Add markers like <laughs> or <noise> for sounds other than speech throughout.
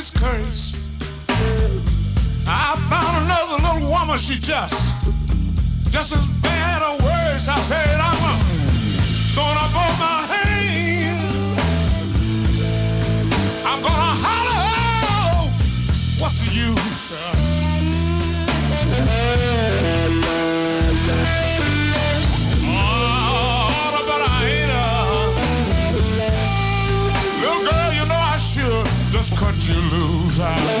This curse. I found another little woman, she just, just as bad or worse. I said, I'm gonna put my hand. I'm gonna holler. What's the use? You loose. Les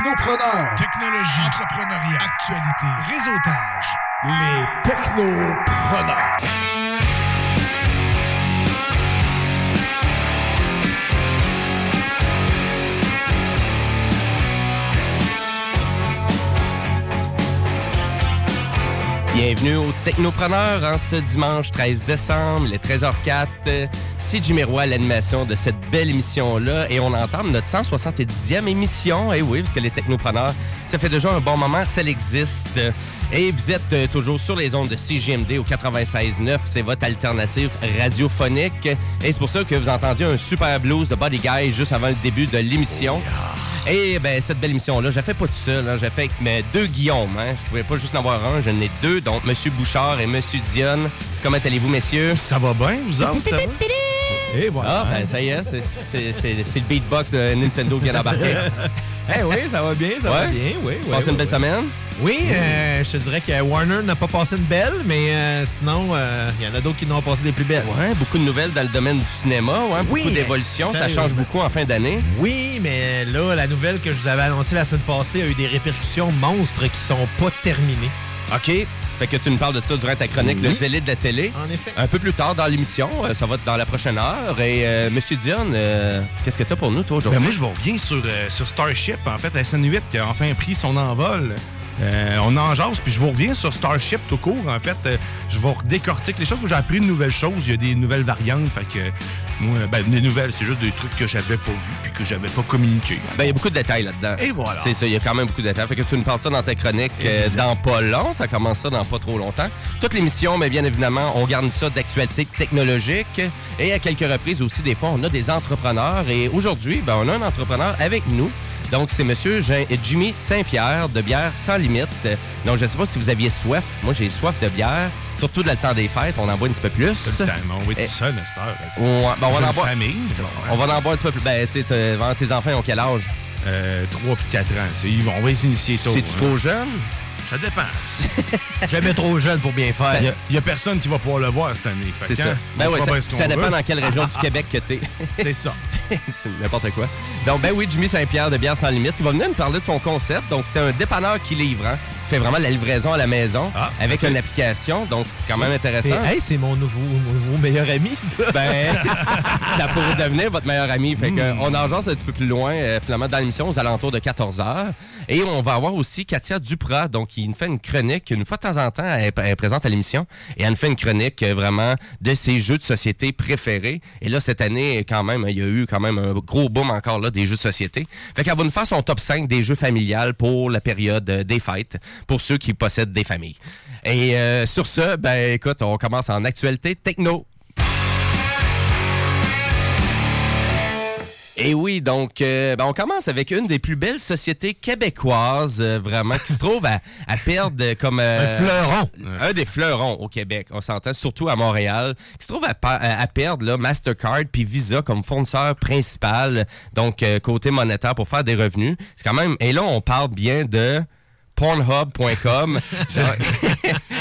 technopreneurs. Technologie. Entrepreneuriat. Actualité. Réseautage. Les technopreneurs. Bienvenue aux Technopreneurs en ce dimanche 13 décembre, le 13h04. C'est Jimmy Roy à l'animation de cette belle émission-là et on entame notre 170e émission. Et eh oui, parce que les Technopreneurs, ça fait déjà un bon moment, ça existe. Et vous êtes euh, toujours sur les ondes de CGMD au 96.9. C'est votre alternative radiophonique. Et c'est pour ça que vous entendiez un super blues de Body Guy juste avant le début de l'émission. Et ben cette belle émission-là, j'ai fait pas tout seul. Hein. J'ai fait avec mes deux Guillaume. Hein. Je pouvais pas juste en avoir un, j'en ai deux, donc M. Bouchard et M. Dionne. Comment allez-vous, messieurs? Ça va bien, vous autres? Ça va? Et voilà. Ah, ben ça y est, c'est le beatbox de Nintendo qui vient d'embarquer. <laughs> eh oui, ça va bien, ça va bien, oui. oui Passé une belle semaine? Oui, euh, je te dirais que Warner n'a pas passé une belle, mais euh, sinon, euh, il y en a d'autres qui n'ont passé des plus belles. Ouais, beaucoup de nouvelles dans le domaine du cinéma, ouais, beaucoup d'évolutions, ça change beaucoup en fin d'année. Oui, mais là, la nouvelle que je vous avais annoncée la semaine passée a eu des répercussions monstres qui sont pas terminées. OK. Fait que tu nous parles de ça durant ta chronique, le zélé de la télé. En effet. Un peu plus tard dans l'émission, ça va être dans la prochaine heure. Et Monsieur Dion, qu'est-ce que tu as pour nous, toi, aujourd'hui? Ben moi, je reviens sur, sur Starship, en fait, SN8, qui a enfin pris son envol. Euh, on en jase, puis je vous reviens sur Starship tout court. En fait, euh, je vais redécortiquer les choses. J'ai appris de nouvelles choses. Il y a des nouvelles variantes. Fait que, moi, ben, des nouvelles, c'est juste des trucs que j'avais pas vus puis que j'avais pas communiqué. Ben, il y a beaucoup de détails là-dedans. Et voilà. C'est ça, il y a quand même beaucoup de détails. Fait que tu nous parles ça dans ta chronique euh, dans pas long. Ça commence ça dans pas trop longtemps. Toute l'émission, mais bien évidemment, on garde ça d'actualité technologique. Et à quelques reprises aussi, des fois, on a des entrepreneurs. Et aujourd'hui, ben, on a un entrepreneur avec nous. Donc, c'est Monsieur Jimmy Saint-Pierre de Bière Sans Limite. Donc, je ne sais pas si vous aviez soif. Moi, j'ai soif de bière. Surtout dans le temps des fêtes, on en boit un petit peu plus. Tout le temps, on va être seul à cette heure. on va en boire. Famille, on va en boire un petit peu plus. Ben, tu sais, tes enfants ont quel âge? Euh, 3 puis 4 ans. On va les initier tôt. C'est-tu trop jeune? Ça dépend. <laughs> Jamais trop jeune pour bien faire. Il n'y a, personne qui va pouvoir le voir cette année. C'est ça. Ben ouais, ça, dépend dans quelle région du <laughs> Québec que tu es. C'est ça. <laughs> c'est n'importe quoi. Donc, ben oui, Jimmy Saint-Pierre de Bière sans limite. Il va venir nous parler de son concept. Donc, c'est un dépanneur qui livre. Hein fait vraiment la livraison à la maison ah, avec une application. Donc, c'est quand même intéressant. Hey, c'est mon nouveau, meilleur ami, ça. Ben, <laughs> ça pourrait devenir votre meilleur ami. Fait que, hmm. on en un petit peu plus loin, euh, finalement, dans l'émission, aux alentours de 14 h Et on va avoir aussi Katia Duprat, donc, qui nous fait une chronique. Une fois de temps en temps, elle est présente à l'émission. Et elle nous fait une chronique euh, vraiment de ses jeux de société préférés. Et là, cette année, quand même, il y a eu quand même un gros boom encore là des jeux de société. Fait qu'elle va nous faire son top 5 des jeux familiales pour la période euh, des fêtes pour ceux qui possèdent des familles. Et euh, sur ce, ben écoute, on commence en actualité techno. Et oui, donc, euh, ben, on commence avec une des plus belles sociétés québécoises, euh, vraiment, qui se trouve à, perdre comme... un fleuron. Un des fleurons au Québec, on s'entend, surtout à Montréal, qui se trouve à, à, perdre là, Mastercard puis Visa comme fournisseur principal, donc côté monétaire pour faire des revenus. C'est quand même... Et là, on parle bien de pornhub.com. <laughs>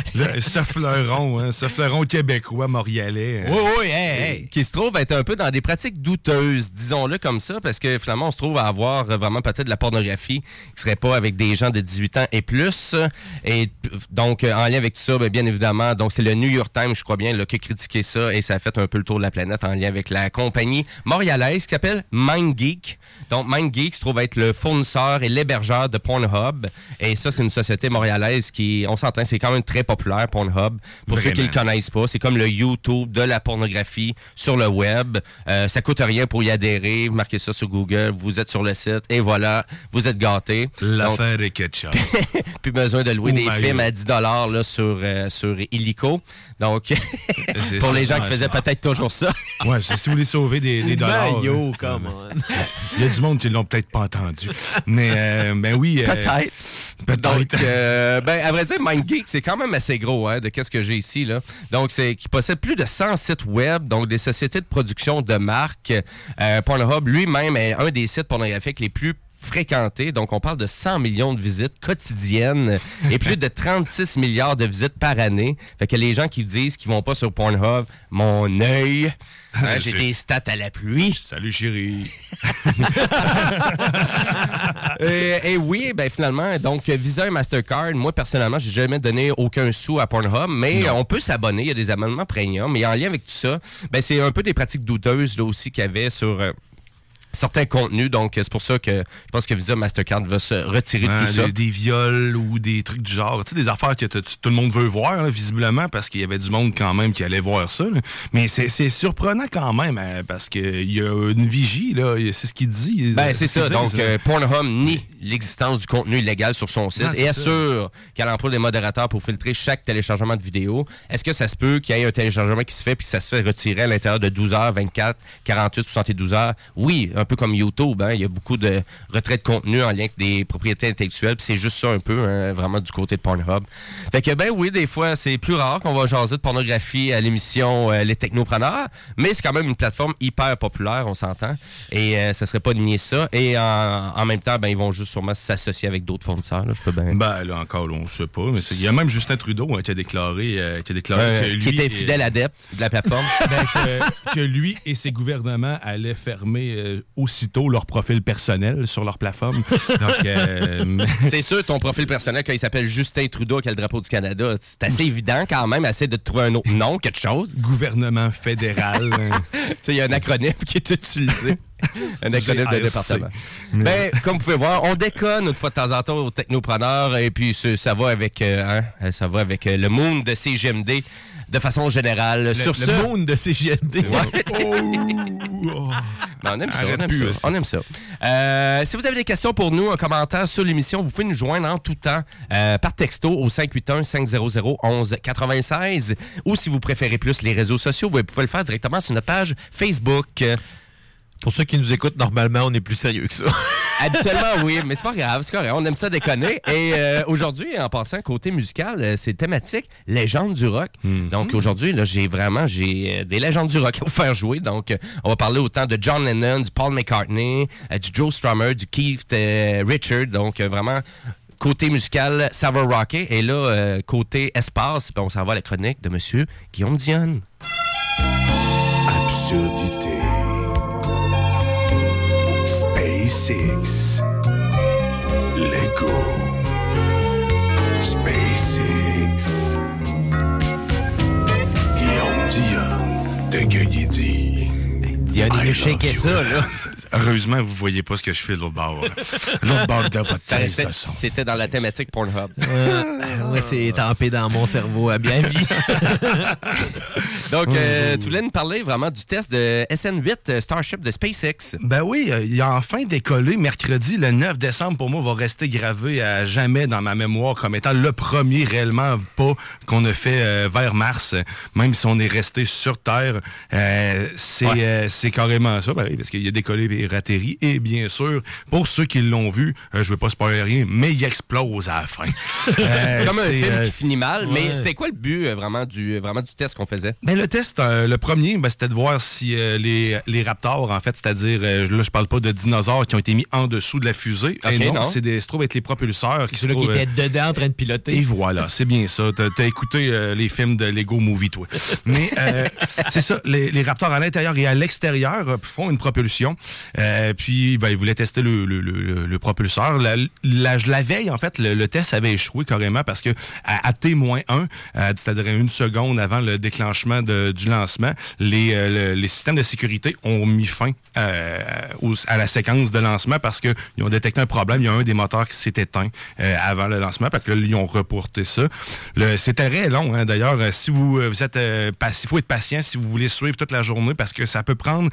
<laughs> ce fleuron, hein, ce fleuron québécois montréalais. Oui, oui, hey, Qui se trouve être un peu dans des pratiques douteuses, disons-le comme ça, parce que finalement, on se trouve à avoir vraiment peut-être de la pornographie qui serait pas avec des gens de 18 ans et plus. Et donc, en lien avec tout ça, bien, bien évidemment, donc c'est le New York Times, je crois bien, là, qui a critiqué ça et ça a fait un peu le tour de la planète en lien avec la compagnie montréalaise qui s'appelle MindGeek. Donc, MindGeek se trouve être le fournisseur et l'hébergeur de Pornhub. Et ça, c'est une société montréalaise qui, on s'entend, c'est quand même très populaire, Pornhub. Pour ceux qui le connaissent pas, c'est comme le YouTube de la pornographie sur le web. Euh, ça coûte rien pour y adhérer. Vous marquez ça sur Google, vous êtes sur le site et voilà, vous êtes gâtés. L'affaire est ketchup. <laughs> plus besoin de louer des films à 10 là, sur, euh, sur Illico. Donc, <laughs> pour les gens qui faisaient peut-être toujours ça. <laughs> ouais, si vous voulez sauver des, des dollars. Maillot, come Il y a du monde qui l'ont peut-être pas entendu. Mais, euh, ben oui. peut-être. Donc, euh, ben, à vrai dire, MindGeek, c'est quand même assez gros, hein, de qu'est-ce que j'ai ici, là. Donc, c'est qui possède plus de 100 sites web, donc des sociétés de production de marques. Euh, Pornhub lui-même est un des sites pornographiques les plus fréquenté. Donc, on parle de 100 millions de visites quotidiennes et plus de 36 milliards de visites par année. Fait que les gens qui disent qu'ils vont pas sur Pornhub, mon œil, hein, j'ai des stats à la pluie. Salut chérie. <laughs> Et oui, ben finalement, donc Visa et Mastercard, moi personnellement, j'ai jamais donné aucun sou à Pornhub, mais on peut s'abonner, il y a des abonnements premium, mais en lien avec tout ça, ben c'est un peu des pratiques douteuses là aussi qu'il y avait sur euh, certains contenus, donc c'est pour ça que je pense que Visa Mastercard va se retirer de tout ça. des, des viols ou des trucs du genre. Tu sais, des affaires que tout le monde veut voir, là, visiblement, parce qu'il y avait du monde quand même qui allait voir ça. là. Mais c'est surprenant quand même, hein, parce qu'il y a une vigie, là. C'est ce qu'il dit. Ben, c'est ce ça. Donc, euh, Pornhub nie l'existence du contenu illégal sur son site Non, et assure qu'elle emploie des modérateurs pour filtrer chaque téléchargement de vidéo. Est-ce que ça se peut qu'il y ait un téléchargement qui se fait puis ça se fait retirer à l'intérieur de 12 heures, 24, 48, 72 heures? Oui, un peu comme YouTube. hein. Il y a beaucoup de retraits de contenu en lien avec des propriétés intellectuelles. puis c'est juste ça un peu, hein, vraiment du côté de Pornhub. Fait que, ben oui, des fois, c'est plus rare qu'on va jaser de pornographie à l'émission euh, Les Technopreneurs, mais c'est quand même une plateforme hyper populaire, on s'entend. Et euh, ça serait pas de nier ça. Et en, en même temps, ben, ils vont juste sûrement s'associer avec d'autres fournisseurs. Là, je peux bien. Ben, là encore, là, on sait pas. Mais il y a même Justin Trudeau hein, qui a déclaré, euh, qui a déclaré Euh, que lui, qui était fidèle adepte de la plateforme. <laughs> ben, que, que lui et ses gouvernements allaient fermer euh, aussitôt leur profil personnel sur leur plateforme. <laughs> Euh, mais- c'est sûr, ton profil personnel, quand il s'appelle Justin Trudeau avec le drapeau du Canada, c'est assez évident quand même, essayer de trouver un autre nom, quelque chose. gouvernement fédéral. <laughs> hein. Il y a un acronyme qui est utilisé. <laughs> un acronyme de département. Ben, comme vous pouvez voir, on déconne une fois de temps en temps aux technopreneurs et puis ça va avec, euh, hein, ça va avec euh, le monde de CGMD de façon générale. Sur le ce, monde de CGMD. <laughs> Oh! Ben, on aime ça, on aime plus, ça. On aime ça. Euh, si vous avez des questions pour nous, un commentaire sur l'émission, vous pouvez nous joindre en tout temps euh, par texto au 581-500-1196 ou si vous préférez plus les réseaux sociaux, vous pouvez le faire directement sur notre page Facebook. Pour ceux qui nous écoutent, normalement, on est plus sérieux que ça. <laughs> Habituellement, oui, mais c'est pas grave, c'est correct. On aime ça déconner. Et euh, aujourd'hui, en passant côté musical, euh, c'est thématique légende du rock. Donc aujourd'hui, là, j'ai vraiment j'ai euh, des légendes du rock <laughs> à vous faire jouer. Donc, on va parler autant de John Lennon, du Paul McCartney, du Joe Strummer, du Keith euh, Richard. Donc, vraiment. Côté musical, ça va rocker. Et là, euh, côté espace, ben, on s'en va à la chronique de Monsieur Guillaume Dionne. Absurdité. SpaceX. Lego. SpaceX. Guillaume Dion de Gueugui Diane, il nous shakeait ça, là. Heureusement, vous voyez pas ce que je fais de l'autre bord. L'autre bord de votre de son. C'était dans la thématique Pornhub. Euh, ouais, c'est tampé dans mon cerveau à bien vie. <laughs> Donc, euh, tu voulais nous parler vraiment du test de SN8 euh, Starship de SpaceX. Ben oui, euh, il a enfin décollé mercredi, le 9 décembre, pour moi, va rester gravé à jamais dans ma mémoire comme étant le premier réellement pas qu'on a fait euh, vers Mars, même si on est resté sur Terre. Euh, c'est Ouais. euh, c'est carrément ça, pareil, parce qu'il a décollé et. Et bien sûr, pour ceux qui l'ont vu, euh, je vais pas spoiler rien, mais il explose à la fin. <laughs> Euh, C'est comme un film euh, qui finit mal, mais c'était quoi le but euh, vraiment, du, euh, vraiment du test qu'on faisait? Ben, le test, euh, le premier, ben, c'était de voir si euh, les, les raptors, en fait, c'est-à-dire, euh, là, je parle pas de dinosaures qui ont été mis en dessous de la fusée. Ok, Et non, non. c'est se trouve être les propulseurs Ceux-là qui euh, étaient dedans en train de et piloter. voilà, c'est bien ça. T'as as écouté euh, les films de Lego Movie, toi. Mais euh, <laughs> c'est ça, les, les raptors à l'intérieur et à l'extérieur euh, font une propulsion. Euh, puis, ben, ils voulaient tester le, le- le- le propulseur. La, la- la veille, en fait, le, test avait échoué carrément parce que à, à T-1, euh, c'est-à-dire une seconde avant le déclenchement de- du lancement, les, euh, le- les systèmes de sécurité ont mis fin euh, à la séquence de lancement parce qu'ils ont détecté un problème. Il y a un des moteurs qui s'est éteint euh, avant le lancement. Parce que là, ils ont reporté ça. C'était très long, hein, d'ailleurs. Si vous, euh, vous êtes il faut être patient si vous voulez suivre toute la journée parce que ça peut prendre.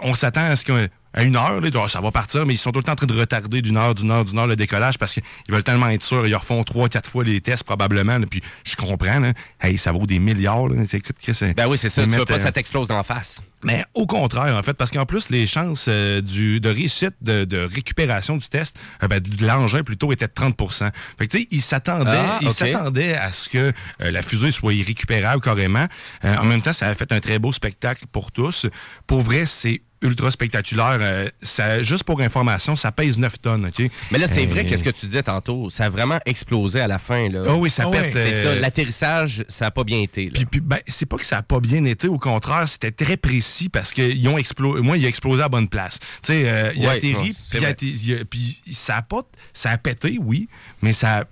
On s'attend à ce que à une heure, là, oh, ça va partir, mais ils sont tout le temps en train de retarder d'une heure, d'une heure, d'une heure le décollage parce qu'ils veulent tellement être sûrs. Ils refont trois, quatre fois les tests probablement. là, puis je comprends, là, hey, ça vaut des milliards. Là, écoute, Ben oui, c'est ça. Tu veux pas euh, que ça t'explose en face. mais au contraire, en fait, parce qu'en plus, les chances euh, du, de réussite, de, de récupération du test, euh, ben, de l'engin plutôt, était de 30% Fait que, tu sais, ils s'attendaient Ah, ils ok. s'attendaient à ce que euh, la fusée soit irrécupérable carrément. Euh, en même temps, ça a fait un très beau spectacle pour tous. Pour vrai, c'est ultra spectaculaire. Euh, ça, juste pour information, ça pèse 9 tonnes. OK? Mais là, c'est Euh, vrai, qu'est-ce que tu disais tantôt? Ça a vraiment explosé à la fin. Là. Ah oui, ça Ah pète. ouais, C'est euh, ça, l'atterrissage, ça n'a pas bien été. là. Puis, puis, ben, c'est pas que ça a pas bien été, au contraire, c'était très précis parce qu'ils ont explosé. Moi, il a explosé à la bonne place. Tu sais, euh, il a Ouais, atterri, puis a atterri- a- puis ça a pas, ça a pété, oui, mais ça.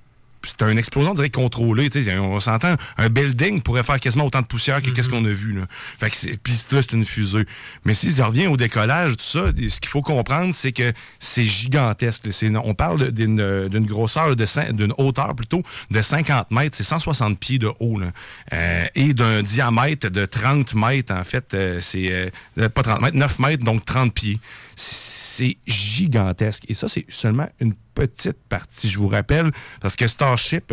C'était une explosion, on dirait, contrôlée. tu sais, On s'entend, un building pourrait faire quasiment autant de poussière que qu'est-ce qu'on a vu. Là. Fait que c'est- puis là, c'est une fusée. Mais si ça revient au décollage, tout ça, ce qu'il faut comprendre, c'est que c'est gigantesque. C'est- On parle d'une d'une grosseur, d'une hauteur plutôt de 50 mètres. C'est 160 pieds de haut. là. Euh, et d'un diamètre de 30 mètres, en fait. euh, c'est euh, pas 30 mètres, 9 mètres, donc 30 pieds. C'est gigantesque. Et ça, c'est seulement une petite partie, je vous rappelle, parce que Starship,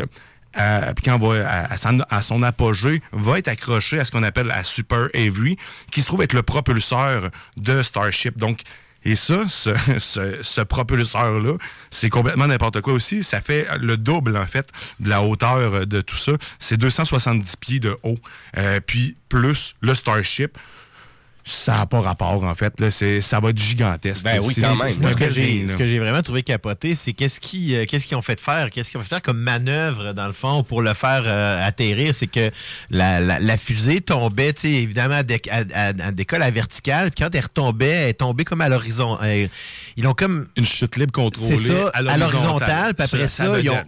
euh, puis quand va à, à son, à apogée, va être accroché à ce qu'on appelle la Super Avery, qui se trouve être le propulseur de Starship. Donc, et ça, <laughs> ce propulseur-là, c'est complètement n'importe quoi aussi. Ça fait le double, en fait, de la hauteur de tout ça. C'est 270 pieds de haut. Euh, puis, plus le Starship, ça n'a pas rapport, en fait. Là, c'est, ça va être gigantesque. Ben oui, quand même. Moi, ce que j'ai- là. ce que j'ai vraiment trouvé capoté, c'est qu'est-ce qu'ils euh, qu'est-ce qu'ils ont fait faire, qu'est-ce qu'ils ont fait faire comme manœuvre, dans le fond, pour le faire euh, atterrir. C'est que la, la, la fusée tombait, tu sais, évidemment, à, déc- à, à- à décolle à verticale. Puis quand elle retombait, elle est tombée comme à l'horizon. euh, ils ont comme. une chute libre contrôlée ça, à l'horizontale, puis après la ça, ils ont-.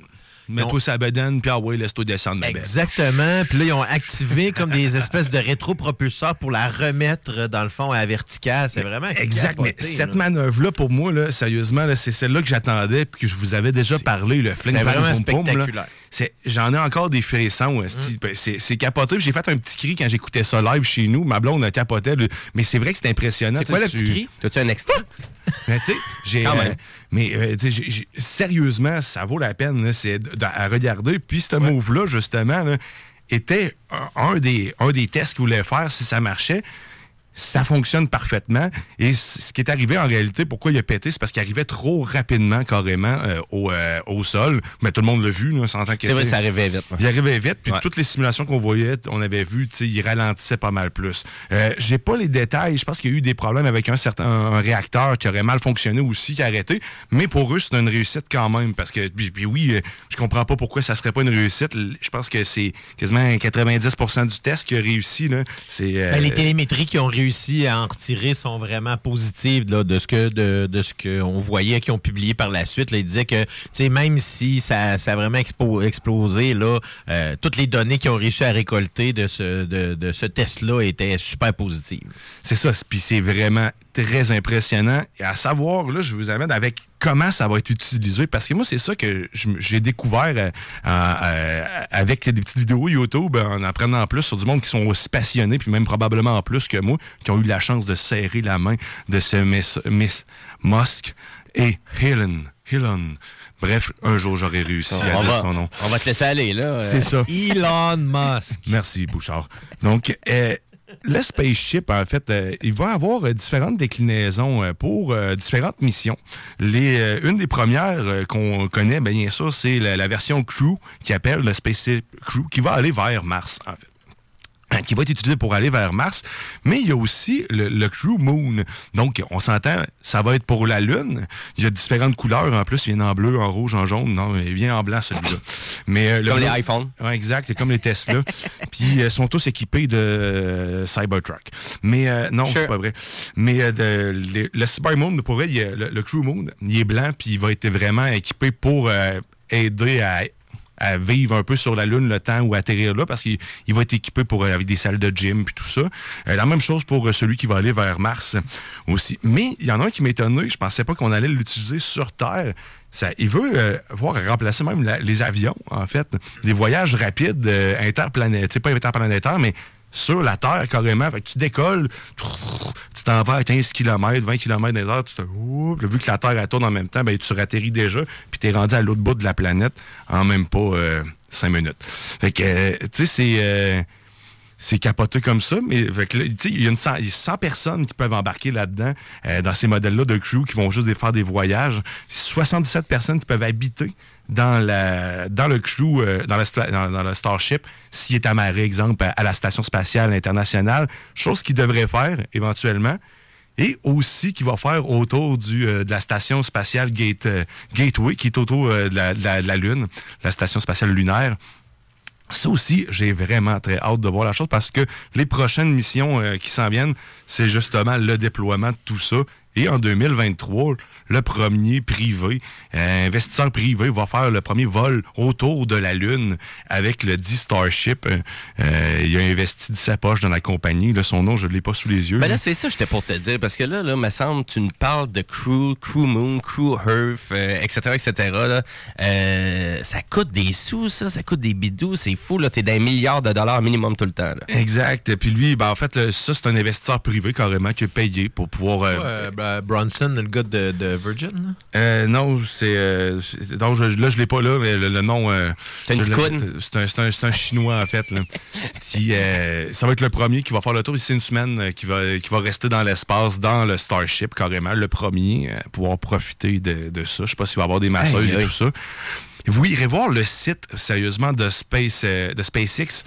Mets-toi sa bedaine, puis ah ouais, laisse-toi descendre, ma. Exactement. Puis là, ils ont activé comme des espèces de rétropropulseurs pour la remettre, dans le fond, à la verticale. C'est vraiment Exact, mais cette là. manœuvre-là, pour moi, là, sérieusement, là, c'est celle-là que j'attendais puis que je vous avais déjà parlé, le fling c'est vraiment boom, là. spectaculaire. C'est- J'en ai encore des frissons. esti. Ben, C'est c'est capoté. J'ai fait un petit cri quand j'écoutais ça live chez nous. Ma blonde a capoté. là. Mais c'est vrai que c'est impressionnant. C'est quoi le Tu- petit cri? T'as-tu un extra? Mais tu sais, j'ai. Quand euh, mais euh, sérieusement, ça vaut la peine, là, à regarder. Puis ce move-là, justement, là, était un, un des, un des tests qu'il voulait faire si ça marchait. Ça fonctionne parfaitement. Et ce qui est arrivé en réalité, pourquoi il a pété, c'est parce qu'il arrivait trop rapidement, carrément, euh, au, euh, au sol. Mais tout le monde l'a vu, là, sans tant que C'est vrai, ça arrivait vite. il arrivait vite, puis Ouais. toutes les simulations qu'on voyait, on avait vu, tu sais, il ralentissait pas mal plus. Euh, J'ai pas les détails. Je pense qu'il y a eu des problèmes avec un certain un réacteur qui aurait mal fonctionné aussi, qui a arrêté. Mais pour eux, c'est une réussite quand même, parce que puis, puis oui, euh, je comprends pas pourquoi ça serait pas une réussite. Je pense que c'est quasiment 90% du test qui a réussi là. C'est euh, Ben, les télémétries qui ont réussi à en retirer sont vraiment positives là, de ce que de, de ce qu'on voyait, qui ont publié par la suite. Là, ils disaient que même si ça, ça a vraiment expo- explosé, là, euh, toutes les données qu'ils ont réussi à récolter de ce, de, de ce test-là étaient super positives. C'est ça. Puis c'est vraiment très impressionnant. Et à savoir, là, je vous amène avec comment ça va être utilisé? Parce que moi, c'est ça que j'ai découvert euh, en- euh, avec des petites vidéos YouTube, en apprenant plus sur du monde qui sont aussi passionnés, puis même probablement en plus que moi, qui ont eu la chance de serrer la main de ce Miss, Miss Musk et Helen. Helen. Bref, un jour, j'aurai réussi à dire son nom. on va te laisser aller, là. C'est ça. Elon Musk. Merci, Bouchard. Donc, euh, le spaceship, en fait, euh, il va avoir euh, différentes déclinaisons euh, pour différentes missions. Une des premières qu'on connaît, bien sûr, c'est la, version Crew, qui appelle le Spaceship Crew, qui va aller vers Mars, en fait qui va être utilisé pour aller vers Mars, mais il y a aussi le, le Crew Moon. Donc, on s'entend, ça va être pour la Lune. Il y a différentes couleurs en plus. Il vient en bleu, en rouge, en jaune. Non, il vient en blanc, celui-là. <laughs> Mais, euh, le Comme les iPhones. Ouais, exact, comme les Tesla. <laughs> Puis euh, sont tous équipés de euh, Cybertruck. Mais euh, non, Sure. c'est pas vrai. Mais euh, de- le, le Cyber Moon, pour vrai, il y a- le, le Crew Moon, il est blanc, puis il va être vraiment équipé pour euh, aider à à vivre un peu sur la Lune le temps ou atterrir là parce qu'il il va être équipé pour euh, avec des salles de gym puis tout ça. Euh, la même chose pour euh, celui qui va aller vers Mars aussi. Mais il y en a un qui m'a étonné, je pensais pas qu'on allait l'utiliser sur Terre. Ça, il veut euh, voir remplacer même les avions, en fait, des voyages rapides euh, interplanétaires, pas interplanétaires, mais sur la Terre carrément. Que tu décolles, tu t'en vas à 15 km, 20 km des heures, tu te, vu que la Terre elle tourne en même temps, ben, tu ratterris déjà, puis tu es rendu à l'autre bout de la planète en même pas 5 minutes. Fait que, euh, tu sais, c'est... euh, c'est capoté comme ça, mais il y a une 100, il y a 100 personnes qui peuvent embarquer là-dedans, euh, dans ces modèles-là de crew qui vont juste faire des voyages. 77 personnes qui peuvent habiter dans, la, dans le crew, euh, dans, sta- dans, dans le Starship, s'il est amarré, exemple, à, la Station spatiale internationale. Chose qu'il devrait faire éventuellement. et aussi qui va faire autour du, euh, de la station spatiale euh, Gateway, qui est autour euh, de, la, de la- de la Lune, la station spatiale lunaire. Ça aussi, j'ai vraiment très hâte de voir la chose parce que les prochaines missions euh, qui s'en viennent, c'est justement le déploiement de tout ça. Et en 2023, le premier privé, euh, investisseur privé, va faire le premier vol autour de la Lune avec le 10 Starship. Euh, euh, il a investi de sa poche dans la compagnie. Là, son nom, je ne l'ai pas sous les yeux. Ben là, c'est ça, j'étais pour te dire, parce que là, là, me semble, tu nous parles de Crew, Crew Moon, Crew Earth, euh, etc., etc. là. Euh, ça coûte des sous, ça, ça coûte des bidous, c'est fou, là, t'es d'un milliard de dollars minimum tout le temps, là. Exact. Puis lui, ben, en fait, ça, c'est un investisseur privé carrément qui a payé pour pouvoir... Bra- Bronson, le gars de, de Virgin. là? Euh, non, c'est. euh, donc, je, là, je l'ai pas là, mais le, le nom. euh, C'est un, c'est un, c'est un Chinois, en fait. Là, qui, euh, ça va être le premier qui va faire le tour. C'est une semaine euh, qui va, qui va rester dans l'espace, dans le Starship, carrément. Le premier, euh, pouvoir profiter de, de ça. Je sais pas s'il va y avoir des masseuses et tout ça. Vous irez voir le site, sérieusement, de, Space, euh, de SpaceX.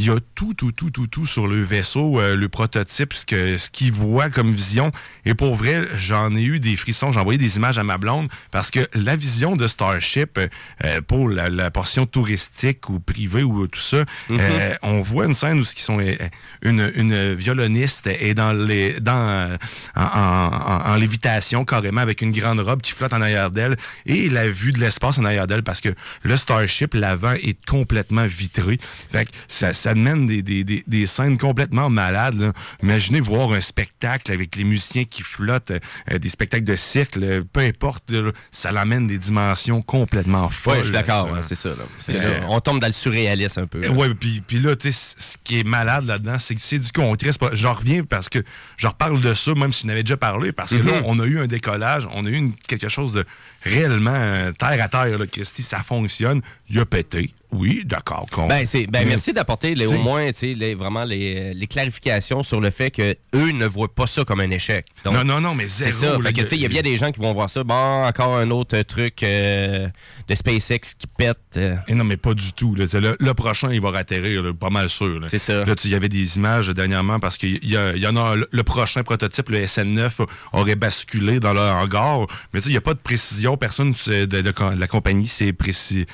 Il y a tout, tout, tout, tout, tout sur le vaisseau, euh, le prototype, ce que- ce qu'il voit comme vision. Et pour vrai, j'en ai eu des frissons. J'ai envoyé des images à ma blonde parce que la vision de Starship euh, pour la, la portion touristique ou privée ou tout ça, euh, on voit une scène où ce qui sont euh, une, une violoniste est dans les dans en, en- en- en lévitation carrément avec une grande robe qui flotte en arrière d'elle et la vue de l'espace en arrière d'elle parce que le Starship l'avant est complètement vitré. Fait que ça, ça mène des, des, des, des scènes complètement malades. là. Imaginez voir un spectacle avec les musiciens qui flottent, euh, des spectacles de cirque, là, peu importe, là, ça l'amène des dimensions complètement folles. Ouais, je suis d'accord, ça. ouais, c'est ça, Euh, ça. On tombe dans le surréalisme un peu. là. Ouais, puis, puis là, tu sais, ce qui est malade là-dedans, c'est que c'est du concret. J'en reviens parce que je reparle de ça, même si je n'avais déjà parlé, parce que Mhm. là, on a eu un décollage, on a eu une- quelque chose de réellement euh, terre à terre, là, Christy, ça fonctionne. Il a pété. Oui, d'accord. Ben, c'est, ben merci d'apporter au moins les, vraiment les, les clarifications sur le fait que eux ne voient pas ça comme un échec. Donc, non, non, non, mais C'est zéro. ça. là, Fait que, tu sais, il y a bien des gens qui vont voir ça. Bon, encore un autre truc euh, de SpaceX qui pète. euh. Eh non, mais pas du tout. là. C'est Le, le prochain, il va ratterrir, là, pas mal sûr. C'est ça. Là, tu- il y avait des images dernièrement parce qu'il y, y en a le prochain prototype, le SN9, aurait basculé dans leur hangar. Mais il n'y a pas de précision. Personne de, de- de la compagnie s'est préci-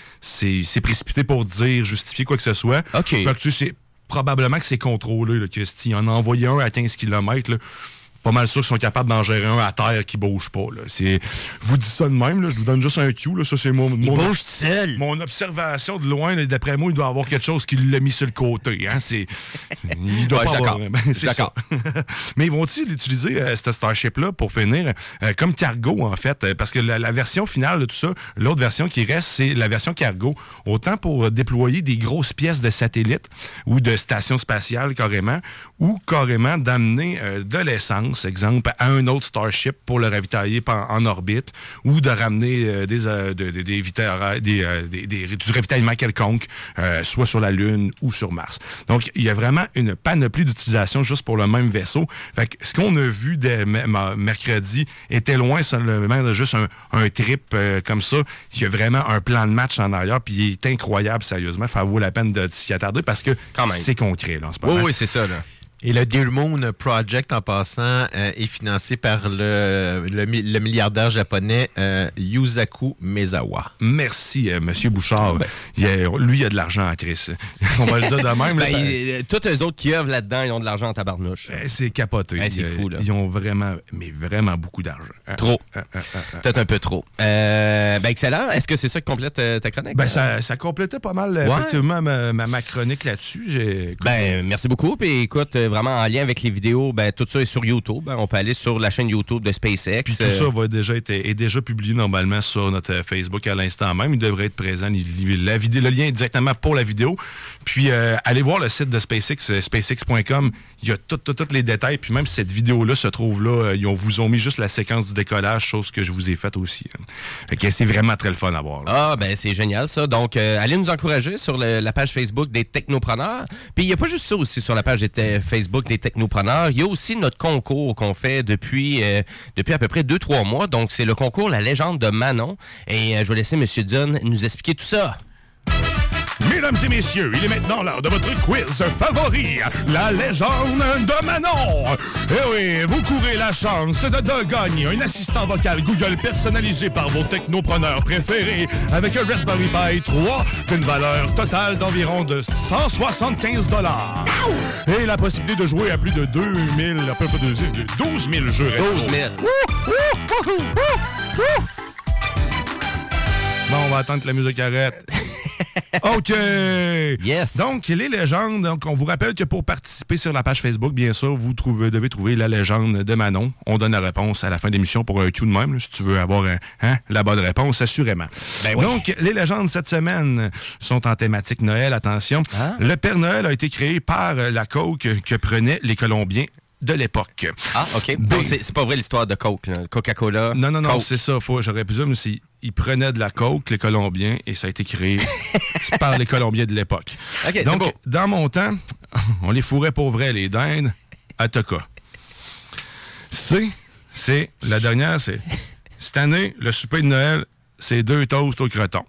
pour dire, justifier quoi que ce soit. OK. Fait que tu sais, probablement que c'est contrôlé, là, Christy. En a envoyé un à 15 km. Là. Pas mal sûr qu'ils sont capables d'en gérer un à terre qui bouge pas. Là. C'est, je vous dis ça de même, là, je vous donne juste un cue. Là. Ça, c'est mon, mon, bouge seul. mon observation de loin, d'après moi, il doit avoir quelque chose qui l'a mis sur le côté. Hein? C'est, il doit Ouais, pas avoir. d'accord. <laughs> Ben. <laughs> Mais ils vont-ils utiliser euh, ce Starship-là pour finir euh, comme cargo, en fait? Euh, Parce que la, la version finale de tout ça, l'autre version qui reste, c'est la version cargo. Autant pour euh, déployer des grosses pièces de satellites ou de stations spatiales carrément, ou carrément d'amener euh, de l'essence, exemple, à un autre Starship pour le ravitailler en, orbite, ou de ramener euh, des, euh, de- de- des, vita- des, euh, des- des- du ravitaillement quelconque, soit sur la Lune ou sur Mars. Donc, il y a vraiment une panoplie d'utilisation juste pour le même vaisseau. Fait que ce qu'on a vu dès mercredi était loin seulement de juste un, un trip comme ça. Il y a vraiment un plan de match en arrière, puis il est incroyable, sérieusement. Ça vaut la peine de s'y attarder parce que c'est concret, là, en ce Oui, moment. oui, c'est ça, là. Et le Dear Moon Project, en passant, euh, est financé par le, le, mi- le milliardaire japonais euh, Yusaku Mezawa. Merci, euh, Monsieur Bouchard. Ben. Il a- lui, il a de l'argent à Chris. <laughs> On va le dire de même. là. Ben, ils- tous eux autres qui œuvrent là-dedans, ils ont de l'argent en tabarnouche. Ben, c'est capoté. Ben, c'est Ils, fou, là. Ils ont vraiment, mais vraiment beaucoup d'argent. Trop. Peut-être un peu trop. Euh, ben, excellent. Est-ce que c'est ça qui complète euh, ta chronique? Ben, ça, ça complétait pas mal, Ouais. effectivement, ma, ma- ma chronique là-dessus. Ben, merci beaucoup. Puis écoute, euh, vraiment en lien avec les vidéos, ben, tout ça est sur YouTube. Ben, on peut aller sur la chaîne YouTube de SpaceX. Puis tout Euh, ça va déjà être, est déjà publié normalement sur notre euh, Facebook à l'instant même. Il devrait être présent. Il- la vidéo, le lien est directement pour la vidéo. Puis euh, allez voir le site de SpaceX, spacex.com. Il y a tous tout, tout les détails. Puis même cette vidéo-là se trouve là. Ils ont, vous ont mis juste la séquence du décollage, chose que je vous ai faite aussi. hein. Fait que c'est vraiment très le fun à voir. là. Ah, ben c'est génial ça. Donc, euh, allez nous encourager sur le- la page Facebook des Technopreneurs. Puis, il n'y a pas juste ça aussi sur la page des te- Facebook des Technopreneurs. Il y a aussi notre concours qu'on fait depuis, euh, depuis à peu près 2-3 mois. Donc, c'est le concours La légende de Manon. Et euh, je vais laisser M. Dunn nous expliquer tout ça. Mesdames et messieurs, il est maintenant l'heure de votre quiz favori, la légende de Manon. Eh oui, vous courez la chance de, de gagner un assistant vocal Google personnalisé par vos technopreneurs préférés avec un Raspberry Pi 3 d'une valeur totale d'environ de 175 dollars. Et la possibilité de jouer à plus de 2000, à peu près de 12 000 jeux. 12 000. Bon, on va attendre que la musique arrête. <laughs> OK. Yes. Donc, les légendes. Donc, on vous rappelle que pour participer sur la page Facebook, bien sûr, vous trouvez- devez trouver la légende de Manon. On donne la réponse à la fin de l'émission pour un Q de même, là, si tu veux avoir un- hein, la bonne réponse, assurément. Ben oui. Donc, les légendes cette semaine sont en thématique Noël. Attention. Ah. Le Père Noël a été créé par la coke que prenaient les Colombiens de l'époque. Ah, OK. Donc, c'est pas vrai l'histoire de Coke. Coca-Cola. Non, non, non, c'est ça. Faut, j'aurais présume si ils prenaient de la coke, les Colombiens, et ça a été créé <laughs> par les Colombiens de l'époque. Donc, beau. dans mon temps, on les fourrait pour vrai, les dindes, à Toka. C'est, c'est, la dernière, c'est, cette année, le souper de Noël, c'est deux toasts au croton.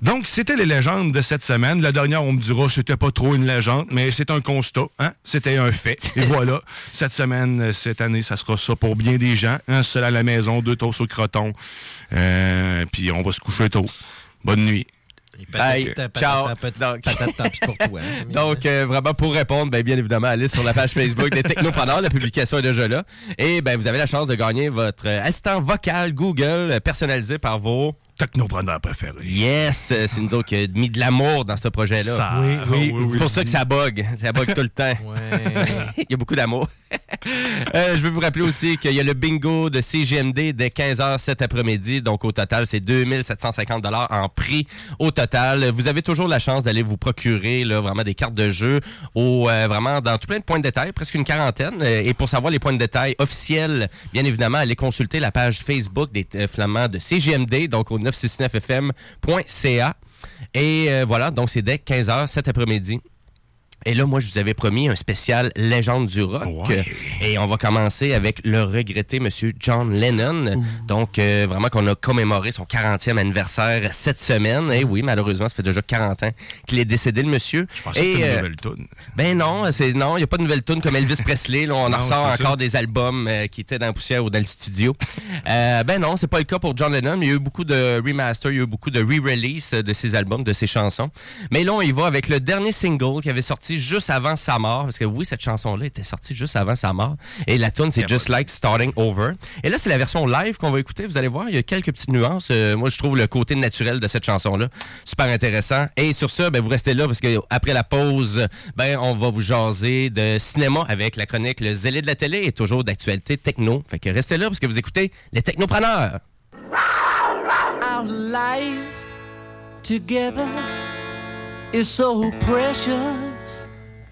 Donc, c'était les légendes de cette semaine. La dernière, on me dira, c'était pas trop une légende, mais c'est un constat. Hein? C'était un fait. Et voilà, cette semaine, cette année, ça sera ça pour bien des gens. Un seul à la maison, deux toasts au croton. Euh, puis on va se coucher tôt. Bonne nuit. Bye. Ciao. Donc- hein. Donc, euh, vraiment, pour répondre, ben, bien évidemment, allez sur la page Facebook des Technopreneurs. La publication est déjà là. Et ben, vous avez la chance de gagner votre euh, assistant vocal Google euh, personnalisé par vos... Technopreneur préféré. Yes! euh, C'est nous autres qui a mis de l'amour dans ce projet-là. Ça, Oui, oui, oui, C'est pour ça que ça bug. Ça bug tout le temps. <laughs> Il y a beaucoup d'amour. <laughs> Euh, je veux vous rappeler aussi qu'il y a le bingo de CGMD dès 15h cet après-midi. Donc, au total, c'est 2750 en prix au total. Vous avez toujours la chance d'aller vous procurer là, vraiment des cartes de jeu au, euh, vraiment dans tout plein de points de détail, presque une quarantaine. Euh, Et pour savoir les points de détail officiels, bien évidemment, allez consulter la page Facebook des Flamands de CGMD, donc au 969fm.ca. Et voilà, donc c'est dès 15h cet après-midi. Et là, moi, je vous avais promis un spécial Légende du rock. Ouais. Et on va commencer avec le regretté Monsieur John Lennon. Donc, euh, vraiment qu'on a commémoré son 40e anniversaire cette semaine. Et oui, malheureusement, ça fait déjà 40 ans qu'il est décédé, le monsieur. Je pensais Et, que c'était une euh, nouvelle toune. ben non, c'est non, il n'y a pas de nouvelle tune comme Elvis Presley. Là, on en <laughs> Non, ressort c'est encore ça. des albums euh, qui étaient dans la poussière ou dans le studio. Euh, ben non, c'est pas le cas pour John Lennon. Il y a eu beaucoup de remaster, il y a eu beaucoup de re-release de ses albums, de ses chansons. Mais là, on y va avec le dernier single qui avait sorti juste avant sa mort. Parce que oui, cette chanson-là était sortie juste avant sa mort. Et la tune, c'est Just Like Starting Over. Et là, c'est la version live qu'on va écouter. Vous allez voir, il y a quelques petites nuances. Euh, moi, je trouve le côté naturel de cette chanson-là super intéressant. Et sur ça, ben, vous restez là parce que après la pause, ben, on va vous jaser de cinéma avec la chronique Le Zélé de la télé et toujours d'actualité techno. Fait que restez là parce que vous écoutez les technopreneurs. Our life together is so precious.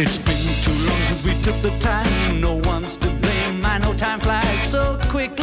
It's been too long since we took the time. No one's to blame. I know time flies so quickly.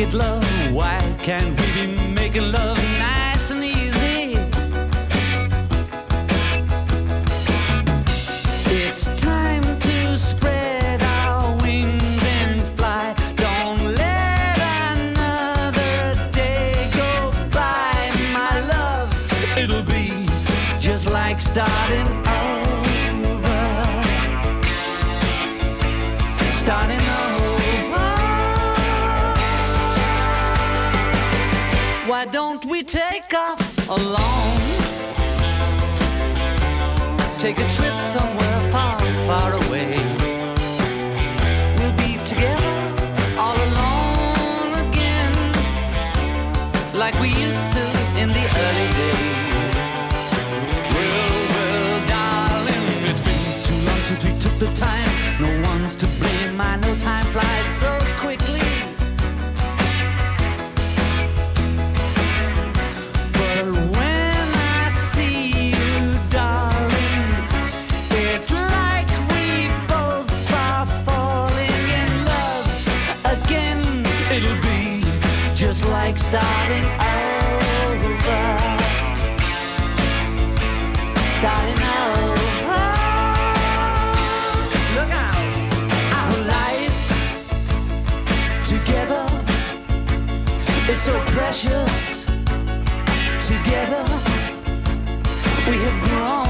Make love. Why can't we alone? take a trip precious. Together we have grown.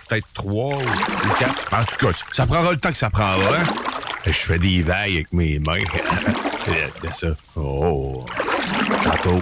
peut-être trois ou quatre. En tout cas, ça prendra le temps que ça prendra. Hein? Je fais des vagues avec mes mains. <laughs> C'est ça. Oh. Tantôt.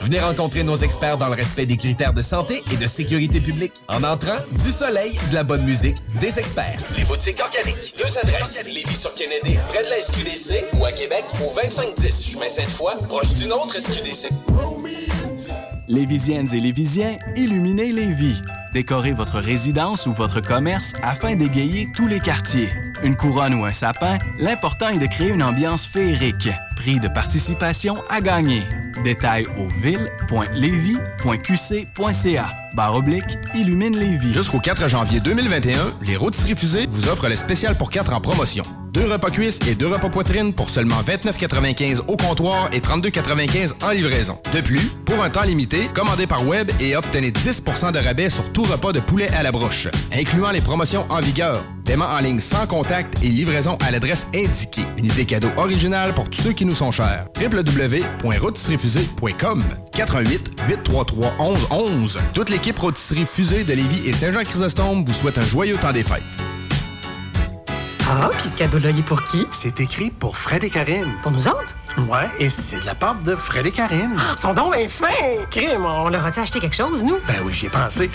Venez rencontrer nos experts dans le respect des critères de santé et de sécurité publique. En entrant, du soleil, de la bonne musique, des experts. Les boutiques organiques. Deux adresses. Lévis sur Kennedy, près de la SQDC ou à Québec au 2510 chemin Sainte-Foy, proche d'une autre SQDC. Lévisiennes et Lévisiens, illuminez les vies. Décorez votre résidence ou votre commerce afin d'égayer tous les quartiers. Une couronne ou un sapin, l'important est de créer une ambiance féerique. Prix de participation à gagner. Détails au ville.levy.qc.ca. Barre oblique, illumine les vies. Jusqu'au 4 janvier 2021, les rôtisseries fusées vous offrent le spécial pour 4 en promotion. Deux repas cuisses et deux repas poitrine pour seulement 29,95 au comptoir et 32,95 en livraison. De plus, pour un temps limité, commandez par web et obtenez 10% de rabais sur tout repas de poulet à la broche, incluant les promotions en vigueur. Paiement en ligne sans contact et livraison à l'adresse indiquée. Une idée cadeau originale pour tous ceux qui nous sont chers. www.rôtisseriefusée.com 88 833 1111 Toute l'équipe Rôtisserie Fusée de Lévis et Saint-Jean-Chrysostome vous souhaite un joyeux temps des fêtes. Ah, puis ce cadeau-là, il est pour qui? C'est écrit pour Fred et Karine. Pour nous autres? Ouais, et c'est de la part de Fred et Karine. Ah, Son don est fin! Crime, on leur a-tu acheté quelque chose, nous? Ben oui, j'y ai pensé.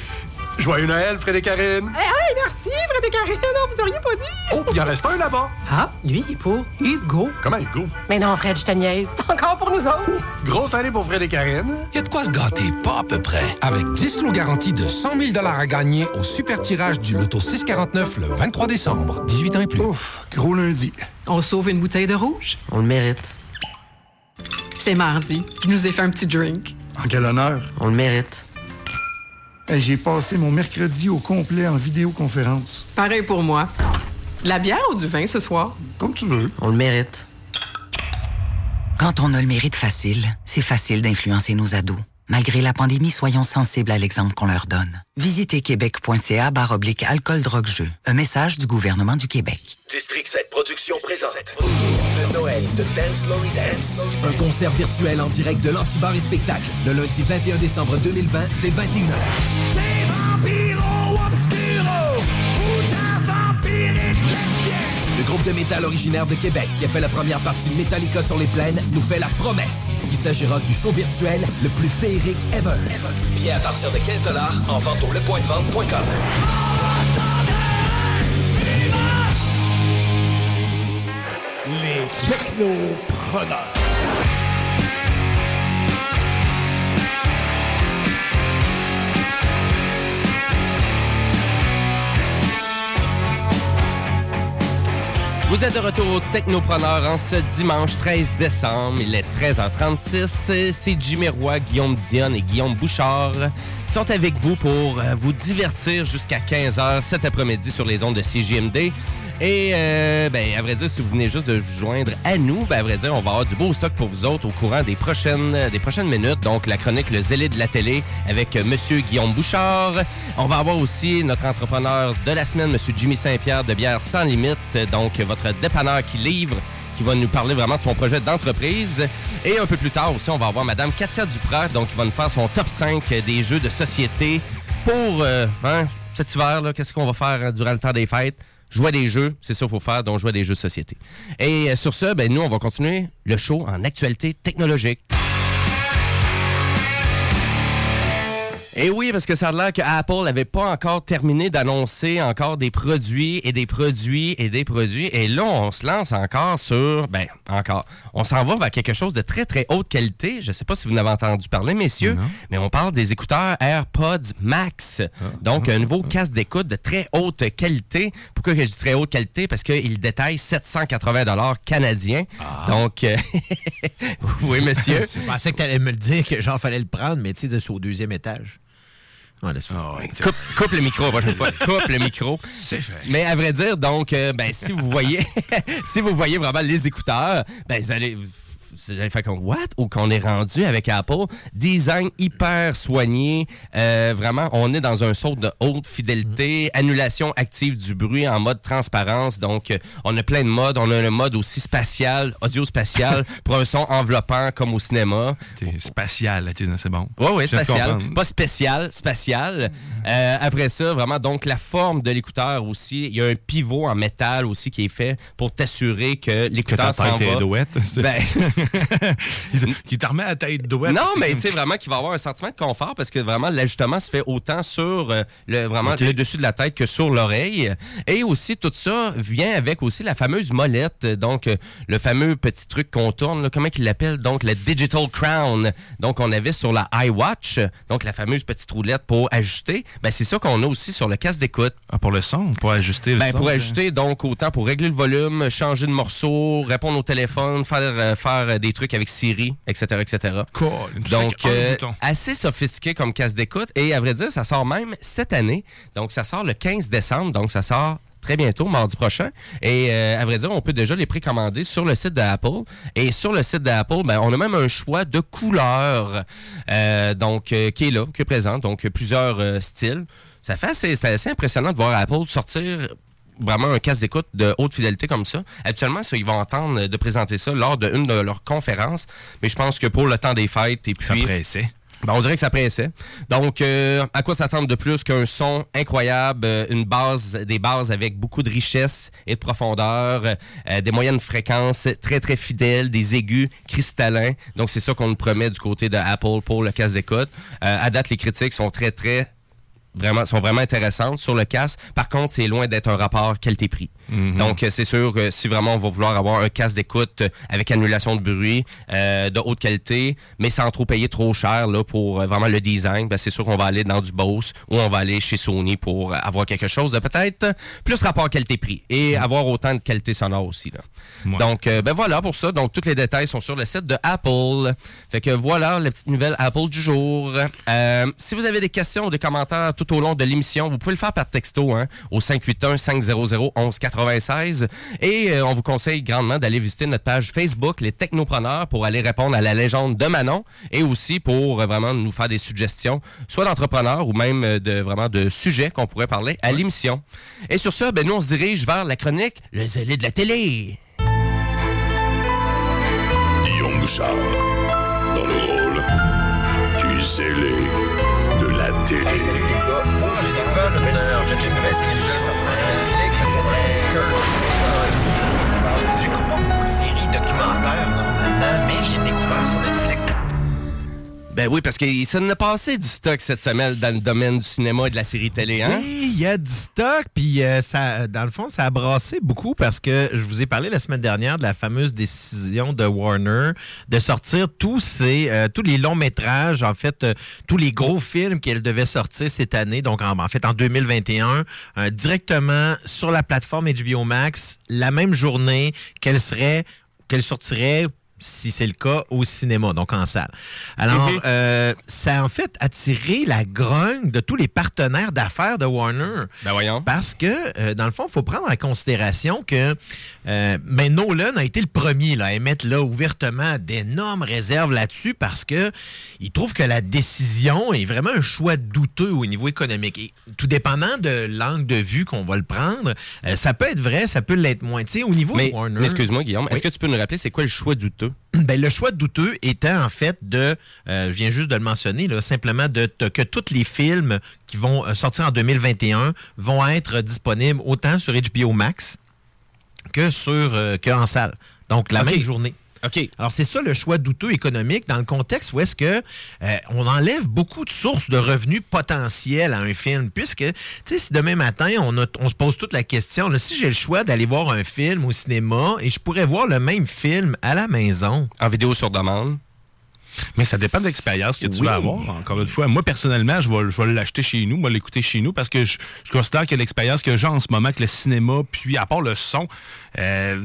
Joyeux Noël, Fred et Karine. Hey, hey, merci, Fred et Karine, on vous auriez pas dit. Oh, il en reste un là-bas. Ah, lui, il est pour Hugo. Comment Hugo? Mais non, Fred, je te niaise. C'est encore pour nous autres. Grosse année pour Fred et Karine. Il y a de quoi se gâter, pas à peu près. Avec 10 lots garantis de 100 000 à gagner au super tirage du loto 649 le 23 décembre. 18 ans et plus. Ouf, gros lundi. On sauve une bouteille de rouge? On le mérite. C'est mardi. Je nous ai fait un petit drink. En quel honneur? On le mérite. Hey, J'ai passé mon mercredi au complet en vidéoconférence. Pareil pour moi. De la bière ou du vin ce soir? Comme tu veux. On le mérite. Quand on a le mérite facile, c'est facile d'influencer nos ados. Malgré la pandémie, soyons sensibles à l'exemple qu'on leur donne. Visitez québec.ca barre oblique alcool drogue jeu. Un message du gouvernement du Québec. District 7 Productions présente le Noël de Dance Lory Dance. Un concert virtuel en direct de l'Antibar et Spectacle le lundi 21 décembre 2020 dès 21h. Le groupe de métal originaire de Québec qui a fait la première partie de Metallica sur les plaines nous fait la promesse qu'il s'agira du show virtuel le plus féerique ever. Billets à partir de 15 en vente au lepointdevente.com. Les technopreneurs. Vous êtes de retour au Technopreneur en ce dimanche 13 décembre. Il est 13h36. C'est Jimmy Roy, Guillaume Dionne et Guillaume Bouchard qui sont avec vous pour euh, vous divertir jusqu'à 15h cet après-midi sur les ondes de CJMD. Et, euh, ben, à vrai dire, si vous venez juste de vous joindre à nous, ben, à vrai dire, on va avoir du beau stock pour vous autres au courant des prochaines, des prochaines minutes. Donc, la chronique Le Zélé de la télé avec euh, Monsieur Guillaume Bouchard. On va avoir aussi notre entrepreneur de la semaine, Monsieur Jimmy Saint-Pierre de Bière Sans Limite. Donc, votre dépanneur qui livre qui va nous parler vraiment de son projet d'entreprise. Et un peu plus tard aussi, on va avoir Madame Katia Duprat, donc qui va nous faire son top 5 des jeux de société pour euh, hein, cet hiver. Qu'est-ce qu'on va faire euh, durant le temps des fêtes? Jouer des jeux, c'est ça qu'il faut faire, donc jouer des jeux de société. Et euh, sur ce, ben, nous, on va continuer le show en actualité technologique. Et oui, parce que ça a l'air que Apple n'avait pas encore terminé d'annoncer encore des produits et des produits et des produits. Et là, on se lance encore sur, ben, encore, on s'en va vers quelque chose de très, très haute qualité. Je ne sais pas si vous en avez entendu parler, messieurs, mais on parle des écouteurs AirPods Max. Donc, un nouveau casque d'écoute de très haute qualité. Pourquoi que je dis très haute qualité? Parce qu'il détaille 780 canadiens. Donc, euh, <laughs> oui, monsieur. <laughs> Je pensais que tu allais me le dire que genre fallait le prendre, mais tu sais, c'est au deuxième étage. Coupe, coupe le micro la prochaine fois. <laughs> Coupe le micro. C'est fait. Mais à vrai dire, donc, euh, ben, si vous voyez, <laughs> si vous voyez vraiment les écouteurs, ben, vous allez, j'allais faire comme what? Ou qu'on est rendu avec Apple. Design hyper soigné. Euh, vraiment, on est dans un saut de haute fidélité. Annulation active du bruit en mode transparence. Donc, euh, on a plein de modes. On a un mode aussi spatial, audio-spatial, <laughs> pour un son enveloppant comme au cinéma. Spatial, c'est bon. Oui, oui, spatial. Pas spécial, spatial. Euh, après ça, vraiment, donc la forme de l'écouteur aussi. Il y a un pivot en métal aussi qui est fait pour t'assurer que l'écouteur s'en va. Ben, <laughs> qui te remet à la tête douette. non, mais tu sais vraiment qu'il va avoir un sentiment de confort parce que vraiment l'ajustement se fait autant sur euh, le vraiment le dessus de la tête que sur l'oreille et aussi tout ça vient avec aussi la fameuse molette donc euh, le fameux petit truc qu'on tourne là, comment qu'il l'appelle? Donc le digital crown donc on avait sur la iWatch donc la fameuse petite roulette pour ajuster ben c'est ça qu'on a aussi sur le casque d'écoute Ah, pour le son, pour ajuster le ben, son. pour hein. ajuster, donc, autant pour régler le volume, changer de morceau, répondre au téléphone, faire, euh, faire euh, des trucs avec Siri, etc., etc. Cool. Donc, euh, assez sophistiqué comme casse d'écoute. Et à vrai dire, ça sort même cette année. Donc, ça sort le 15 décembre. Donc, ça sort très bientôt, mardi prochain. Et euh, à vrai dire, on peut déjà les précommander sur le site d'Apple. Et sur le site d'Apple, ben, on a même un choix de couleurs euh, donc, euh, qui est là, qui est présent. Donc, plusieurs styles. Ça fait c'est assez impressionnant de voir Apple sortir vraiment un casque d'écoute de haute fidélité comme ça. Actuellement, ça, ils vont entendre de présenter ça lors d'une de leurs conférences, mais je pense que pour le temps des fêtes et puis... Ça pressait. Ben, on dirait que ça pressait. Donc, euh, à quoi s'attendre de plus qu'un son incroyable, euh, une base, des bases avec beaucoup de richesse et de profondeur, euh, des moyennes fréquences très, très fidèles, des aigus cristallins. Donc, c'est ça qu'on nous promet du côté de Apple pour le casque d'écoute. Euh, à date, les critiques sont très, très vraiment sont vraiment intéressantes sur le casque. Par contre, c'est loin d'être un rapport qualité-prix. Mhm. Donc, euh, c'est sûr que si vraiment on va vouloir avoir un casque d'écoute euh, avec annulation de bruit euh, de haute qualité, mais sans trop payer trop cher là, pour vraiment le design, ben, c'est sûr qu'on va aller dans du Bose ou on va aller chez Sony pour avoir quelque chose de peut-être plus rapport qualité-prix et avoir autant de qualité sonore aussi. Là. Ouais. Donc, euh, ben voilà pour ça. Donc, tous les détails sont sur le site de Apple. Fait que voilà la petite nouvelle Apple du jour. Euh, si vous avez des questions ou des commentaires tout au long de l'émission, vous pouvez le faire par texto hein, au 581-500-1196. Et euh, on vous conseille grandement d'aller visiter notre page Facebook, Les Technopreneurs, pour aller répondre à la légende de Manon et aussi pour euh, vraiment nous faire des suggestions, soit d'entrepreneurs ou même euh, de vraiment de sujets qu'on pourrait parler à l'émission. Et sur ça, ben, nous, on se dirige vers la chronique Le zélé de la télé. Guillaume Bouchard, dans le rôle du zélé de la télé. j'ai découvert une nouvelle en fait, j'ai une nouvelle série qui est sortie sur Netflix, ça s'appelle J'écoute pas beaucoup de séries documentaires normalement, mais j'ai découvert sur Netflix. Ben oui, parce qu'il s'en a passé du stock cette semaine dans le domaine du cinéma et de la série télé, hein? Oui, il y a du stock, puis euh, ça, dans le fond, ça a brassé beaucoup parce que je vous ai parlé la semaine dernière de la fameuse décision de Warner de sortir tous ces, euh, tous les longs métrages, en fait, euh, tous les gros films qu'elle devait sortir cette année, donc en, en fait en 2021, euh, directement sur la plateforme HBO Max, la même journée qu'elle serait, qu'elle sortirait si c'est le cas, au cinéma, donc en salle. Alors, Mhm. euh, ça a en fait attiré la grogne de tous les partenaires d'affaires de Warner. Ben voyons. Parce que, euh, dans le fond, il faut prendre en considération que euh, ben Nolan a été le premier là, à émettre là, ouvertement d'énormes réserves là-dessus parce que il trouve que la décision est vraiment un choix douteux au niveau économique. Et tout dépendant de l'angle de vue qu'on va le prendre, euh, ça peut être vrai, ça peut l'être moins. Tu sais, au niveau Mais, de Warner... excuse-moi, Guillaume, Oui. est-ce que tu peux nous rappeler c'est quoi le choix douteux? Ben, le choix douteux étant en fait de, euh, je viens juste de le mentionner, là, simplement de, de- que tous les films qui vont euh, sortir en 2021 vont être disponibles autant sur HBO Max que sur euh, que en salle. Donc la même journée. OK. Alors c'est ça le choix douteux économique dans le contexte où est-ce que euh, on enlève beaucoup de sources de revenus potentiels à un film puisque tu sais si demain matin on, a- on se pose toute la question là, si j'ai le choix d'aller voir un film au cinéma et je pourrais voir le même film à la maison En vidéo sur demande. Mais ça dépend de l'expérience que tu Oui. vas avoir, encore une fois. Moi, personnellement, je vais, je vais l'acheter chez nous, moi, l'écouter chez nous, parce que je, je considère que l'expérience que j'ai en ce moment avec le cinéma, puis à part le son, euh,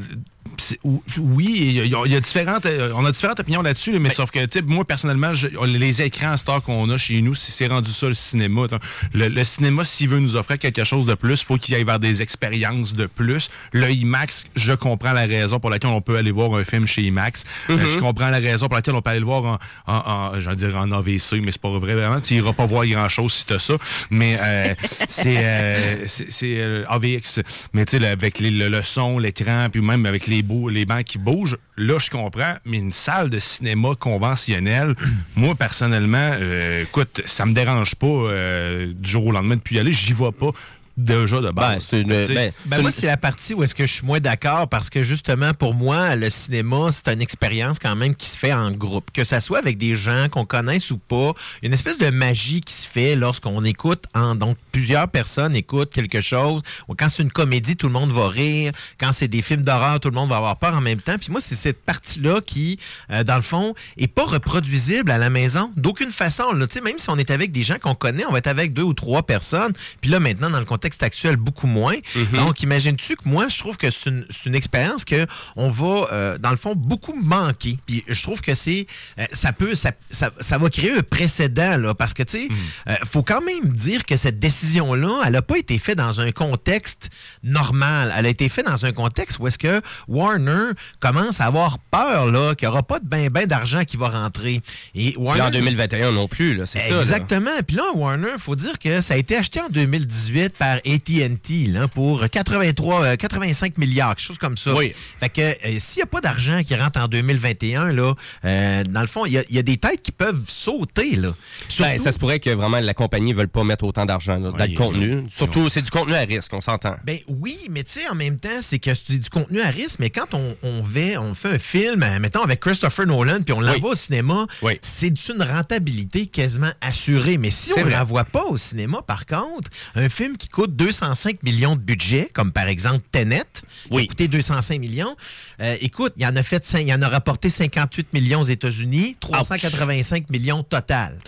oui, il y, a- il y a différentes, euh, on a différentes opinions là-dessus, là, mais sauf que, moi, personnellement, je- les écrans à star qu'on a chez nous, c'est rendu ça le cinéma. Le, le cinéma, s'il veut nous offrir quelque chose de plus, faut qu'il aille vers des expériences de plus. Le IMAX, je comprends la raison pour laquelle on peut aller voir un film chez IMAX. Euh, Mhm. je comprends la raison pour laquelle on peut aller le voir en, en, en- dire en AVC, mais c'est pas vrai vraiment. Tu iras pas voir grand-chose si t'as ça. Mais euh, <laughs> c'est euh, euh, AVX. Mais tu sais, avec les- le, le son, l'écran, puis même avec les, les bancs qui bougent, là, je comprends. Mais une salle de cinéma conventionnelle, <clears throat> moi, personnellement, euh, écoute, ça me dérange pas euh, du jour au lendemain de plus y aller. J'y vais pas déjà de base. c'est une- ben, Ben, moi, c'est la partie où est-ce que je suis moins d'accord parce que justement, pour moi, le cinéma, c'est une expérience quand même qui se fait en groupe. Que ça soit avec des gens qu'on connaisse ou pas, il y a une espèce de magie qui se fait lorsqu'on écoute, en, donc plusieurs personnes écoutent quelque chose. Ou quand c'est une comédie, tout le monde va rire. Quand c'est des films d'horreur, tout le monde va avoir peur en même temps. Puis moi, c'est cette partie-là qui, euh, dans le fond, est pas reproduisible à la maison d'aucune façon. Là. Tu sais, Même si on est avec des gens qu'on connaît, on va être avec deux ou trois personnes. Puis là, maintenant, dans le contexte actuel, beaucoup moins. Donc, imagines-tu que moi, je trouve que c'est une, c'est une expérience que on va, euh, dans le fond, beaucoup manquer. Puis je trouve que c'est, euh, ça peut, ça, ça, ça va créer un précédent, là, parce que, tu sais, euh, faut quand même dire que cette décision-là, elle n'a pas été faite dans un contexte normal. Elle a été faite dans un contexte où est-ce que Warner commence à avoir peur, là, qu'il n'y aura pas de ben ben d'argent qui va rentrer. Et Puis Warner... en 2021 non plus, là, c'est ça. Exactement. Puis là, Warner, il faut dire que ça a été acheté en 2018 par AT&T là, pour 83, euh, 85 milliards, quelque chose comme ça. Oui. Fait que euh, s'il n'y a pas d'argent qui rentre en 2021, là, euh, dans le fond, il y, a- il y a des têtes qui peuvent sauter. Là. Ben, ça se pourrait que vraiment la compagnie ne veuille pas mettre autant d'argent là, dans le contenu. Surtout, c'est du contenu à risque, on s'entend. Ben oui, mais tu sais, en même temps, c'est que c'est du contenu à risque, mais quand on, on, va- on fait un film, euh, mettons avec Christopher Nolan, puis on l'envoie au cinéma, c'est une rentabilité quasiment assurée. Mais si on ne l'envoie pas au cinéma, par contre, un film qui coûte 205 millions de budget, comme par exemple Tenet, qui a coûté 205 millions, euh, écoute, il y en a fait, il en a rapporté 58 millions aux États-Unis, 385 millions total.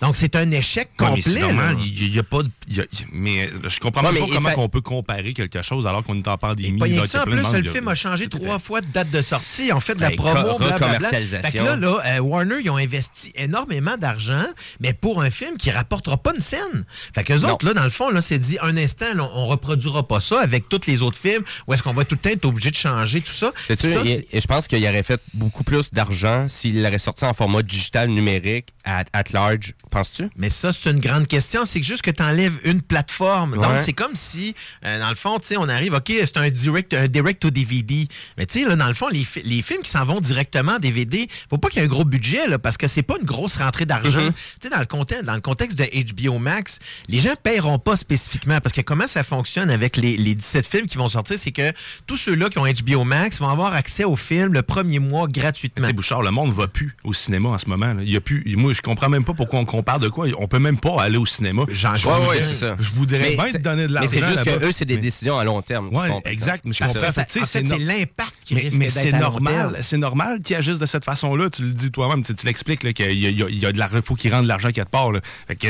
Donc c'est un échec Ouais, complet. il n'y a, pas de. il y a- mais je comprends Ouais, même mais pas comment ça- on peut comparer quelque chose alors qu'on est en pandémie. Pas que qu'il y ça, en plus, le film a changé trois fois de date de sortie. On fait de la Ben, promo. Fait que là, là euh, Warner, ils ont investi énormément d'argent, mais pour un film qui rapportera pas une scène. Fait qu'eux Non. autres, là, dans le fond, là, c'est dit, un instant, là, on reproduira pas ça avec tous les autres films, ou est-ce qu'on va tout le temps être obligé de changer tout ça? C'est sûr, ça, et, et je pense qu'il aurait fait beaucoup plus d'argent s'il l'aurait sorti en format digital numérique at, at large, penses-tu? Mais ça, c'est une grande question. C'est juste que tu enlèves une plateforme. Donc, c'est comme si, euh, dans le fond, tu sais, on arrive, OK, c'est un direct, un direct au DVD. Mais tu sais, là, dans le fond, les, fi- les films qui s'en vont directement en DVD, faut pas qu'il y ait un gros budget, là, parce que c'est pas une grosse rentrée d'argent. Mhm. Tu sais, dans le contexte, dans le contexte de HBO Max, les gens paieront pas spécifiquement, parce que comment ça fonctionne avec les, les 17 films qui vont sortir, c'est que tous ceux-là qui ont HBO Max vont avoir accès au film le premier mois gratuitement. Tu Bouchard, le monde va plus au cinéma en ce moment. là. Il y a plus, moi, je comprends même pas pourquoi on compare de quoi? On peut même pas aller au cinéma. J'en je Ouais, voudrais, ouais, c'est ça. je voudrais Mais bien te donner de Mais l'argent. c'est juste que eux, c'est des Mais- décisions à long terme. exact. Mais je comprends. En fait, c'est l'impact qui mais, risque mais d'être c'est normal. C'est normal qu'ils agissent de cette façon-là. Tu le dis toi-même. Tu, tu l'expliques là, qu'il y a, il y a- il y a de la, faut qu'ils rendent de l'argent quelque part. Fait que,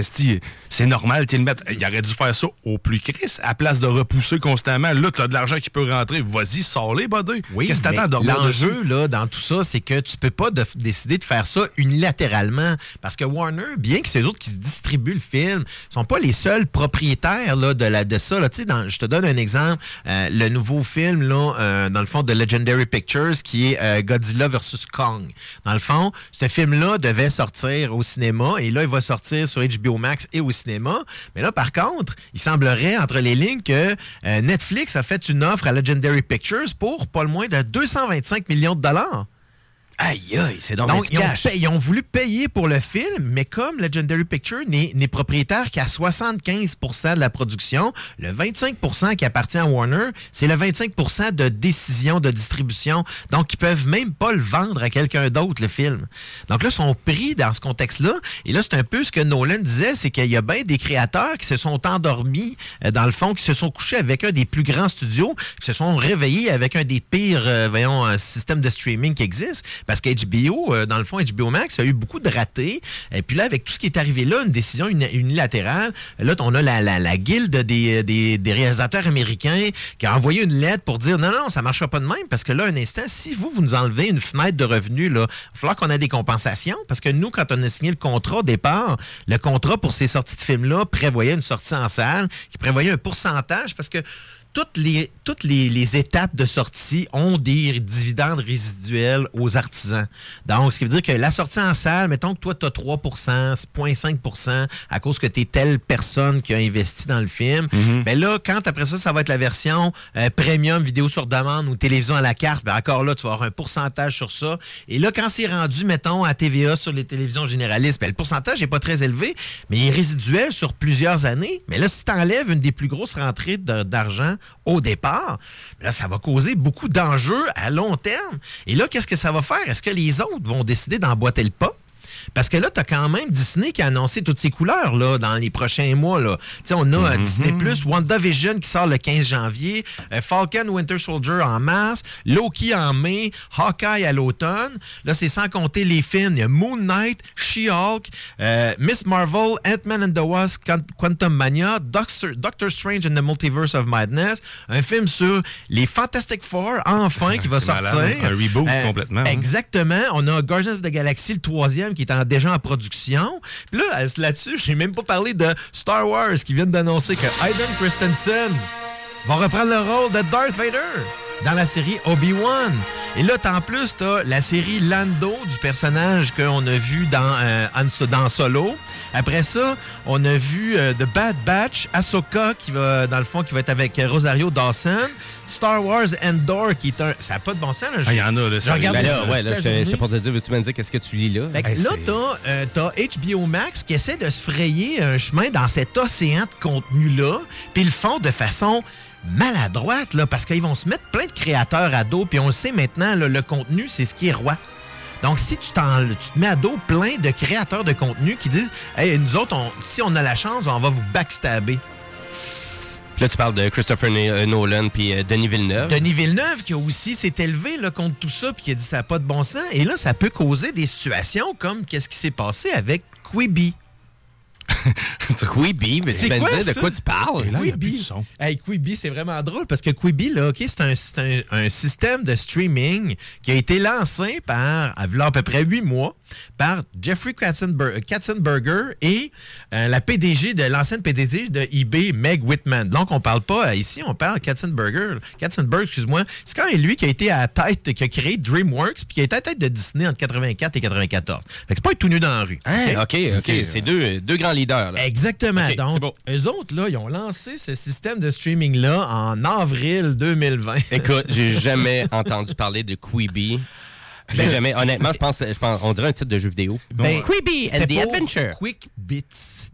c'est normal qu'ils le mettent. Il aurait dû faire ça au plus Chris, à place de repousser constamment. Là, tu as de l'argent qui peut rentrer. Vas-y, sors-les, buddy. Oui, Qu'est-ce que mais t'attends de L'enjeu là, dans tout ça, c'est que tu peux pas de- décider de faire ça unilatéralement. Parce que Warner, bien que c'est eux autres qui se distribuent le film, sont pas les seuls propriétaires là, de, la, de ça. Là. Dans- je te donne un exemple. Euh, le nouveau film, là, euh, dans le fond, de Legendary Pictures, qui est euh, Godzilla vs. Kong. Dans le fond, ce film-là devait sortir au cinéma et là, il va sortir sur HBO Max et au cinéma. Mais là, par contre, il semblerait, entre les lignes, que Netflix a fait une offre à Legendary Pictures pour pas le moins de 225 millions de dollars. Aïe, aïe, c'est donc, Donc, ils ont, payé- ils ont voulu payer pour le film, mais comme Legendary Picture n'est n'est propriétaire qu'à 75% de la production, le 25% qui appartient à Warner, c'est le 25% de décision de distribution. Donc, ils peuvent même pas le vendre à quelqu'un d'autre, le film. Donc là, ils sont pris dans ce contexte-là. Et là, c'est un peu ce que Nolan disait, c'est qu'il y a bien des créateurs qui se sont endormis, euh, dans le fond, qui se sont couchés avec un des plus grands studios, qui se sont réveillés avec un des pires, euh, voyons, euh, systèmes de streaming qui existent. Parce que HBO, euh, dans le fond, HBO Max a eu beaucoup de ratés. Et puis là, avec tout ce qui est arrivé là, une décision uni- unilatérale, là, on a la, la, la guilde des, des, des réalisateurs américains qui a envoyé une lettre pour dire non, non, ça ne marchera pas de même. Parce que là, un instant, si vous, vous nous enlevez une fenêtre de revenus, là, il va falloir qu'on ait des compensations. Parce que nous, quand on a signé le contrat au départ, le contrat pour ces sorties de films-là prévoyait une sortie en salle qui prévoyait un pourcentage parce que toutes les, toutes les, les étapes de sortie ont des dividendes résiduels aux artisans. Donc, ce qui veut dire que la sortie en salle, mettons que toi, tu as 3 0,5% à cause que tu es telle personne qui a investi dans le film. Ben là, quand après ça, ça va être la version euh, premium, vidéo sur demande ou télévision à la carte, ben encore là, tu vas avoir un pourcentage sur ça. Et là, quand c'est rendu, mettons, à TVA sur les télévisions généralistes, ben, le pourcentage n'est pas très élevé, mais il est résiduel sur plusieurs années. Mais là, si tu enlèves une des plus grosses rentrées d'argent au départ, ça va causer beaucoup d'enjeux à long terme. Et là, qu'est-ce que ça va faire? Est-ce que les autres vont décider d'emboîter le pas? Parce que là, tu as quand même Disney qui a annoncé toutes ses couleurs là, dans les prochains mois. Là. On a euh, Mhm. Disney Plus, WandaVision qui sort le 15 janvier, euh, Falcon Winter Soldier en mars, Loki en mai, Hawkeye à l'automne. Là, c'est sans compter les films. Il y a Moon Knight, She-Hulk, euh, Miss Marvel, Ant-Man and the Wasp, Quan- Quantum Mania, Doctor, Doctor Strange and the Multiverse of Madness, un film sur les Fantastic Four, enfin, qui <laughs> va sortir. malade, hein? Un reboot Euh, complètement, hein? Exactement. On a Guardians of the Galaxy, le troisième, qui est déjà en production. Puis là, là-dessus, j'ai même pas parlé de Star Wars, qui viennent d'annoncer que Hayden Christensen va reprendre le rôle de Darth Vader dans la série Obi-Wan. Et là, t'as- en plus, t'as la série Lando du personnage qu'on a vu dans, euh, dans Solo. Après ça, on a vu euh, The Bad Batch, Ahsoka, qui va, dans le fond, qui va être avec euh, Rosario Dawson. Star Wars Endor, qui est un... Ça n'a pas de bon sens. là. Ah, il y en a, là, Je regarde Ben là, ouais, là, journée. j'étais pour te dire, veux-tu me dire qu'est-ce que tu lis là? Fait que là, t'as euh, t'as HBO Max qui essaie de se frayer un chemin dans cet océan de contenu-là, puis ils le font de façon maladroite, là, parce qu'ils vont se mettre plein de créateurs à dos, puis on le sait maintenant, là, le contenu, c'est ce qui est roi. Donc, si tu, t'en- tu te mets à dos plein de créateurs de contenu qui disent Hey, nous autres, on- si on a la chance, on va vous backstabber. Puis là, tu parles de Christopher euh, Nolan puis euh, Denis Villeneuve. Denis Villeneuve qui a aussi s'est élevé là, contre tout ça puis qui a dit ça n'a pas de bon sens. Et là, ça peut causer des situations comme qu'est-ce qui s'est passé avec Quibi. <laughs> Quibi, mais tu vas me dire de quoi tu parles? Et là, Quibi. Hey, Quibi, c'est vraiment drôle parce que Quibi, là, OK, c'est un, c'est un- un système de streaming qui a été lancé par, à à peu près huit mois, par Jeffrey Katzenber- Katzenberger et euh, la PDG de l'ancienne PDG de eBay, Meg Whitman. Donc, on parle pas euh, ici, on parle Katzenberger. Katzenberg, excuse-moi. C'est quand même lui qui a été à la tête, qui a créé DreamWorks puis qui a été à la tête de Disney entre 84 et 94. Fait que c'est pas un tout nu dans la rue. Hein? OK, OK. C'est deux, deux grands leaders. Là. Exactement. Donc, beau. eux autres, là, ils ont lancé ce système de streaming-là en avril 2020. Écoute, j'ai <laughs> jamais entendu parler de Quibi. J'ai Ben- jamais, honnêtement, je pense, je pense, on dirait un titre de jeu vidéo. Ben, Quibi and c'était the pour Adventure. Quick Bits.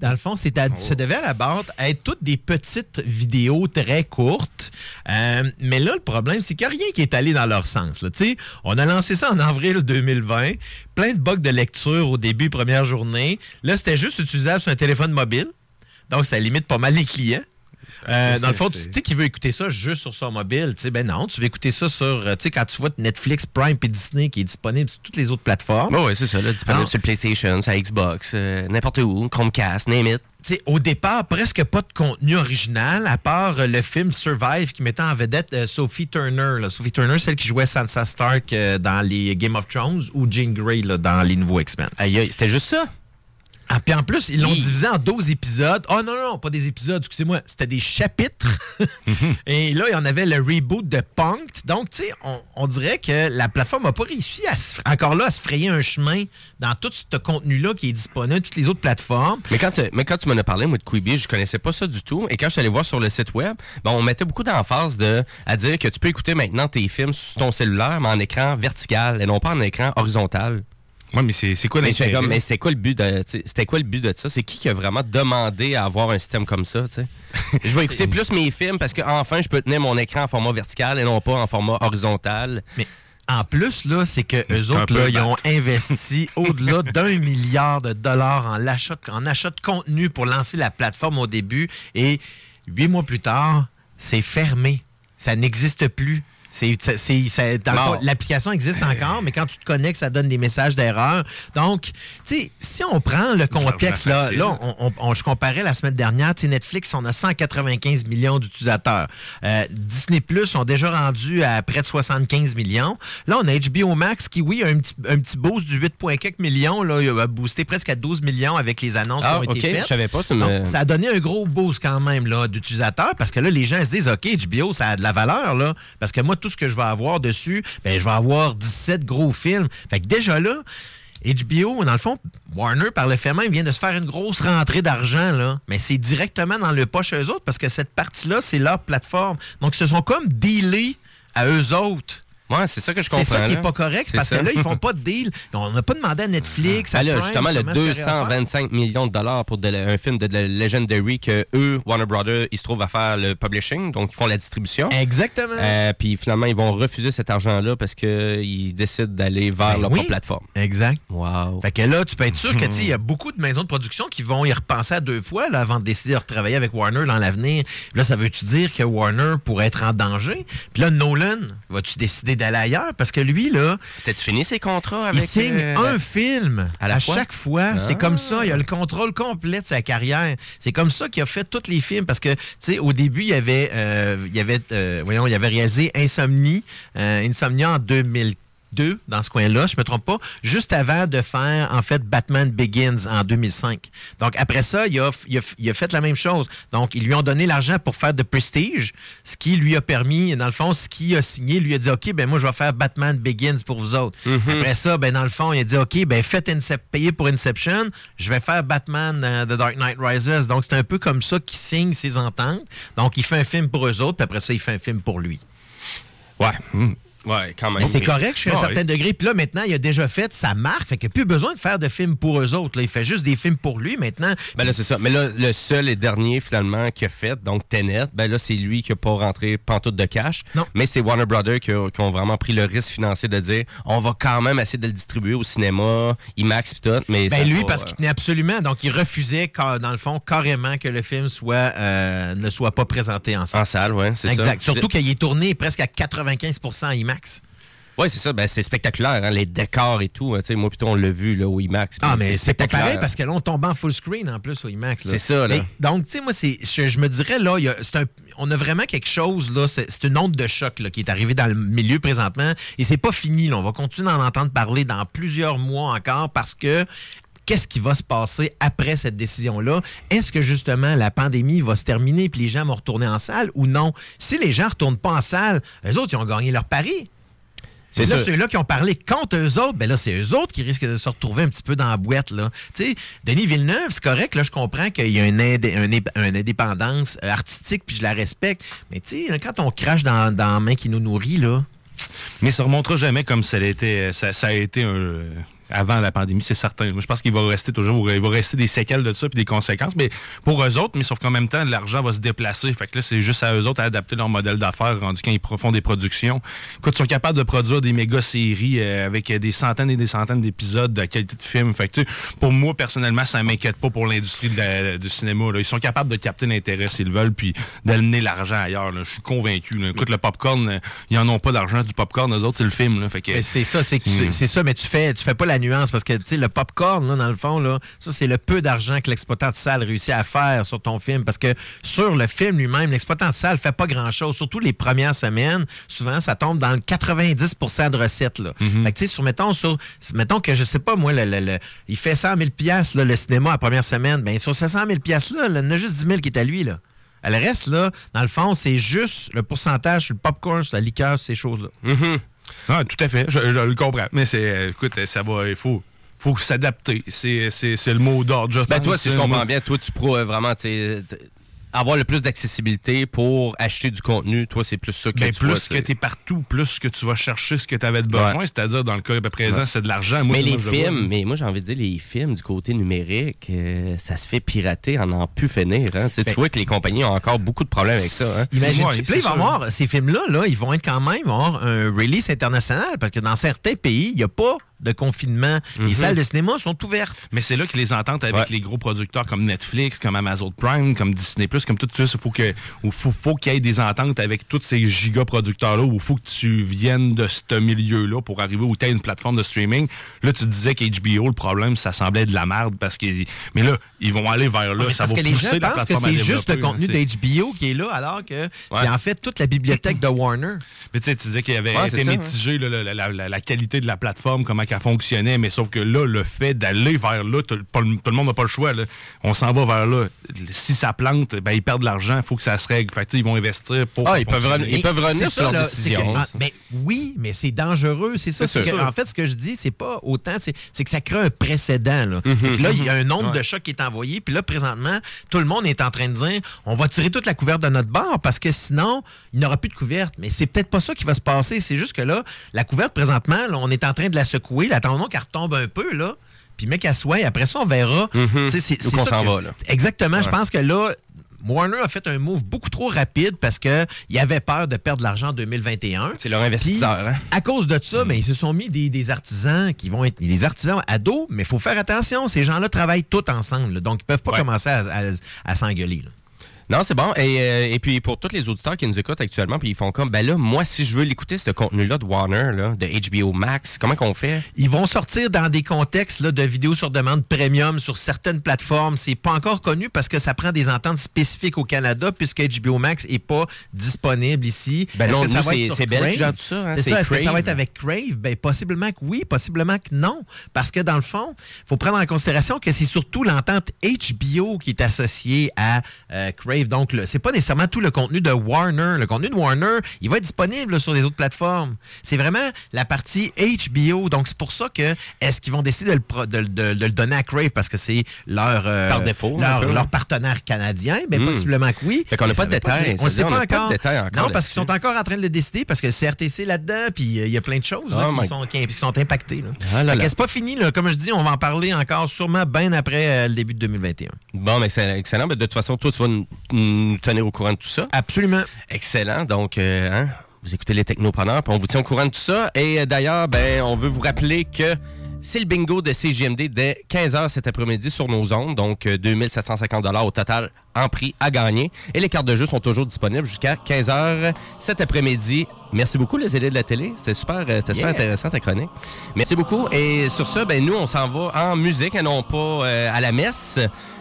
Dans le fond, c'est à- ça devait à la base être toutes des petites vidéos très courtes. Euh, mais là, le problème, c'est qu'il n'y a rien qui est allé dans leur sens. là. Tu sais, on a lancé ça en avril 2020. Plein de bugs de lecture au début, première journée. Là, c'était juste utilisable sur un téléphone mobile. Donc, ça limite pas mal les clients. Euh, dans le fond, tu sais qui veut écouter ça juste sur son mobile, tu sais, ben non, tu veux écouter ça sur, euh, tu sais, quand tu vois Netflix, Prime et Disney qui est disponible sur toutes les autres plateformes. Bon, ouais, c'est ça, là, disponible sur PlayStation, sur Xbox, euh, n'importe où, Chromecast, name it. Tu sais, au départ, presque pas de contenu original, à part euh, le film Survive qui mettait en vedette euh, Sophie Turner. là. Sophie Turner, celle qui jouait Sansa Stark euh, dans les Game of Thrones ou Jean Grey là, dans les nouveaux X-Men. Aïe, aïe, c'était juste ça? Ah, puis en plus, ils l'ont divisé en 12 épisodes. Oh non, non, pas des épisodes, excusez-moi. C'était des chapitres. <laughs> Et là, il y en avait le reboot de Punked. Donc, tu sais, on, on dirait que la plateforme n'a pas réussi à se- encore là à se frayer un chemin dans tout ce contenu-là qui est disponible, toutes les autres plateformes. Mais quand, tu, mais quand tu m'en as parlé, moi, de Quibi, je connaissais pas ça du tout. Et quand je suis allé voir sur le site web, ben, on mettait beaucoup d'emphase de, à dire que tu peux écouter maintenant tes films sur ton cellulaire, mais en écran vertical et non pas en écran horizontal. Ouais, mais c'est quoi Mais l'intérêt? comme, mais c'est quoi le but de, c'était quoi le but de ça? C'est qui qui a vraiment demandé à avoir un système comme ça, tu sais? <laughs> Je vais écouter plus mes films parce que enfin je peux tenir mon écran en format vertical et non pas en format horizontal. Mais en plus, là, c'est que eux autres, là, ils ont investi <laughs> au-delà d'un milliard de dollars en achat, de, en achat de contenu pour lancer la plateforme au début. Et huit mois plus tard, c'est fermé. Ça n'existe plus. L'application existe encore, mais quand tu te connectes, ça donne des messages d'erreur. Donc, tu sais, si on prend le contexte, là, là on, je comparais la semaine dernière, Netflix, on a 195 millions d'utilisateurs. Euh, Disney Plus sont déjà rendus à près de 75 millions. Là, on a HBO Max qui, oui, a un petit, un petit boost du 8,4 millions. Là, il a boosté presque à 12 millions avec les annonces Ah, qui ont ok, été faites. je savais pas, me- Donc, ça a donné un gros boost quand même là, d'utilisateurs parce que là, les gens se disent, OK, HBO, ça a de la valeur. Là, parce que moi, tout ce que je vais avoir dessus, ben, je vais avoir 17 gros films. Fait que déjà là, HBO, dans le fond, Warner, par le fait même, vient de se faire une grosse rentrée d'argent, là. Mais c'est directement dans le poche eux autres parce que cette partie-là, c'est leur plateforme. Donc, ce sont comme dealés à eux autres. Ouais, c'est ça que je C'est comprends. ça qui n'est pas correct C'est parce ça. que là, ils font pas de deal. On n'a pas demandé à Netflix. à Ben là, Prime, justement, le comment est-ce qu'il y aurait à faire. 225 millions de dollars pour de la- un film de, de Legendary que eux, Warner Brothers, ils se trouvent à faire le publishing, donc ils font la distribution. Exactement. Euh, puis finalement, ils vont refuser cet argent-là parce qu'ils décident d'aller vers Ben leur oui. propre plateforme. Exact. Wow. Fait que là, tu peux être sûr que il y a <laughs> beaucoup de maisons de production qui vont y repenser à deux fois là, avant de décider de retravailler avec Warner dans l'avenir. Là, ça veut-tu dire que Warner pourrait être en danger? Puis là, Nolan, vas-tu décider et d'aller parce que lui, là. C'était-tu fini ses contrats avec. Il signe euh, un film à, chaque fois. C'est ah. comme ça. Il a le contrôle complet de sa carrière. C'est comme ça qu'il a fait tous les films parce que, tu sais, au début, il avait, euh, il avait, euh, voyons, il y avait réalisé Insomnie, euh, Insomnie en 2004 dans ce coin-là, je me trompe pas, juste avant de faire en fait Batman Begins en 2005. Donc après ça, il a, fait la même chose. Donc ils lui ont donné l'argent pour faire de Prestige, ce qui lui a permis, dans le fond, ce qui a signé, lui a dit ok, ben moi je vais faire Batman Begins pour vous autres. Mm-hmm. Après ça, ben dans le fond, il a dit ok, ben faites Incep pour Inception, je vais faire Batman euh, The Dark Knight Rises. Donc c'est un peu comme ça qu'il signe ses ententes. Donc il fait un film pour eux autres, puis après ça il fait un film pour lui. Ouais. Hmm. Ouais, quand même. Mais c'est correct jusqu'à un Ouais. certain degré. Puis là, maintenant, il a déjà fait sa marque. Fait qu'il n'a plus besoin de faire de films pour eux autres. Là. Il fait juste des films pour lui maintenant. Ben là, c'est ça. Mais là, le seul et dernier, finalement, qu'il a fait, donc Tenet, ben là, c'est lui qui n'a pas rentré pantoute de cash. Non. Mais c'est Warner Brothers qui, a- qui ont vraiment pris le risque financier de dire on va quand même essayer de le distribuer au cinéma, IMAX, puis tout. Mais Ben lui, parce qu'il tenait absolument. Donc, il refusait, dans le fond, carrément que le film soit euh, ne soit pas présenté en salle. En salle, ouais, c'est ça. Exact. Surtout qu'il est tourné presque à 95 en IMAX. Oui, c'est ça. Ben, c'est spectaculaire, hein, les décors et tout. hein. Moi, plutôt, on l'a vu là, au IMAX. Ah, mais c'est pas spectaculaire. pareil parce que là, on tombe en full screen en plus au IMAX. C'est ça, là. Mais, donc, tu sais, moi, je, je me dirais, là, il y a- c'est un- on a vraiment quelque chose, là, c'est, c'est une onde de choc là, qui est arrivée dans le milieu présentement et c'est pas fini. Là. On va continuer d'en entendre parler dans plusieurs mois encore parce que Qu'est-ce qui va se passer après cette décision-là? Est-ce que justement la pandémie va se terminer et les gens vont retourner en salle ou non? Si les gens ne retournent pas en salle, eux autres, ils ont gagné leur pari. C'est là, ceux-là qui ont parlé contre eux autres, ben là, c'est eux autres qui risquent de se retrouver un petit peu dans la boîte, là. Tu sais, Denis Villeneuve, c'est correct, là, je comprends qu'il y a une, indé- indépendance euh, artistique, puis je la respecte. Mais tu sais, quand on crache dans, dans la main qui nous nourrit, là. Mais ça ne remontera jamais comme ça a été, ça, ça a été un- avant la pandémie, c'est certain. Moi, je pense qu'il va rester toujours, il va rester des séquelles de ça puis des conséquences. Mais pour eux autres, mais sauf qu'en même temps, l'argent va se déplacer. Fait que là, c'est juste à eux autres à adapter leur modèle d'affaires rendu quand ils font des productions. Écoute, ils sont capables de produire des méga séries euh, avec des centaines et des centaines d'épisodes de qualité de film. Fait que, pour moi, personnellement, ça m'inquiète pas pour l'industrie du cinéma. là. Ils sont capables de capter l'intérêt s'ils veulent puis d'amener l'argent ailleurs. Je suis convaincu. là. Écoute, le popcorn, euh, ils en ont pas d'argent du popcorn. Eux autres, c'est le film. là. Fait que, c'est ça, c'est Hmm. c'est ça, mais tu fais, tu fais pas la nuance parce que tu sais, le popcorn, là, dans le fond, là, ça, c'est le peu d'argent que l'exploitant de salle réussit à faire sur ton film. Parce que sur le film lui-même, l'exploitant de salle fait pas grand-chose. Surtout les premières semaines, souvent, ça tombe dans le 90% de recettes. Là. Fait que, tu sais, sur, mettons, sur, mettons que, je sais pas, moi, le, le- le- il fait 100 000 piastres, là, le cinéma, la première semaine. Ben, sur ces 100 000 piastres-là, là, il y en a juste 10 000 qui est à lui. Là. Le reste, là, dans le fond, c'est juste le pourcentage sur le popcorn, sur la liqueur, ces choses-là. Ah, tout à fait, je, je le comprends. Mais c'est, euh, écoute, ça va, il faut, faut s'adapter. C'est, c'est, c'est le mot d'ordre. Ben, toi, si je Euh, comprends bien, toi, tu pourrais vraiment, tu sais, t- avoir le plus d'accessibilité pour acheter du contenu. Toi, c'est plus ça que Ben, tu plus vois, que tu es partout, plus que tu vas chercher ce que tu avais de besoin, Ouais. c'est-à-dire dans le cas présent, Ouais. c'est de l'argent. Mais les vois. films, mais moi j'ai envie de dire les films du côté numérique, euh, ça se fait pirater en n'en plus finir. Hein. Tu Ben- tu vois que les compagnies ont encore beaucoup de problèmes avec ça. Hein. Imagine, Ouais, tu puis là, il c'est va y sûr. avoir ces films-là, là, ils vont être quand même avoir un release international parce que dans certains pays, il n'y a pas de confinement, les Mhm. salles de cinéma sont ouvertes. Mais c'est là que les ententes avec Ouais. les gros producteurs comme Netflix, comme Amazon Prime, comme Disney+, comme tout ça, il faut que, où faut, faut qu'il y ait des ententes avec tous ces giga producteurs-là, où il faut que tu viennes de ce milieu-là pour arriver où tu as une plateforme de streaming. Là, tu disais qu'HBO, le problème, ça semblait de la merde parce que. Mais là, ils vont aller vers là. Ouais, ça parce va que les pousser gens la pensent que plateforme à c'est juste le contenu hein, d'HBO qui est là, alors que c'est en fait toute la bibliothèque de Warner. Mais tu sais, tu disais qu'il y avait Ouais, été ça, mitigé là, la, la- la- la qualité de la plateforme, comment fonctionnait, mais sauf que là, le fait d'aller vers là, tout, le monde n'a pas le choix. là. On s'en va vers là. Si ça plante, ben, ils perdent de l'argent, il faut que ça se règle. Fait ils vont investir pour. Ah, ils peuvent ils peuvent revenir sur c'est que- décisions. ah, mais oui, mais c'est dangereux. C'est ça. En fait, ce que je dis, c'est pas autant, c'est c'est que ça crée un précédent. Là, Mhm, C'est que là, il y a un nombre de chocs qui est envoyé. Puis là, présentement, tout le monde est en train de dire on va tirer toute la couverte de notre bord parce que sinon, il n'y aura plus de couverte. Mais c'est peut-être pas ça qui va se passer. C'est juste que là, la couverte, présentement, là, on est en train de la secouer. Là, attendons qu'elle retombe un peu. là. Puis, mec, qu'elle soit. Après ça, on verra. Mhm. C'est- qu'on s'en va, là. Exactement. Je pense que là, Warner a fait un move beaucoup trop rapide parce qu'il avait peur de perdre de l'argent en 2021. C'est leur investisseur. Puis, hein? À cause de ça, ben, ils se sont mis des, des artisans qui vont être des artisans ados, mais il faut faire attention. Ces gens-là travaillent tous ensemble. là. donc, ils peuvent pas commencer à, à- à s'engueuler. Non, c'est bon. Et, euh, et puis pour tous les auditeurs qui nous écoutent actuellement, puis ils font comme, ben là, moi, si je veux l'écouter, ce contenu-là de Warner, là, de HBO Max, comment qu'on fait? Ils vont sortir dans des contextes là, de vidéos sur demande premium sur certaines plateformes. C'est pas encore connu parce que ça prend des ententes spécifiques au Canada puisque HBO Max est pas disponible ici. Ben non, c'est- gère tout ça, hein, C'est ça. Est-ce que ça va être avec Crave? Ben, possiblement que oui, possiblement que non. Parce que dans le fond, il faut prendre en considération que c'est surtout l'entente HBO qui est associée à euh, Crave. Donc, le- c'est pas nécessairement tout le contenu de Warner. Le contenu de Warner, il va être disponible sur les autres plateformes. C'est vraiment la partie HBO. Donc, c'est pour ça que est-ce qu'ils vont décider de le, pro- de- de- de le donner à Crave? Parce que c'est leur, euh, Par défaut, leur, leur partenaire canadien? Ben, Hmm. possiblement que oui. Fait qu'on n'a Mais pas ça de veut détails. dire- Ça On ne sait pas encore. Non, parce qu'ils sont encore en train de le décider parce que CRTC là-dedans, puis euh, il y a plein de choses là, Oh qui, sont, qui, qui sont impactées. Là. Ah là. c'est pas fini. Là. Comme je dis, on va en parler encore sûrement bien après euh, le début de 2021. Bon, mais c'est excellent. Mais de toute façon, toi, tu vas nous, nous tenir au courant de tout ça. Absolument. Excellent. Donc, euh, hein, vous écoutez les technopreneurs, puis on vous tient au courant de tout ça. Et euh, d'ailleurs, ben, on veut vous rappeler que c'est le bingo de CGMD dès 15h cet après-midi sur nos ondes. Donc, euh, 2750 au total en prix à gagner. Et les cartes de jeu sont toujours disponibles jusqu'à 15h cet après-midi. Merci beaucoup, les élèves de la télé. C'était super, euh, super intéressant ta chronique. Merci beaucoup. Et sur ça, ben, nous, on s'en va en musique et non pas euh, à la messe.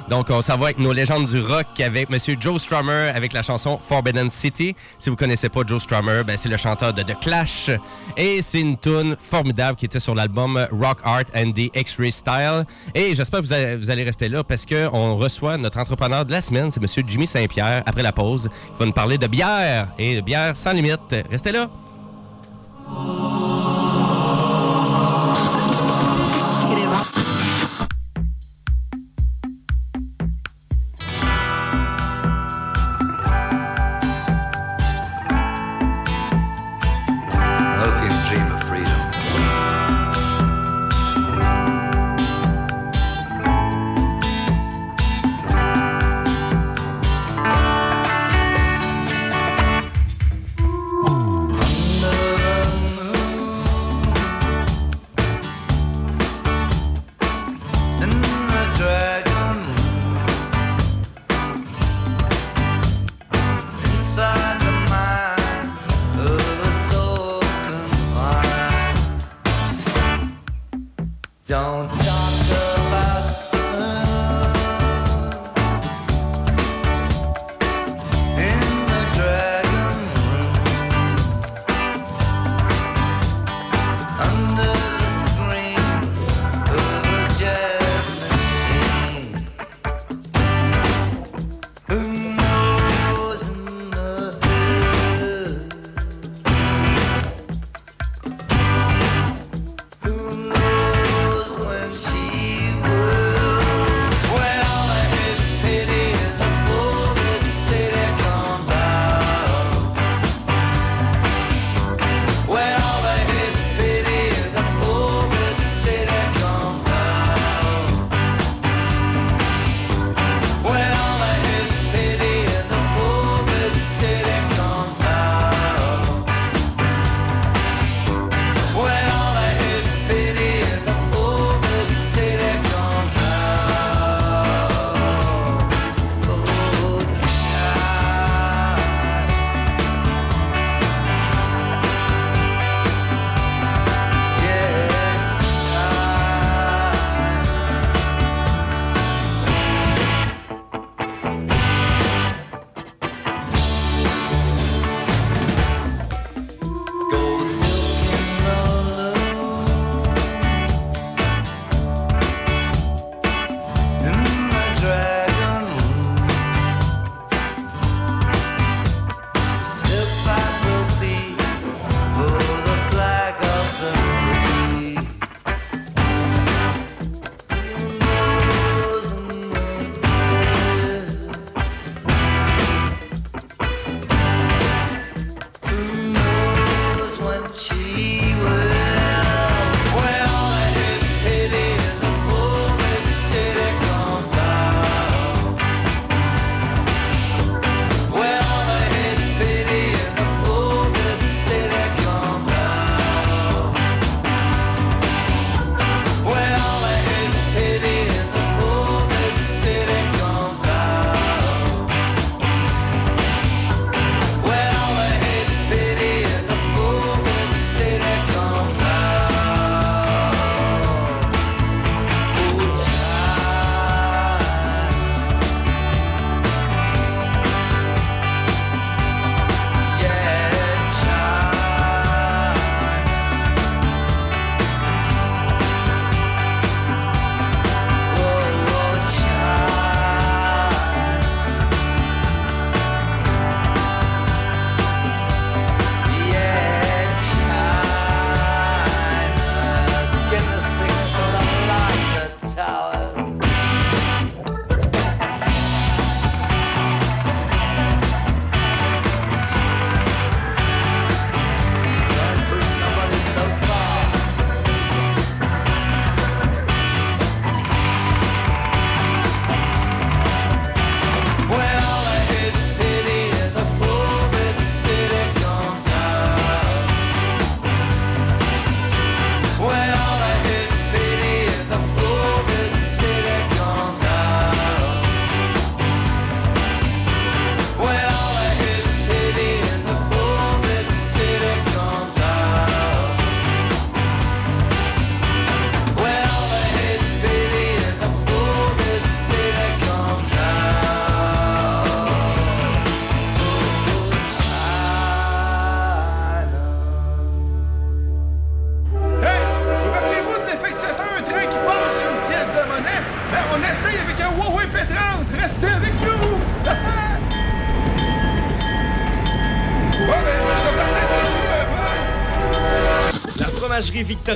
Donc, on s'en va avec nos légendes du rock avec M. Joe Strummer avec la chanson Forbidden City. Si vous connaissez pas Joe Strummer, ben, c'est le chanteur de The Clash. Et c'est une tune formidable qui était sur l'album Rock Art and the X-Ray Style. Et j'espère que vous allez, rester là parce qu'on reçoit notre entrepreneur de la semaine, c'est M. Jimmy Saint-Pierre, après la pause, qui va nous parler de bière et de bière sans limite. Restez là.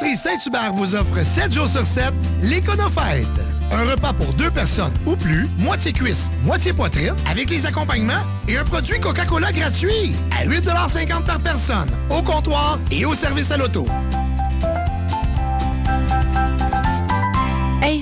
Saint-Hubert vous offrent 7 jours sur 7 l'Éconofête. Un repas pour deux personnes ou plus, moitié cuisse, moitié poitrine, avec les accompagnements et un produit Coca-Cola gratuit à 8,50 par personne, au comptoir et au service à l'auto.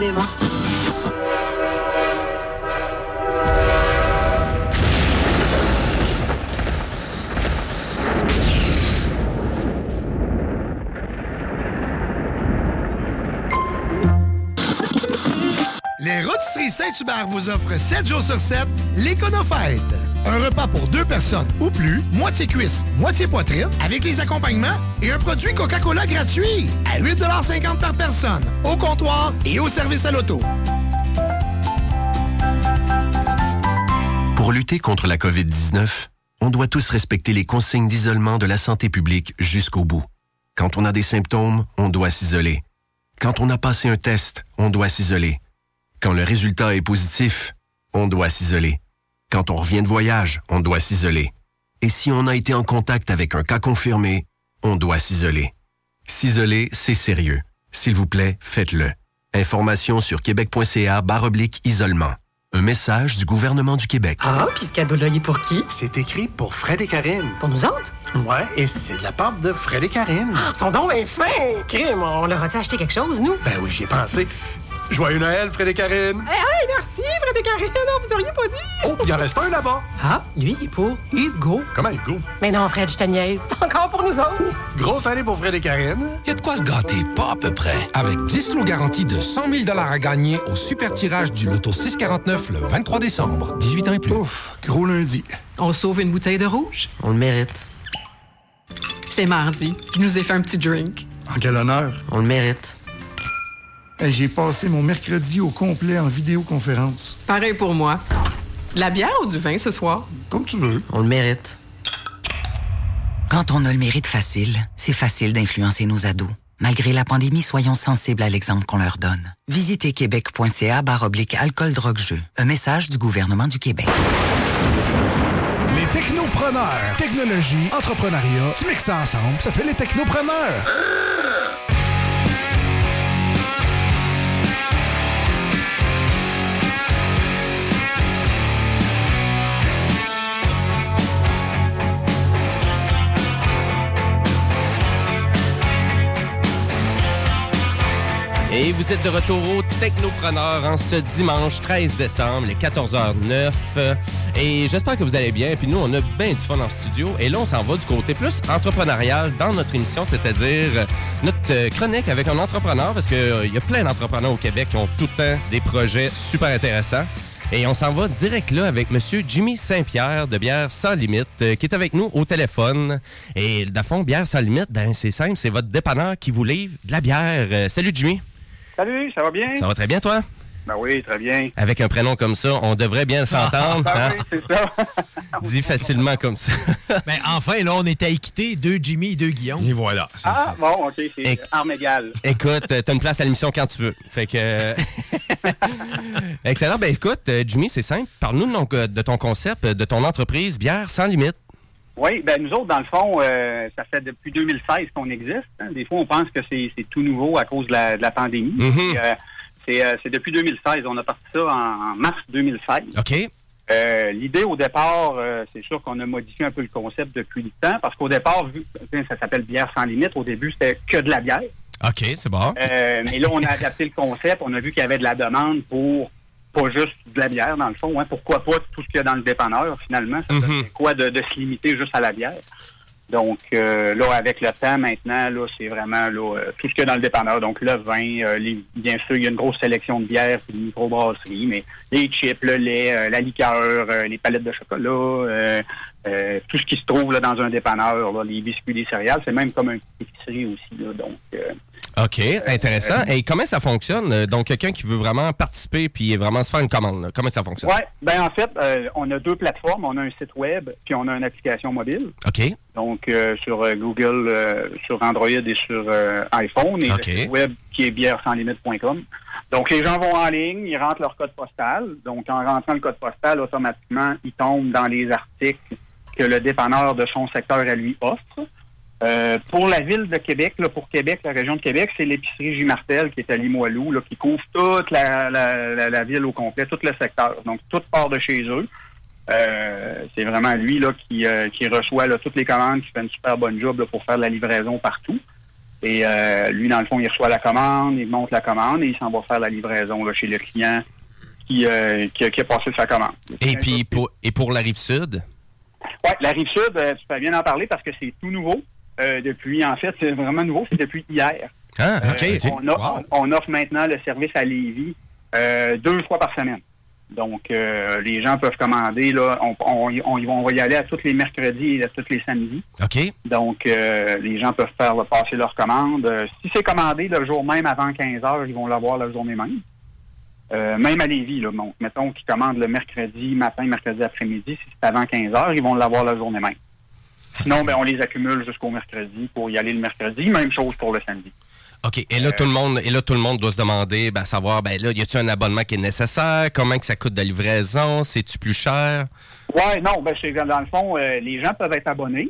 Les Rôtisseries Saint-Hubert vous offrent 7 jours sur 7 l'Éconofête. Un repas pour deux personnes ou plus, moitié cuisse, moitié poitrine, avec les accompagnements et un produit Coca-Cola gratuit à 8,50 par personne, au comptoir et au service à l'auto. Pour lutter contre la COVID-19, on doit tous respecter les consignes d'isolement de la santé publique jusqu'au bout. Quand on a des symptômes, on doit s'isoler. Quand on a passé un test, on doit s'isoler. Quand le résultat est positif, on doit s'isoler. Quand on revient de voyage, on doit s'isoler. Et si on a été en contact avec un cas confirmé, on doit s'isoler. S'isoler, c'est sérieux. S'il vous plaît, faites-le. Information sur québec.ca barre oblique isolement. Un message du gouvernement du Québec. Ah, puis ce cadeau-là, il est pour qui? C'est écrit pour Fred et Karine. Pour nous autres? Ouais, et c'est de la part de Fred et Karine. Ils sont donc bien fins! Crime, on leur a-tu acheté quelque chose, nous? Ben oui, j'y ai pensé. Joyeux Noël, Fred et Karine. Hey, hey, merci, Fred et Karine, non, vous auriez pas dit! Oh, il en reste un là-bas. Ah, lui, il est pour Hugo. Comment Hugo? Mais non, Fred, je te niaise. C'est encore pour nous autres. Grosse année pour Fred et Karine. Il y a de quoi se gâter, pas à peu près. Avec 10 lots garantis de 100 000 à gagner au super tirage du loto 649 le 23 décembre. 18 ans et plus. Ouf, gros lundi. On sauve une bouteille de rouge? On le mérite. C'est mardi. Je nous ai fait un petit drink. En quel honneur? On le mérite. J'ai passé mon mercredi au complet en vidéoconférence. Pareil pour moi. De la bière ou du vin ce soir? Comme tu veux. On le mérite. Quand on a le mérite facile, c'est facile d'influencer nos ados. Malgré la pandémie, soyons sensibles à l'exemple qu'on leur donne. Visitez québec.ca barre oblique alcool drogue jeu. Un message du gouvernement du Québec. Les technopreneurs. Technologie, entrepreneuriat, tu mixes ça ensemble, ça fait les technopreneurs. Et vous êtes de retour au Technopreneur en ce dimanche 13 décembre, les 14h09. Et j'espère que vous allez bien. Puis nous, on a bien du fun en studio. Et là, on s'en va du côté plus entrepreneurial dans notre émission, c'est-à-dire notre euh, chronique avec un entrepreneur, parce qu'il y a plein d'entrepreneurs au Québec qui ont tout le temps des projets super intéressants. Et on s'en va direct là avec Monsieur Jimmy Saint-Pierre de Bière Sans Limite, euh, qui est avec nous au téléphone. Et de fond, Bière Sans Limite, ben c'est simple, c'est votre dépanneur qui vous livre de la bière. Euh, salut Jimmy. Salut, ça va bien? Ça va très bien, toi? Ben oui, très bien. Avec un prénom comme ça, on devrait bien <laughs> s'entendre. Ben hein? oui, c'est ça. <laughs> Dit facilement comme ça. Mais <laughs> enfin, là, on est à équiter deux Jimmy et deux Guillaume. Et voilà. Ah, bon, OK, c'est arme égale. Écoute, euh, t'as une place à l'émission quand tu veux. Fait que. Excellent. Ben écoute, euh, Jimmy, c'est simple. Parle-nous de, ton- de ton concept, de ton entreprise Bière sans limite. Oui, ben nous autres, dans le fond, euh, ça fait depuis 2016 qu'on existe. hein. Des fois, on pense que c'est tout nouveau à cause de la, de la pandémie. Mhm. Puis, euh, c'est euh, c'est depuis 2016. On a parti ça en, en mars 2016. OK. L'idée au départ, c'est sûr qu'on a modifié un peu le concept depuis le temps, parce qu'au départ, vu, ça s'appelle bière sans limite. Au début, c'était que de la bière. OK, c'est bon. Mais là, on a adapté le concept. On a vu qu'il y avait de la demande pour pas juste de la bière, dans le fond. Hein. Pourquoi pas tout ce qu'il y a dans le dépanneur, finalement? Ça serait quoi de, de se limiter juste à la bière? Donc, euh, là, avec le temps, maintenant, là, c'est vraiment là, euh, tout ce qu'il y a dans le dépanneur. Donc, le vin, euh, les- bien sûr, il y a une grosse sélection de bières et de microbrasseries, mais les chips, le lait, euh, la liqueur, euh, les palettes de chocolat, euh, euh, tout ce qui se trouve là, dans un dépanneur, là, les biscuits, les céréales, c'est même comme une épicerie aussi. Là, donc, euh, OK, intéressant. Et comment ça fonctionne? Euh, Donc, quelqu'un qui veut vraiment participer puis vraiment se faire une commande, là, comment ça fonctionne? Ouais, ben en fait, euh, on a deux plateformes. On a un site web, puis on a une application mobile. OK. Donc, euh, sur euh, Google, euh, sur Android et sur euh, iPhone. Et le site web qui est bièresanslimite.com. Donc, les gens vont en ligne, ils rentrent leur code postal. Donc, en rentrant le code postal, automatiquement, ils tombent dans les articles que le dépanneur de son secteur à lui offre. Euh, pour la ville de Québec, là, pour Québec, la région de Québec, c'est l'épicerie J. Martel qui est à Limoilou, là, qui couvre toute la, la- la- la ville au complet, tout le secteur. Donc, tout part de chez eux. Euh, c'est vraiment lui là, qui, euh, qui reçoit là, toutes les commandes, qui fait une super bonne job là, pour faire de la livraison partout. Et lui, dans le fond, il reçoit la commande, il monte la commande et il s'en va faire la livraison là, chez le client qui, qui, a- qui a passé sa commande. Et puis, pour, et pour la rive sud? Oui, la rive sud, tu peux bien en parler parce que c'est tout nouveau. Euh, depuis, en fait, c'est vraiment nouveau, c'est depuis hier. Ah, OK. Euh, on, a- on offre maintenant le service à Lévis euh, deux fois par semaine. Donc, les gens peuvent commander. Là, on, va- y aller à tous les mercredis et à tous les samedis. OK. Donc, les gens peuvent faire là, passer leur commande. Si c'est commandé le jour même avant 15 heures, ils vont l'avoir la journée même. Euh, même à Lévis, là, mettons qu'ils commandent le mercredi matin, mercredi après-midi, si c'est avant 15 heures, ils vont l'avoir la journée même. Sinon, ben, on les accumule jusqu'au mercredi pour y aller le mercredi. Même chose pour le samedi. OK. Et là, tout le monde, et là, tout le monde doit se demander, ben, savoir, ben là, y a-tu un abonnement qui est nécessaire? Comment que ça coûte de livraison? C'est-tu plus cher? Ouais, non, ben c'est dans le fond, euh, les gens peuvent être abonnés.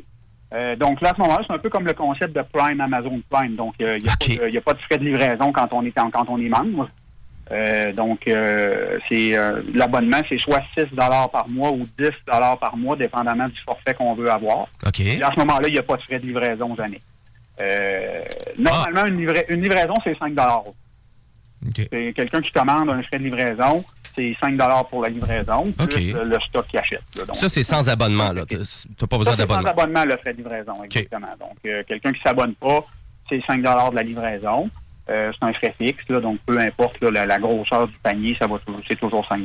Euh, donc là, à ce moment-là, c'est un peu comme le concept de Prime, Amazon Prime. Donc, euh, il n'y a, pas de frais de livraison quand on est en- quand on est membre. Euh, donc, euh, c'est euh, l'abonnement, c'est soit 6 par mois ou 10 par mois, dépendamment du forfait qu'on veut avoir. Et à ce moment-là, il n'y a pas de frais de livraison jamais. Normalement, une, livra- une livraison, c'est 5 C'est Quelqu'un qui commande un frais de livraison, c'est 5 pour la livraison, plus le, stock qu'il achète. là. Donc, Ça, c'est sans abonnement. T'as t'as pas besoin c'est sans d'abonnement. abonnement, le frais de livraison, exactement. Donc, quelqu'un qui s'abonne pas, c'est 5 de la livraison. Euh, c'est un frais fixe, là, donc peu importe là, la, la grosseur du panier, ça va toujours, c'est toujours 5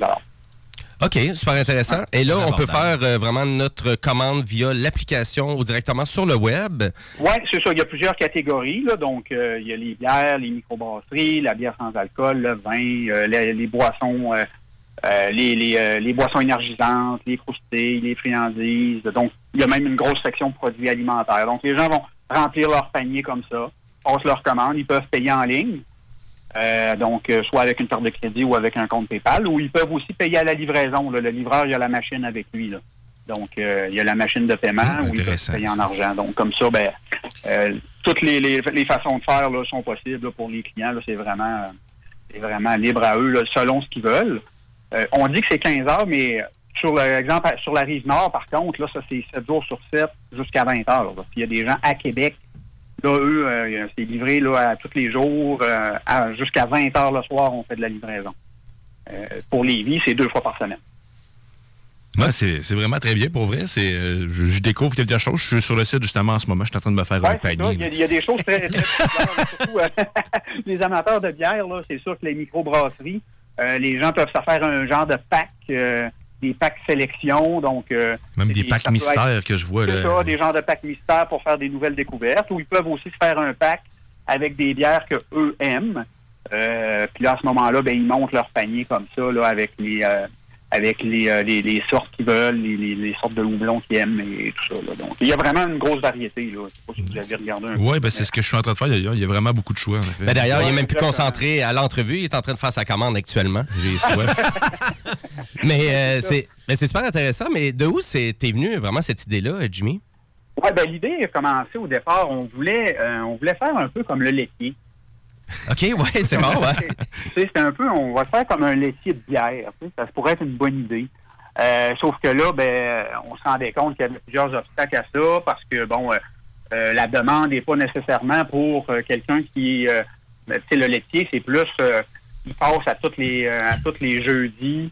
OK, super intéressant. Et là, on peut faire euh, vraiment notre commande via l'application ou directement sur le web. Oui, c'est ça. Il y a plusieurs catégories. Là. Donc, euh, il y a les bières, les microbrasseries, la bière sans alcool, le vin, euh, les, les boissons, euh, euh, les, les, euh, les boissons énergisantes, les croustilles, les friandises. Donc, il y a même une grosse section produits alimentaires. Donc, les gens vont remplir leur panier comme ça, passent leur commande, ils peuvent payer en ligne. Euh, donc, euh, soit avec une carte de crédit ou avec un compte PayPal, ou ils peuvent aussi payer à la livraison. là. Le livreur, il a la machine avec lui. Là. Donc, euh, il y a la machine de paiement où ils peuvent payer en argent. Donc, comme ça, ben, toutes les, les, les façons de faire là, sont possibles là, pour les clients. C'est vraiment, vraiment libre à eux, selon ce qu'ils veulent. On dit que c'est 15 heures, mais sur l'exemple, sur la rive nord, par contre, là, ça, c'est 7 jours sur 7 jusqu'à 20 heures. Il y a des gens à Québec Là, eux, euh, c'est livré là, à tous les jours. euh, jusqu'à 20 heures le soir, on fait de la livraison. Euh, pour Lévis, c'est deux fois par semaine. Ouais, c'est c'est vraiment très bien pour vrai. C'est, euh, je, je découvre quelque chose. Je suis sur le site justement en ce moment. Je suis en train de me faire un Ouais, panier. Il y, a, il y a des choses très, très surtout euh, <laughs> les amateurs de bière, là, c'est sûr que les microbrasseries, euh, les gens peuvent se faire un genre de pack, des packs sélection, donc euh, Même des packs mystères que je vois. Là. ça, des genres de packs mystères pour faire des nouvelles découvertes, ou ils peuvent aussi se faire un pack avec des bières que eux aiment. Euh, puis là, à ce moment-là, ben, ils montent leur panier comme ça, là, avec les euh, avec les, euh, les, les sortes qu'ils veulent, les, les, les sortes de houblons qu'ils aiment et tout ça. Là. Donc, il y a vraiment une grosse variété. Là. Je sais pas si vous avez regardé un peu. Oui, ben, c'est ce que je suis en train de faire. Il y a, il y a vraiment beaucoup de choix. En. Ben, D'ailleurs, il est même plus concentré à l'entrevue. Il est en train de faire sa commande actuellement. J'ai soif. <laughs> mais euh, c'est mais c'est super intéressant. Mais de où c'est- t'es venu vraiment cette idée-là, Jimmy? Ouais, ben, l'idée a commencé au départ. On voulait, euh, on voulait faire un peu comme le laitier. <laughs> OK, ouais, c'est bon, ouais. C'est un peu, on va faire comme un laitier de bière. Ça pourrait être une bonne idée. Euh, sauf que là, ben, on se rendait compte qu'il y avait plusieurs obstacles à ça parce que, bon, euh, euh, la demande n'est pas nécessairement pour quelqu'un qui... ben, tu sais, le laitier, c'est plus... il passe à tous les, à tous les jeudis.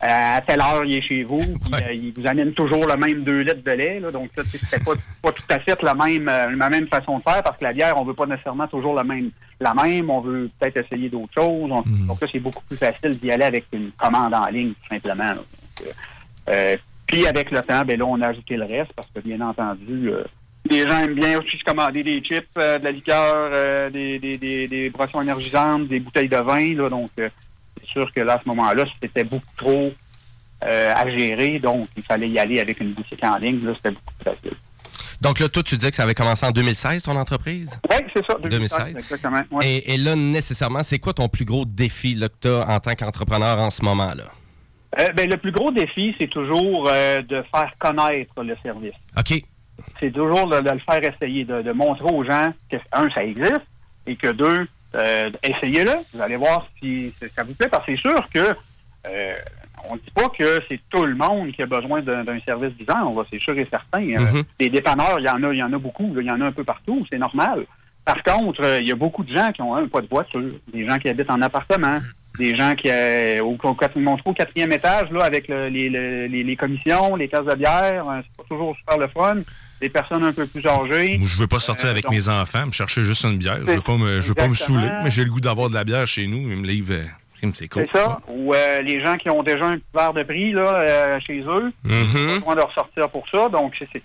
Euh, à telle heure, il est chez vous. puis, euh, il vous amène toujours le même 2 litres de lait. Là, donc, c'était pas, pas tout à fait la même, euh, la même façon de faire parce que la bière, on veut pas nécessairement toujours la même. La même on veut peut-être essayer d'autres choses. On- Donc là, c'est beaucoup plus facile d'y aller avec une commande en ligne, tout simplement. euh, euh, puis avec le temps, ben là, on a ajouté le reste parce que, bien entendu, euh, les gens aiment bien aussi se commander des chips, euh, de la liqueur, euh, des, des, des, des boissons énergisantes, des bouteilles de vin. Là, donc, euh, sûr que là, à ce moment-là, c'était beaucoup trop euh, à gérer. Donc, il fallait y aller avec une boutique en ligne. Là, c'était beaucoup plus facile. Donc là, toi, tu disais que ça avait commencé en 2016, ton entreprise? Oui, c'est ça. 2016. Exactement. ouais. Et, et là, nécessairement, c'est quoi ton plus gros défi là, que tu as en tant qu'entrepreneur en ce moment-là? Euh, ben, le plus gros défi, c'est toujours euh, de faire connaître le service. OK. C'est toujours de, de le faire essayer, de, de montrer aux gens que, un, ça existe, et que deux, euh, essayez-le. Vous allez voir si ça vous plaît, parce que c'est sûr que euh, on ne dit pas que c'est tout le monde qui a besoin d'un service disant, là, c'est sûr et certain. Euh, Mhm. Des dépanneurs, il y en a, il y en a beaucoup, il y en a un peu partout, c'est normal. Par contre, euh, il y a beaucoup de gens qui ont un pas de voiture, des gens qui habitent en appartement, des gens qui euh, au, quatrième étage là, avec le- les, le- les, les commissions, les cases de bière, euh, c'est pas toujours super le fun. Des personnes un peu plus âgées. Je veux pas sortir Euh, avec donc- mes enfants, me chercher juste une bière. Je veux pas me, je veux pas me saouler, mais j'ai le goût d'avoir de la bière chez nous. Ils me livrent. C'est cool. C'est ça. Ou euh, les gens qui ont déjà un verre de prix là, euh, chez eux, Mhm. ils ont besoin de ressortir pour ça. Donc, c'est-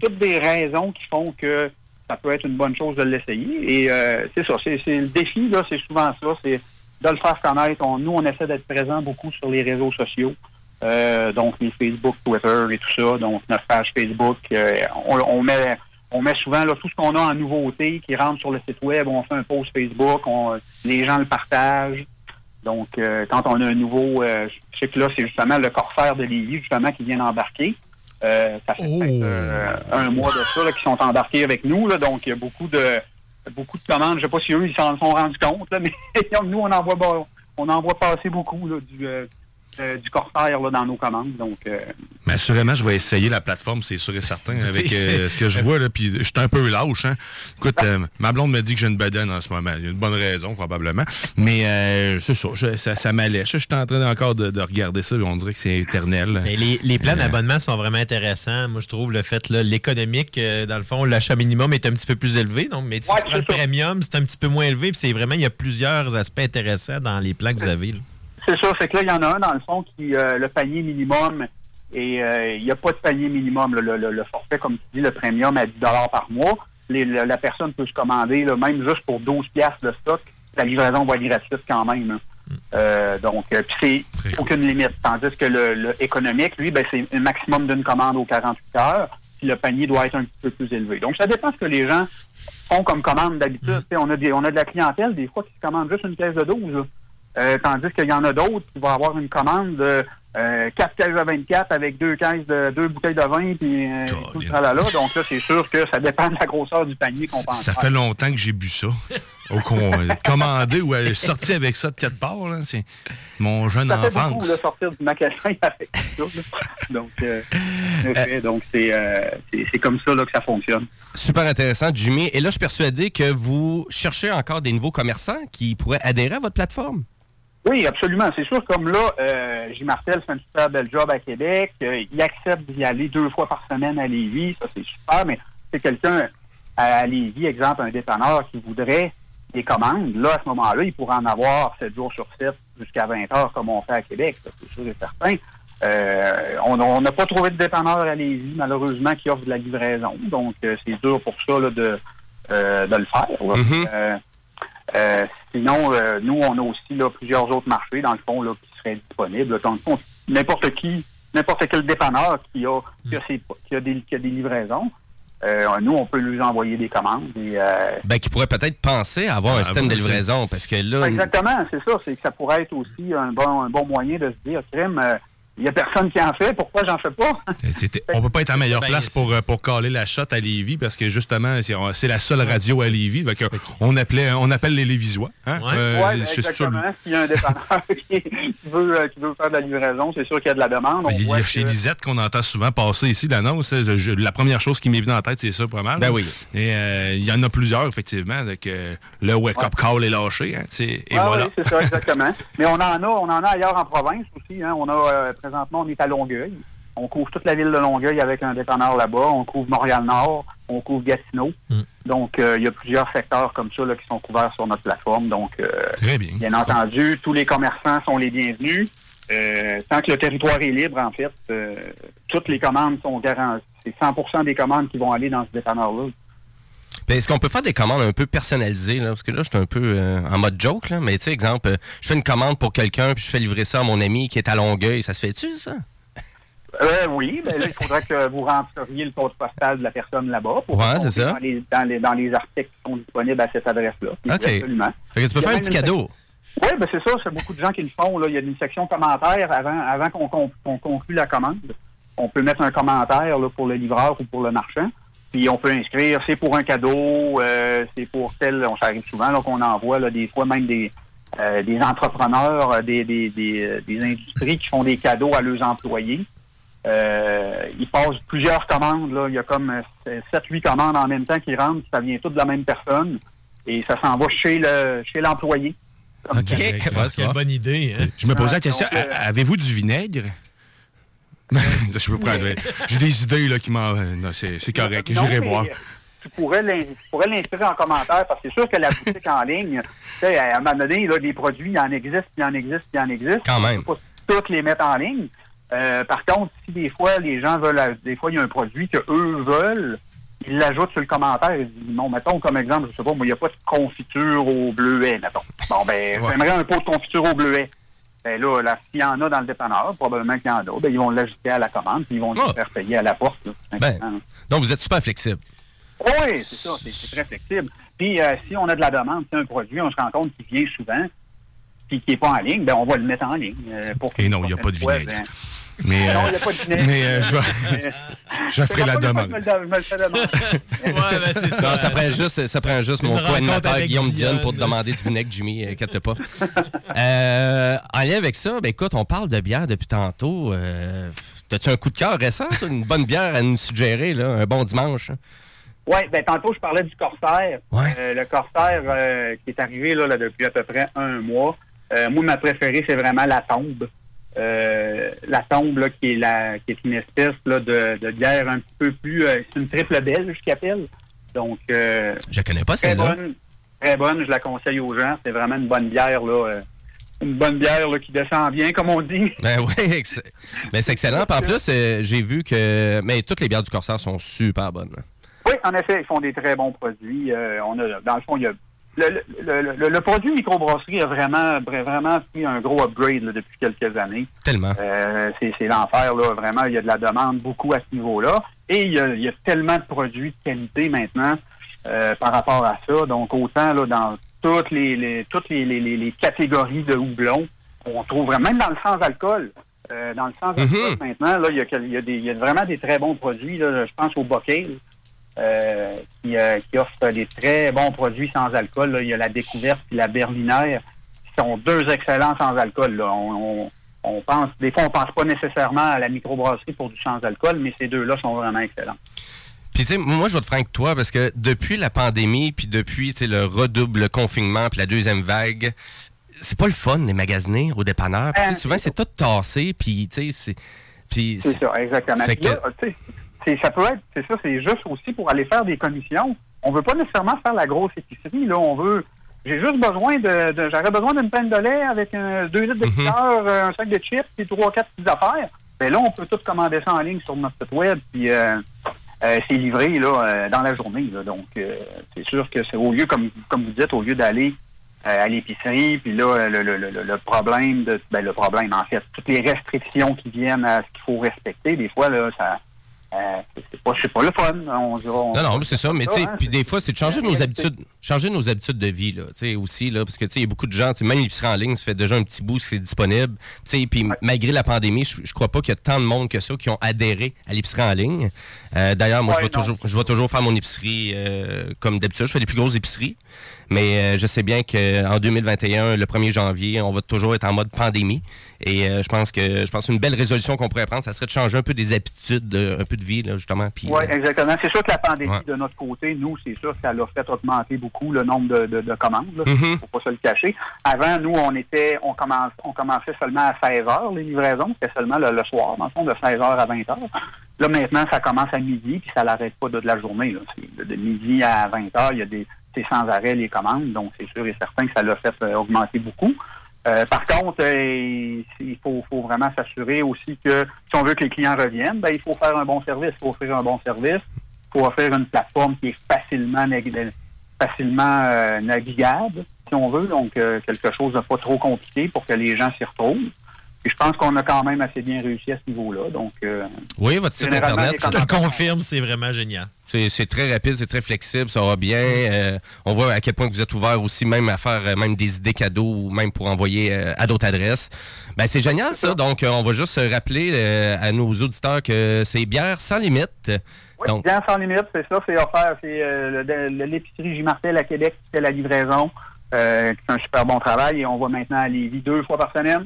toutes des raisons qui font que ça peut être une bonne chose de l'essayer. Et euh, c'est ça. C'est le défi, là, c'est souvent ça. C'est de le faire connaître. On- nous, on essaie d'être présents beaucoup sur les réseaux sociaux. Euh, donc, les Facebook, Twitter et tout ça. Donc, notre page Facebook. euh, on, on met... On met souvent là, tout ce qu'on a en nouveauté qui rentre sur le site web, on fait un post Facebook, on- les gens le partagent. Donc, euh, quand on a un nouveau, je sais que là, c'est justement le Corsaire de Lévis, justement, qui vient d'embarquer. Ça fait euh, un mois de ça, qui sont embarqués avec nous. Là, donc, il y a beaucoup de beaucoup de commandes. Je sais pas si eux, ils s'en sont rendus compte, là, <laughs> mais nous, on envoie bon, on envoie passer beaucoup là, du, euh, du Corsaire là, dans nos commandes. Donc, euh, Mais assurément, je vais essayer la plateforme, c'est sûr et certain, avec euh, ce que je vois. Là, puis je suis un peu lâche. Hein. Écoute, euh, ma blonde me dit que j'ai une bedaine en ce moment. Il y a une bonne raison, probablement. Mais euh, c'est ça, je- ça, ça m'allèche. Je suis en train encore de, de regarder ça, on dirait que c'est éternel. Mais les, les plans Euh, d'abonnement sont vraiment intéressants. Moi, je trouve le fait, là, l'économique, euh, dans le fond, l'achat minimum est un petit peu plus élevé. Donc, mais si tu prends le premium, c'est un petit peu moins élevé. Puis c'est vraiment, il y a plusieurs aspects intéressants dans les plans que vous avez. là. C'est ça, c'est que là, il y en a un, dans le fond, qui, euh, le panier minimum, et euh, il n'y a pas de panier minimum. là. Le, le- le forfait, comme tu dis, le premium à 10 par mois. Les- le- la personne peut se commander, là, même juste pour 12 piastres de stock, la livraison va être gratuite quand même. là. Euh, donc, euh, puis c'est aucune limite. Tandis que le, le économique, lui, ben, c'est un maximum d'une commande aux 48 heures, puis le panier doit être un petit peu plus élevé. Donc, ça dépend ce que les gens font comme commande d'habitude. Tu sais, On, a des- on a de la clientèle, des fois, qui se commande juste une caisse de 12. là. Euh, tandis qu'il y en a d'autres qui vont avoir une commande de euh, 4 caisses de 24 avec deux caisses de deux bouteilles de vin puis euh, tout le tralala. Donc là, c'est sûr que ça dépend de la grosseur du panier qu'on pense. Ça fait longtemps que j'ai bu ça. Au con, <laughs> commandé ou aller sorti avec ça de quatre parts, là, c'est mon jeune Ça fait beaucoup, là, sortir du magasin <laughs> avec ça. là. Donc, euh, euh, c'est comme ça là, que ça fonctionne. Super intéressant, Jimmy. Et là, je suis persuadé que vous cherchez encore des nouveaux commerçants qui pourraient adhérer à votre plateforme. Oui, absolument. C'est sûr, comme là, euh, J. Martel fait un super bel job à Québec. Euh, il accepte d'y aller deux fois par semaine à Lévis. Ça, c'est super. Mais c'est quelqu'un à Lévis, exemple, un dépanneur qui voudrait des commandes. Là, à ce moment-là, il pourrait en avoir 7 jours sur 7 jusqu'à 20 heures comme on fait à Québec. Ça, c'est sûr et certain. Euh, on on n'a pas trouvé de dépanneur à Lévis, malheureusement, qui offre de la livraison. Donc, euh, c'est dur pour ça là, de, euh, de le faire. là. Euh, sinon, euh, nous, on a aussi là, plusieurs autres marchés, dans le fond, là, qui seraient disponibles. Dans le fond, n'importe qui, n'importe quel dépanneur qui a, qui a, ses- qui a des, qui a des livraisons, euh, nous, on peut lui envoyer des commandes. Et, euh, Ben, qui pourraient peut-être penser à avoir un Ah, système de livraison. Parce que là, Exactement, c'est ça. C'est que ça pourrait être aussi un bon, un bon moyen de se dire, crème, euh, Il n'y a personne qui en fait. Pourquoi j'en fais pas? C'était- on peut pas être en meilleure Ben, place pour, euh, pour caler la shot à Lévis parce que justement, c'est la seule radio à Lévis. On, appelait, on appelle les Lévisois. Hein? Euh, exactement. S'il y a un dépanneur <laughs> qui, qui veut, euh, qui veut faire de la livraison, c'est sûr qu'il y a de la demande. Il y a que- chez Lisette qu'on entend souvent passer ici l'annonce. La première chose qui m'est venue en tête, c'est ça, pas mal. Ben oui. Et euh, il y en a plusieurs, effectivement. Donc, euh, le wake-up call est lâché. hein, c'est- et Ah voilà. oui, c'est ça, exactement. <laughs> Mais on en a, on en a ailleurs en province aussi. hein. On a euh, présentement, on est à Longueuil. On couvre toute la ville de Longueuil avec un dépanneur là-bas. On couvre Montréal-Nord. On couvre Gatineau. Donc, euh, il y a plusieurs secteurs comme ça là, qui sont couverts sur notre plateforme. Donc, euh, Très bien. bien entendu, tous les commerçants sont les bienvenus. Euh, tant que le territoire est libre, en fait, euh, toutes les commandes sont garanties. C'est 100% des commandes qui vont aller dans ce dépanneur-là. Ben, Est-ce qu'on peut faire des commandes un peu personnalisées? Là? Parce que là, je suis un peu euh, en mode joke. Là. Mais tu sais, exemple, euh, je fais une commande pour quelqu'un puis je fais livrer ça à mon ami qui est à Longueuil. Ça se fait-tu, ça? Euh, oui, mais là, il faudrait que vous rentriez le code postal de la personne là-bas pour Ouais, répondre c'est ça. Dans, les, dans, les, dans les articles qui sont disponibles à cette adresse-là. OK. Absolument. Fait que tu peux faire un petit cadeau. Oui, ben c'est ça. C'est beaucoup de gens qui le font. Là. Il y a une section commentaires avant, avant qu'on qu'on conclue la commande. On peut mettre un commentaire là, pour le livreur ou pour le marchand. Puis on peut inscrire, c'est pour un cadeau, euh, c'est pour tel. On s'arrive souvent là, qu'on envoie là, des fois même des, euh, des entrepreneurs, euh, des, des, des, des industries qui font des cadeaux à leurs employés. Euh, ils passent plusieurs commandes. Là. Il y a comme 7-8 commandes en même temps qui rentrent. Ça vient toutes de la même personne. Et ça s'en va chez le chez l'employé. Comme ça. Quelle bonne idée. Hein? Je me posais la question, euh, avez-vous du vinaigre? Je peux prendre. J'ai des idées là, qui m'en. non, C'est c'est correct, Non, j'irai mais voir. Tu pourrais l'in- tu pourrais l'inscrire en commentaire parce que c'est sûr que la boutique en ligne, tu sais, à un moment donné, là, des produits, il y en existe, il y en existe, il y en existe. Quand même. Pas toutes les mettre en ligne. Euh, par contre, si des fois les gens veulent, des fois il y a un produit que eux veulent, ils l'ajoutent sur le commentaire. Ils disent, non, mettons comme exemple, je sais pas, moi, il n'y a pas de confiture au bleuet, mettons. Bon, ben, Ouais. j'aimerais un pot de confiture au bleuet. Ben là, là s'il y en a dans le dépanneur, probablement qu'il y en a, ben, ils vont l'ajouter à la commande, puis ils vont le faire payer à la porte. là, Ben, donc, vous êtes super flexible. Oui, c'est ça, c'est très flexible. Puis euh, si on a de la demande, c'est un produit, on se rend compte qu'il vient souvent, puis qui n'est pas en ligne, ben on va le mettre en ligne. euh, pour Et non, il n'y a pas de fois, vinaigre. ben, Mais, non, euh, il n'y a pas de vinaigre. mais euh, je vais- <laughs> je ferai la C'est demande. Je me le- fais demander. <laughs> Non, ça prend juste, ça prend juste mon co-animateur Guillaume Diane. Dion pour te demander du vinaigre, Jimmy. euh, Inquiète pas. Euh, en lien avec ça, ben écoute, on parle de bière depuis tantôt. Euh, T'as-tu un coup de cœur récent? Une bonne bière à nous suggérer, là, un bon dimanche? hein? Oui, ben tantôt, je parlais du Corsair. Euh, le Corsair euh, qui est arrivé là, là, depuis à peu près un mois. Euh, moi, ma préférée, c'est vraiment la tombe. Euh, la tombe, là, qui est la qui est une espèce là, de, de bière un petit peu plus. euh, c'est une triple belge qu'ils appellent. Donc, euh, Je connais pas très celle-là. bonne, très bonne, je la conseille aux gens. C'est vraiment une bonne bière, là. euh, une bonne bière là, qui descend bien, comme on dit. <laughs> Ben oui, ben, c'est excellent. En plus, j'ai vu que mais toutes les bières du Corsair sont super bonnes. Oui, en effet, ils font des très bons produits. On a, dans le fond, il y a le, le, le- produit microbrasserie a vraiment, vra- vraiment pris un gros upgrade là, depuis quelques années. Tellement. Euh, c'est l'enfer, là. Vraiment, il y a de la demande beaucoup à ce niveau-là. Et il y a, il y a tellement de produits de qualité maintenant euh, par rapport à ça. Donc, autant là, dans toutes les, les- toutes les, les- catégories de houblon, on trouve vraiment, même dans le sans-alcool. euh, dans le sans-alcool, maintenant, là, il y, a, il y a des- il y a vraiment des très bons produits. Là, je pense au Bocale, euh, qui, euh, qui offre des très bons produits sans alcool. là. Il y a la découverte et la berlinaire, qui sont deux excellents sans alcool. là. On, on- on pense, des fois, on pense pas nécessairement à la microbrasserie pour du sans alcool, mais ces deux-là sont vraiment excellents. Puis tu sais, moi je vais te franc toi parce que depuis la pandémie, puis depuis le redouble confinement, puis la deuxième vague, c'est pas le fun les magasiner au dépanneur. Puis, Euh, souvent c'est tout tassé, puis tu sais c'est C'est ça, exactement. Fait Puis là, ça peut être, c'est ça, c'est juste aussi pour aller faire des commissions. On veut pas nécessairement faire la grosse épicerie. Là, on veut. J'ai juste besoin de, de- j'aurais besoin d'une peine de lait avec un, deux litres de Mhm. un sac de chips, et trois, quatre petites affaires. Ben là, on peut tout commander ça en ligne sur notre site web, puis euh, euh, c'est livré là euh, dans la journée. là. Donc, c'est sûr que c'est au lieu, comme comme vous dites, au lieu d'aller à l'épicerie, puis là, le, le, le, le problème de ben, le problème, en fait, toutes les restrictions qui viennent à ce qu'il faut respecter, des fois, là, ça euh, c'est pas, le fun. On dira, on- Non, non, c'est ça. Mais tu sais, hein, puis des fois, c'est de changer nos habitudes, changer nos habitudes de vie, là. Tu sais, aussi, là, parce que tu sais, il y a beaucoup de gens, même l'épicerie en ligne, ça fait déjà un petit bout c'est disponible. Tu sais, puis malgré la pandémie, je, je crois pas qu'il y a tant de monde que ça qui ont adhéré à l'épicerie en ligne. Euh, D'ailleurs, moi, je vais toujours, je vais toujours faire mon épicerie euh, comme d'habitude. Je fais les plus grosses épiceries. Mais euh, je sais bien qu'en 2021, le 1er janvier, on va toujours être en mode pandémie. Et je pense que je pense une belle résolution qu'on pourrait prendre, ça serait de changer un peu des habitudes, un peu de vie, là, justement. Oui, exactement. C'est sûr que la pandémie, Ouais. de notre côté, nous, c'est sûr que ça l'a fait augmenter beaucoup le nombre de, de- de commandes. Il ne faut pas se le cacher. Avant, nous, on était, on, commence, on commençait seulement à 16 heures, les livraisons. C'était seulement le, le soir, dans le fond, de 16 heures à 20 heures. Là, maintenant, ça commence à midi, puis ça l'arrête pas de, la journée. De, midi à 20 heures, il y a des, c'est sans arrêt les commandes. Donc, c'est sûr et certain que ça l'a fait euh, augmenter beaucoup. Euh, par contre, euh, il faut, vraiment s'assurer aussi que si on veut que les clients reviennent, ben, il faut faire un bon service, il faut offrir un bon service, il faut offrir une plateforme qui est facilement, facilement navigable, si on veut, donc quelque chose de pas trop compliqué pour que les gens s'y retrouvent. Et je pense qu'on a quand même assez bien réussi à ce niveau-là. Donc, euh, Oui, votre site Internet. Je te le confirme, c'est vraiment génial. C'est c'est très rapide, c'est très flexible, ça va bien. Euh, on voit à quel point vous êtes ouvert aussi, même à faire euh, même des idées cadeaux ou même pour envoyer euh, à d'autres adresses. Ben, c'est génial ça. Donc, euh, on va juste rappeler euh, à nos auditeurs que c'est bière sans limite. Oui, Donc, bien sans limite, c'est ça, c'est offert. C'est euh, l'épicerie J. Martel à Québec qui fait la livraison, euh, qui fait un super bon travail. Et on va maintenant à Lévis deux fois par semaine,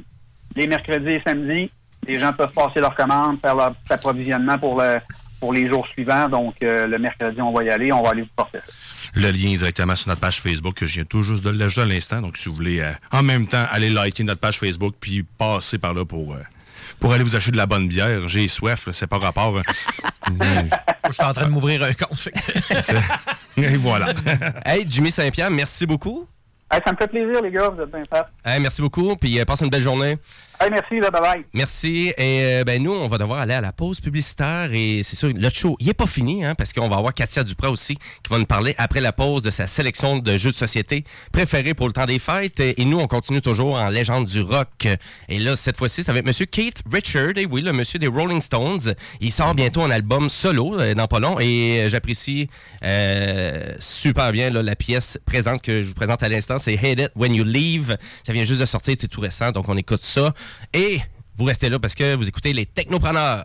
les mercredis et samedis. Les gens peuvent passer leurs commandes, faire leur approvisionnement pour, le, pour les jours suivants. Donc, euh, le mercredi, on va y aller, on va aller vous porter ça. Le lien est directement sur notre page Facebook que je viens tout juste de l'ajouter à l'instant. Donc, si vous voulez, euh, en même temps, aller liker notre page Facebook puis passer par là pour, euh, pour aller vous acheter de la bonne bière. J'ai soif, c'est pas rapport. hein. <laughs> Je suis en train de m'ouvrir un compte. <laughs> Et voilà. <laughs> hey, Jimmy Saint-Pierre, merci beaucoup. Hey, ça me fait plaisir, les gars, vous êtes bien faits. Hey, merci beaucoup, puis euh, passe une belle journée. Merci, là, bye. Merci. Et euh, ben nous, on va devoir aller à la pause publicitaire. Et c'est sûr, le show, il n'est pas fini, hein, parce qu'on va avoir Katia Duprat aussi, qui va nous parler après la pause de sa sélection de jeux de société préférés pour le temps des fêtes. Et nous, on continue toujours en légende du rock. Et là, cette fois-ci, c'est avec Monsieur Keith Richard. Et oui, le monsieur des Rolling Stones. Il sort bientôt un album solo euh, dans pas long. Et euh, j'apprécie super bien la pièce présente que je vous présente à l'instant. C'est Hate It When You Leave. Ça vient juste de sortir, c'est tout récent. Donc, on écoute ça. Et vous restez là parce que vous écoutez les technopreneurs.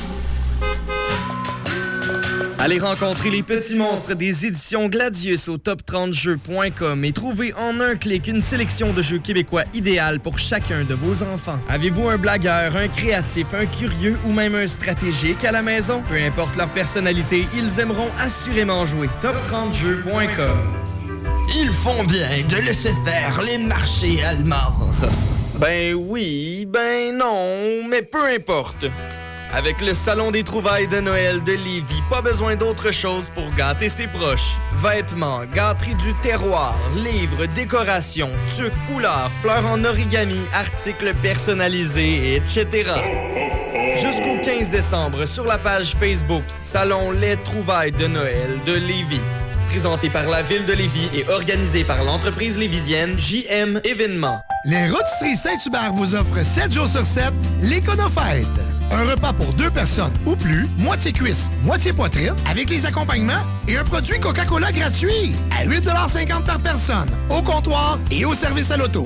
Allez rencontrer les petits monstres des éditions Gladius au top30jeux.com et trouvez en un clic une sélection de jeux québécois idéal pour chacun de vos enfants. Avez-vous un blagueur, un créatif, un curieux ou même un stratégique à la maison? Peu importe leur personnalité, ils aimeront assurément jouer. top30jeux.com Ils font bien de laisser faire les marchés allemands. Ben oui, ben non, mais peu importe. Avec le Salon des trouvailles de Noël de Lévis, pas besoin d'autre chose pour gâter ses proches. Vêtements, gâteries du terroir, livres, décorations, tuques, foulards, fleurs en origami, articles personnalisés, etc. Jusqu'au 15 décembre, sur la page Facebook Salon Les trouvailles de Noël de Lévis. Présenté par la ville de Lévis et organisé par l'entreprise lévisienne JM Événements. Les Rôtisseries Saint-Hubert vous offrent 7 jours sur 7 l'Éconofête. Un repas pour deux personnes ou plus, moitié cuisse, moitié poitrine, avec les accompagnements et un produit Coca-Cola gratuit à 8,50 par personne, au comptoir et au service à l'auto.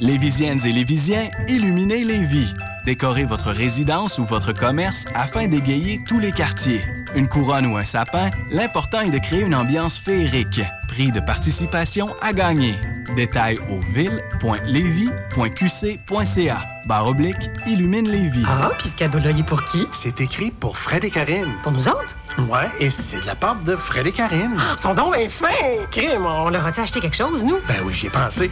Lévisiennes et Lévisiens, illuminez les vies. Décorez votre résidence ou votre commerce afin d'égayer tous les quartiers. Une couronne ou un sapin, l'important est de créer une ambiance féerique. Prix de participation à gagner. Détails au ville.levy.qc.ca. Barre oblique, illumine les vies. Ah, puis ce cadeau-là, il est pour qui? C'est écrit pour Fred et Karine. Pour nous autres? Ouais, et c'est de la part de Fred et Karine. Ils sont donc bien fins! Crime, on leur a-tu acheté quelque chose, nous? Ben oui, j'y ai pensé.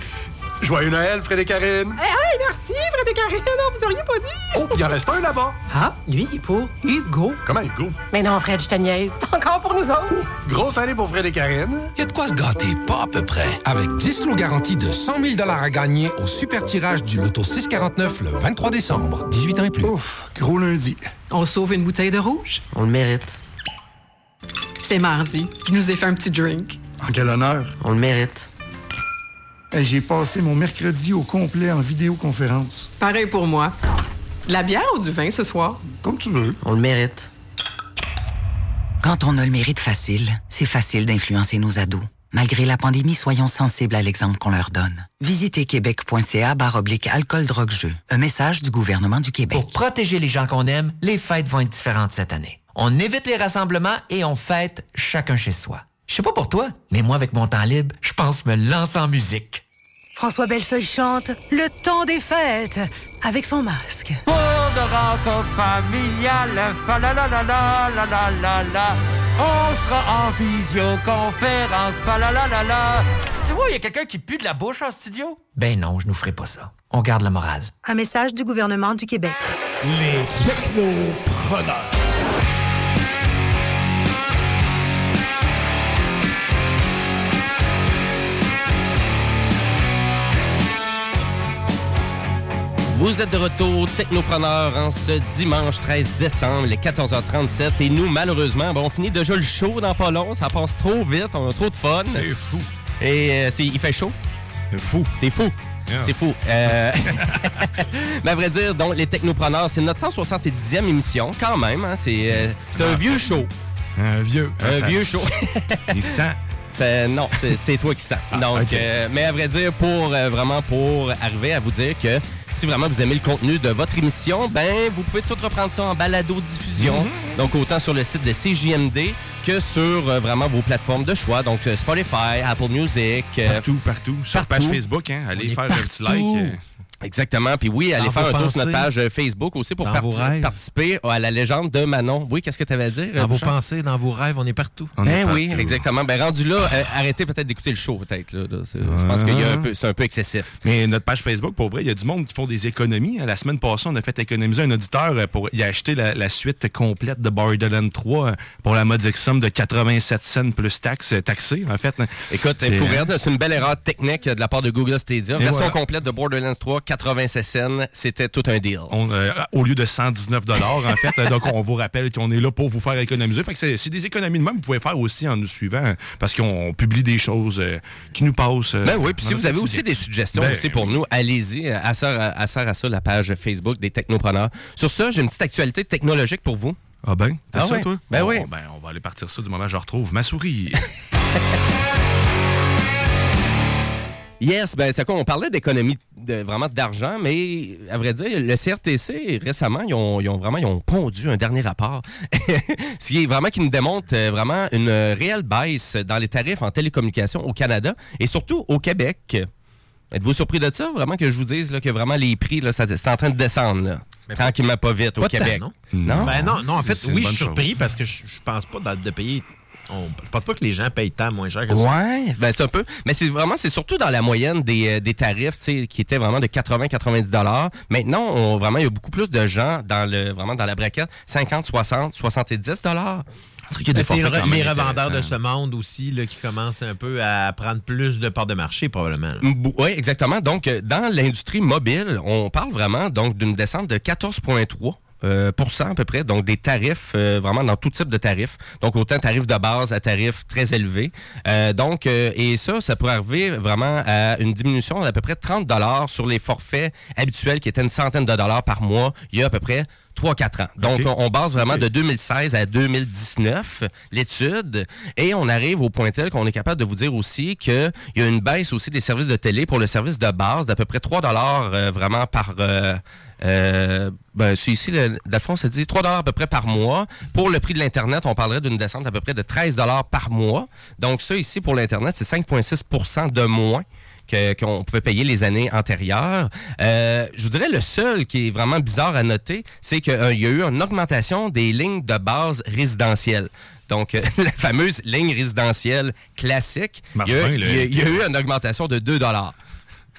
Joyeux Noël, Fred et Karine. Hey, hey, merci, Fred et Karine! Non, vous auriez pas dit! Oh, puis il en reste un là-bas. Ah, lui, il est pour Hugo. Comment Hugo? Mais non, Fred, je te niaise. C'est encore pour nous autres. Grosse année pour Fred et Karine. Il y a de quoi se gâter, pas à peu près. Avec 10 lots garantis de 100 000 à gagner au super tirage du loto 649 le 23 décembre. 18 ans et plus. Ouf, gros lundi. On sauve une bouteille de rouge? On le mérite. C'est mardi. Je nous ai fait un petit drink. En quel honneur? On le mérite. Hey, J'ai passé mon mercredi au complet en vidéoconférence. Pareil pour moi. De la bière ou du vin ce soir? Comme tu veux. On le mérite. Quand on a le mérite facile, c'est facile d'influencer nos ados. Malgré la pandémie, soyons sensibles à l'exemple qu'on leur donne. Visitez québec.ca barre oblique alcool drogue jeu. Un message du gouvernement du Québec. Pour protéger les gens qu'on aime, les fêtes vont être différentes cette année. On évite les rassemblements et on fête chacun chez soi. Je sais pas pour toi, mais moi, avec mon temps libre, je pense me lancer en musique. François Bellefeuille chante Le temps des fêtes avec son masque. Pour de rencontres familiales, fa la la la la la la la la. On sera en visioconférence, fa la la la la. Tu vois, il y a quelqu'un qui pue de la bouche en studio? Ben non, je nous ferai pas ça. On garde la morale. Un message du gouvernement du Québec. Les technopreneurs. Vous êtes de retour, Technopreneur, en ce dimanche 13 décembre, les 14h37. Et nous, malheureusement, bon, on finit déjà le show dans pas long. Ça passe trop vite, on a trop de fun. C'est fou. Et euh, c'est- il fait chaud. C'est fou. T'es fou. Yeah. C'est fou. Euh... <laughs> Mais à vrai dire, donc, les Technopreneurs, c'est notre 170e émission, quand même. hein. C'est euh, c'est un vieux show. Un vieux. Un Ça- vieux show. <laughs> Il sent. Non, c'est- toi qui sens. Donc, ok. euh, mais à vrai dire, pour euh, vraiment pour arriver à vous dire que si vraiment vous aimez le contenu de votre émission, ben vous pouvez tout reprendre ça en balado diffusion. Mhm. Donc autant sur le site de CJMD que sur euh, vraiment vos plateformes de choix, donc Spotify, Apple Music, Partout, partout. Sur page. Facebook, hein. Allez faire un petit like. Euh. Exactement. Puis oui, allez Dans faire vos un tour sur pensées. notre page euh, Facebook aussi pour Dans parti- vos rêves? participer à la légende de Manon. Oui, qu'est-ce que tu avais à dire? Dans euh, vos pensées, dans vos rêves, on est partout. Ben oui, exactement. Ben rendu là, euh, arrêtez peut-être d'écouter le show, peut-être. là. Je pense peu, c'est un peu excessif. Mais notre page Facebook, pour vrai, il y a du monde qui font des économies. La semaine passée, on a fait économiser un auditeur euh, pour y acheter la, la suite complète de Borderlands 3 euh, pour la modique somme de 87 cents plus taxes euh, taxées, en fait. Écoute, faut rire, c'est une belle erreur technique de la part de Google Stadia. Et Version voilà. complète de Borderlands 3, 87 cents, c'était tout un deal. On, euh, au lieu de 119 en fait. <laughs> Donc, on vous rappelle qu'on est là pour vous faire économiser. Fait que c'est des économies de même que vous pouvez faire aussi en nous suivant euh, parce qu'on publie des choses euh, qui nous passent. euh, Ben oui, puis si vous avez aussi des suggestions Ben aussi pour nous, allez-y, euh, à ça, à ça, à ça, la page Facebook des Technopreneurs. Sur ça, j'ai une petite actualité technologique pour vous. Ah ben, c'est Ah ça, ouais. toi? Ben Bon, oui. Ben, on va aller partir ça du moment où je retrouve ma souris. <laughs> Yes, ben c'est quoi? On parlait d'économie de, vraiment d'argent, mais à vrai dire, le CRTC récemment, ils ont, ils ont vraiment ils ont pondu un dernier rapport, <laughs> ce qui est vraiment qui nous démontre euh, vraiment une réelle baisse dans les tarifs en télécommunications au Canada et surtout au Québec. Êtes-vous surpris de ça, vraiment que je vous dise là, que vraiment les prix là, ça- c'est en train de descendre là, tranquillement pas vite au Pas Québec? non? Non? Ben non, non, en fait, oui, je suis chose. surpris parce que je, je pense pas de, de payer On, je pense pas que les gens payent tant moins cher que ça. Ouais, ben c'est un peu. Mais c'est vraiment, c'est surtout dans la moyenne des, euh, des tarifs, tu sais, qui étaient vraiment de 80-90 dollars. Maintenant, on, vraiment, il y a beaucoup plus de gens dans le, vraiment dans la braquette 50, 60, 70 dollars. Ben, c'est re- les revendeurs de ce monde aussi là, qui commencent un peu à prendre plus de parts de marché, probablement. Oui, exactement. Donc, euh, dans l'industrie mobile, on parle vraiment donc d'une descente de 14,3 euh, à peu près, donc des tarifs euh, vraiment dans tout type de tarifs. Donc autant tarifs de base à tarifs très élevés. Euh, donc euh, et ça, ça pourrait arriver vraiment à une diminution d'à peu près 30 dollars sur les forfaits habituels qui étaient une centaine de dollars par mois il y a à peu près 3-4 ans. Donc, on, on base vraiment de 2016 à 2019 l'étude et on arrive au point tel qu'on est capable de vous dire aussi qu'il y a une baisse aussi des services de télé pour le service de base d'à peu près 3 dollars euh, vraiment par... euh, euh, ben, c'est ici, le, de fond, ça dit 3 dollars à peu près par mois. Pour le prix de l'Internet, on parlerait d'une descente à peu près de 13 dollars par mois. Donc, ça ici, pour l'Internet, c'est 5,6% de moins que- qu'on pouvait payer les années antérieures. Euh, je vous dirais le seul qui est vraiment bizarre à noter, c'est qu'il y a eu une augmentation des lignes de base résidentielles. Donc, euh, <laughs> la fameuse ligne résidentielle classique, il y, a, bien, il le- y a- il y a eu une augmentation de 2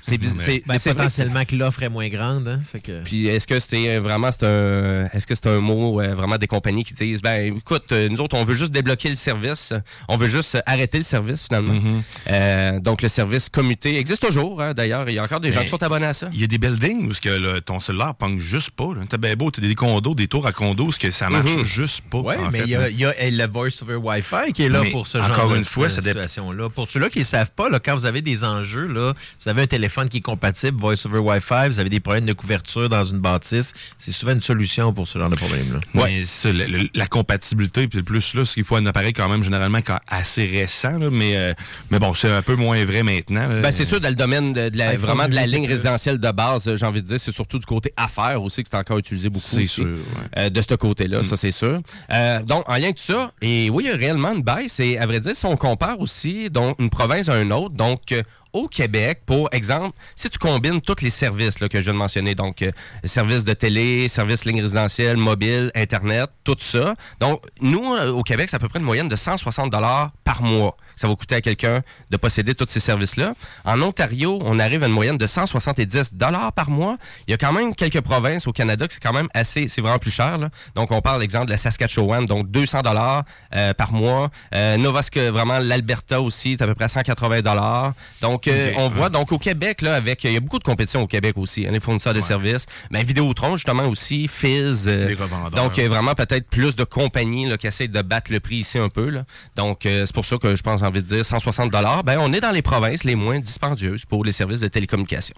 C'est Ben, que potentiellement que l'offre est moins grande. Hein, fait que... puis est-ce que c'est euh, vraiment c'est un est-ce que c'est un mot euh, vraiment des compagnies qui disent ben écoute euh, nous autres on veut juste débloquer le service, on veut juste arrêter le service finalement. Mm-hmm. Euh, donc le service commuté existe toujours hein, d'ailleurs, il y a encore des gens Mais qui sont abonnés à ça. Il y a des buildings où ce que, là, ton cellulaire pong juste pas. là. T'as bien beau, t'as des condos, des tours à condos, que ça marche Mhm. juste pas. Oui, mais il y, a- là. il y a eh, le Voice over Wi-Fi qui est là Mais pour ce encore genre une de, fois, de ça dép- situation-là. Pour ceux-là qui ne savent pas, là, quand vous avez des enjeux, là, vous avez un téléphone qui est compatible Voice over Wi-Fi, vous avez des problèmes de couverture dans une bâtisse, c'est souvent une solution pour ce genre de problème-là. Ouais, ça, le- le- la compatibilité, puis le plus là, c'est qu'il faut un appareil quand même généralement quand- assez récent, là, mais, euh, mais bon, c'est un peu moins vrai maintenant. Ben, c'est sûr, dans le domaine de, de la, vraiment de la 8, ligne résidentielle de base, j'ai envie de dire, c'est surtout du côté affaires aussi que c'est encore utilisé beaucoup. C'est sûr, ouais. euh, de ce côté-là, Mm. ça c'est sûr. Euh, donc, en lien avec tout ça, et oui, il y a réellement une baisse, et à vrai dire, si on compare aussi donc, une province à une autre, donc euh, au Québec, pour exemple, si tu combines tous les services que je viens de mentionner, donc euh, services de télé, services ligne résidentielle, mobile, Internet, tout ça. Donc, nous, euh, au Québec, c'est à peu près une moyenne de 160 dollars par mois. Ça va coûter à quelqu'un de posséder tous ces services-là. En Ontario, on arrive à une moyenne de 170 dollars par mois. Il y a quand même quelques provinces au Canada que c'est quand même assez, c'est vraiment plus cher. Donc, on parle, exemple, de la Saskatchewan, donc 200 dollars euh, par mois. Nova Sc- vraiment, l'Alberta aussi, c'est à peu près 180 dollars. Donc, euh, Ok, on voit, donc au Québec, là, avec, il y a beaucoup de compétition au Québec aussi, hein, les fournisseurs de services. Mais Vidéotron, justement, aussi, Fizz. euh, Les revendeurs. donc, euh, vraiment, peut-être plus de compagnies là, qui essaient de battre le prix ici un peu. Là. Donc, euh, c'est pour ça que je pense, j'ai envie de dire, 160 Ben, on est dans les provinces les moins dispendieuses pour les services de télécommunication.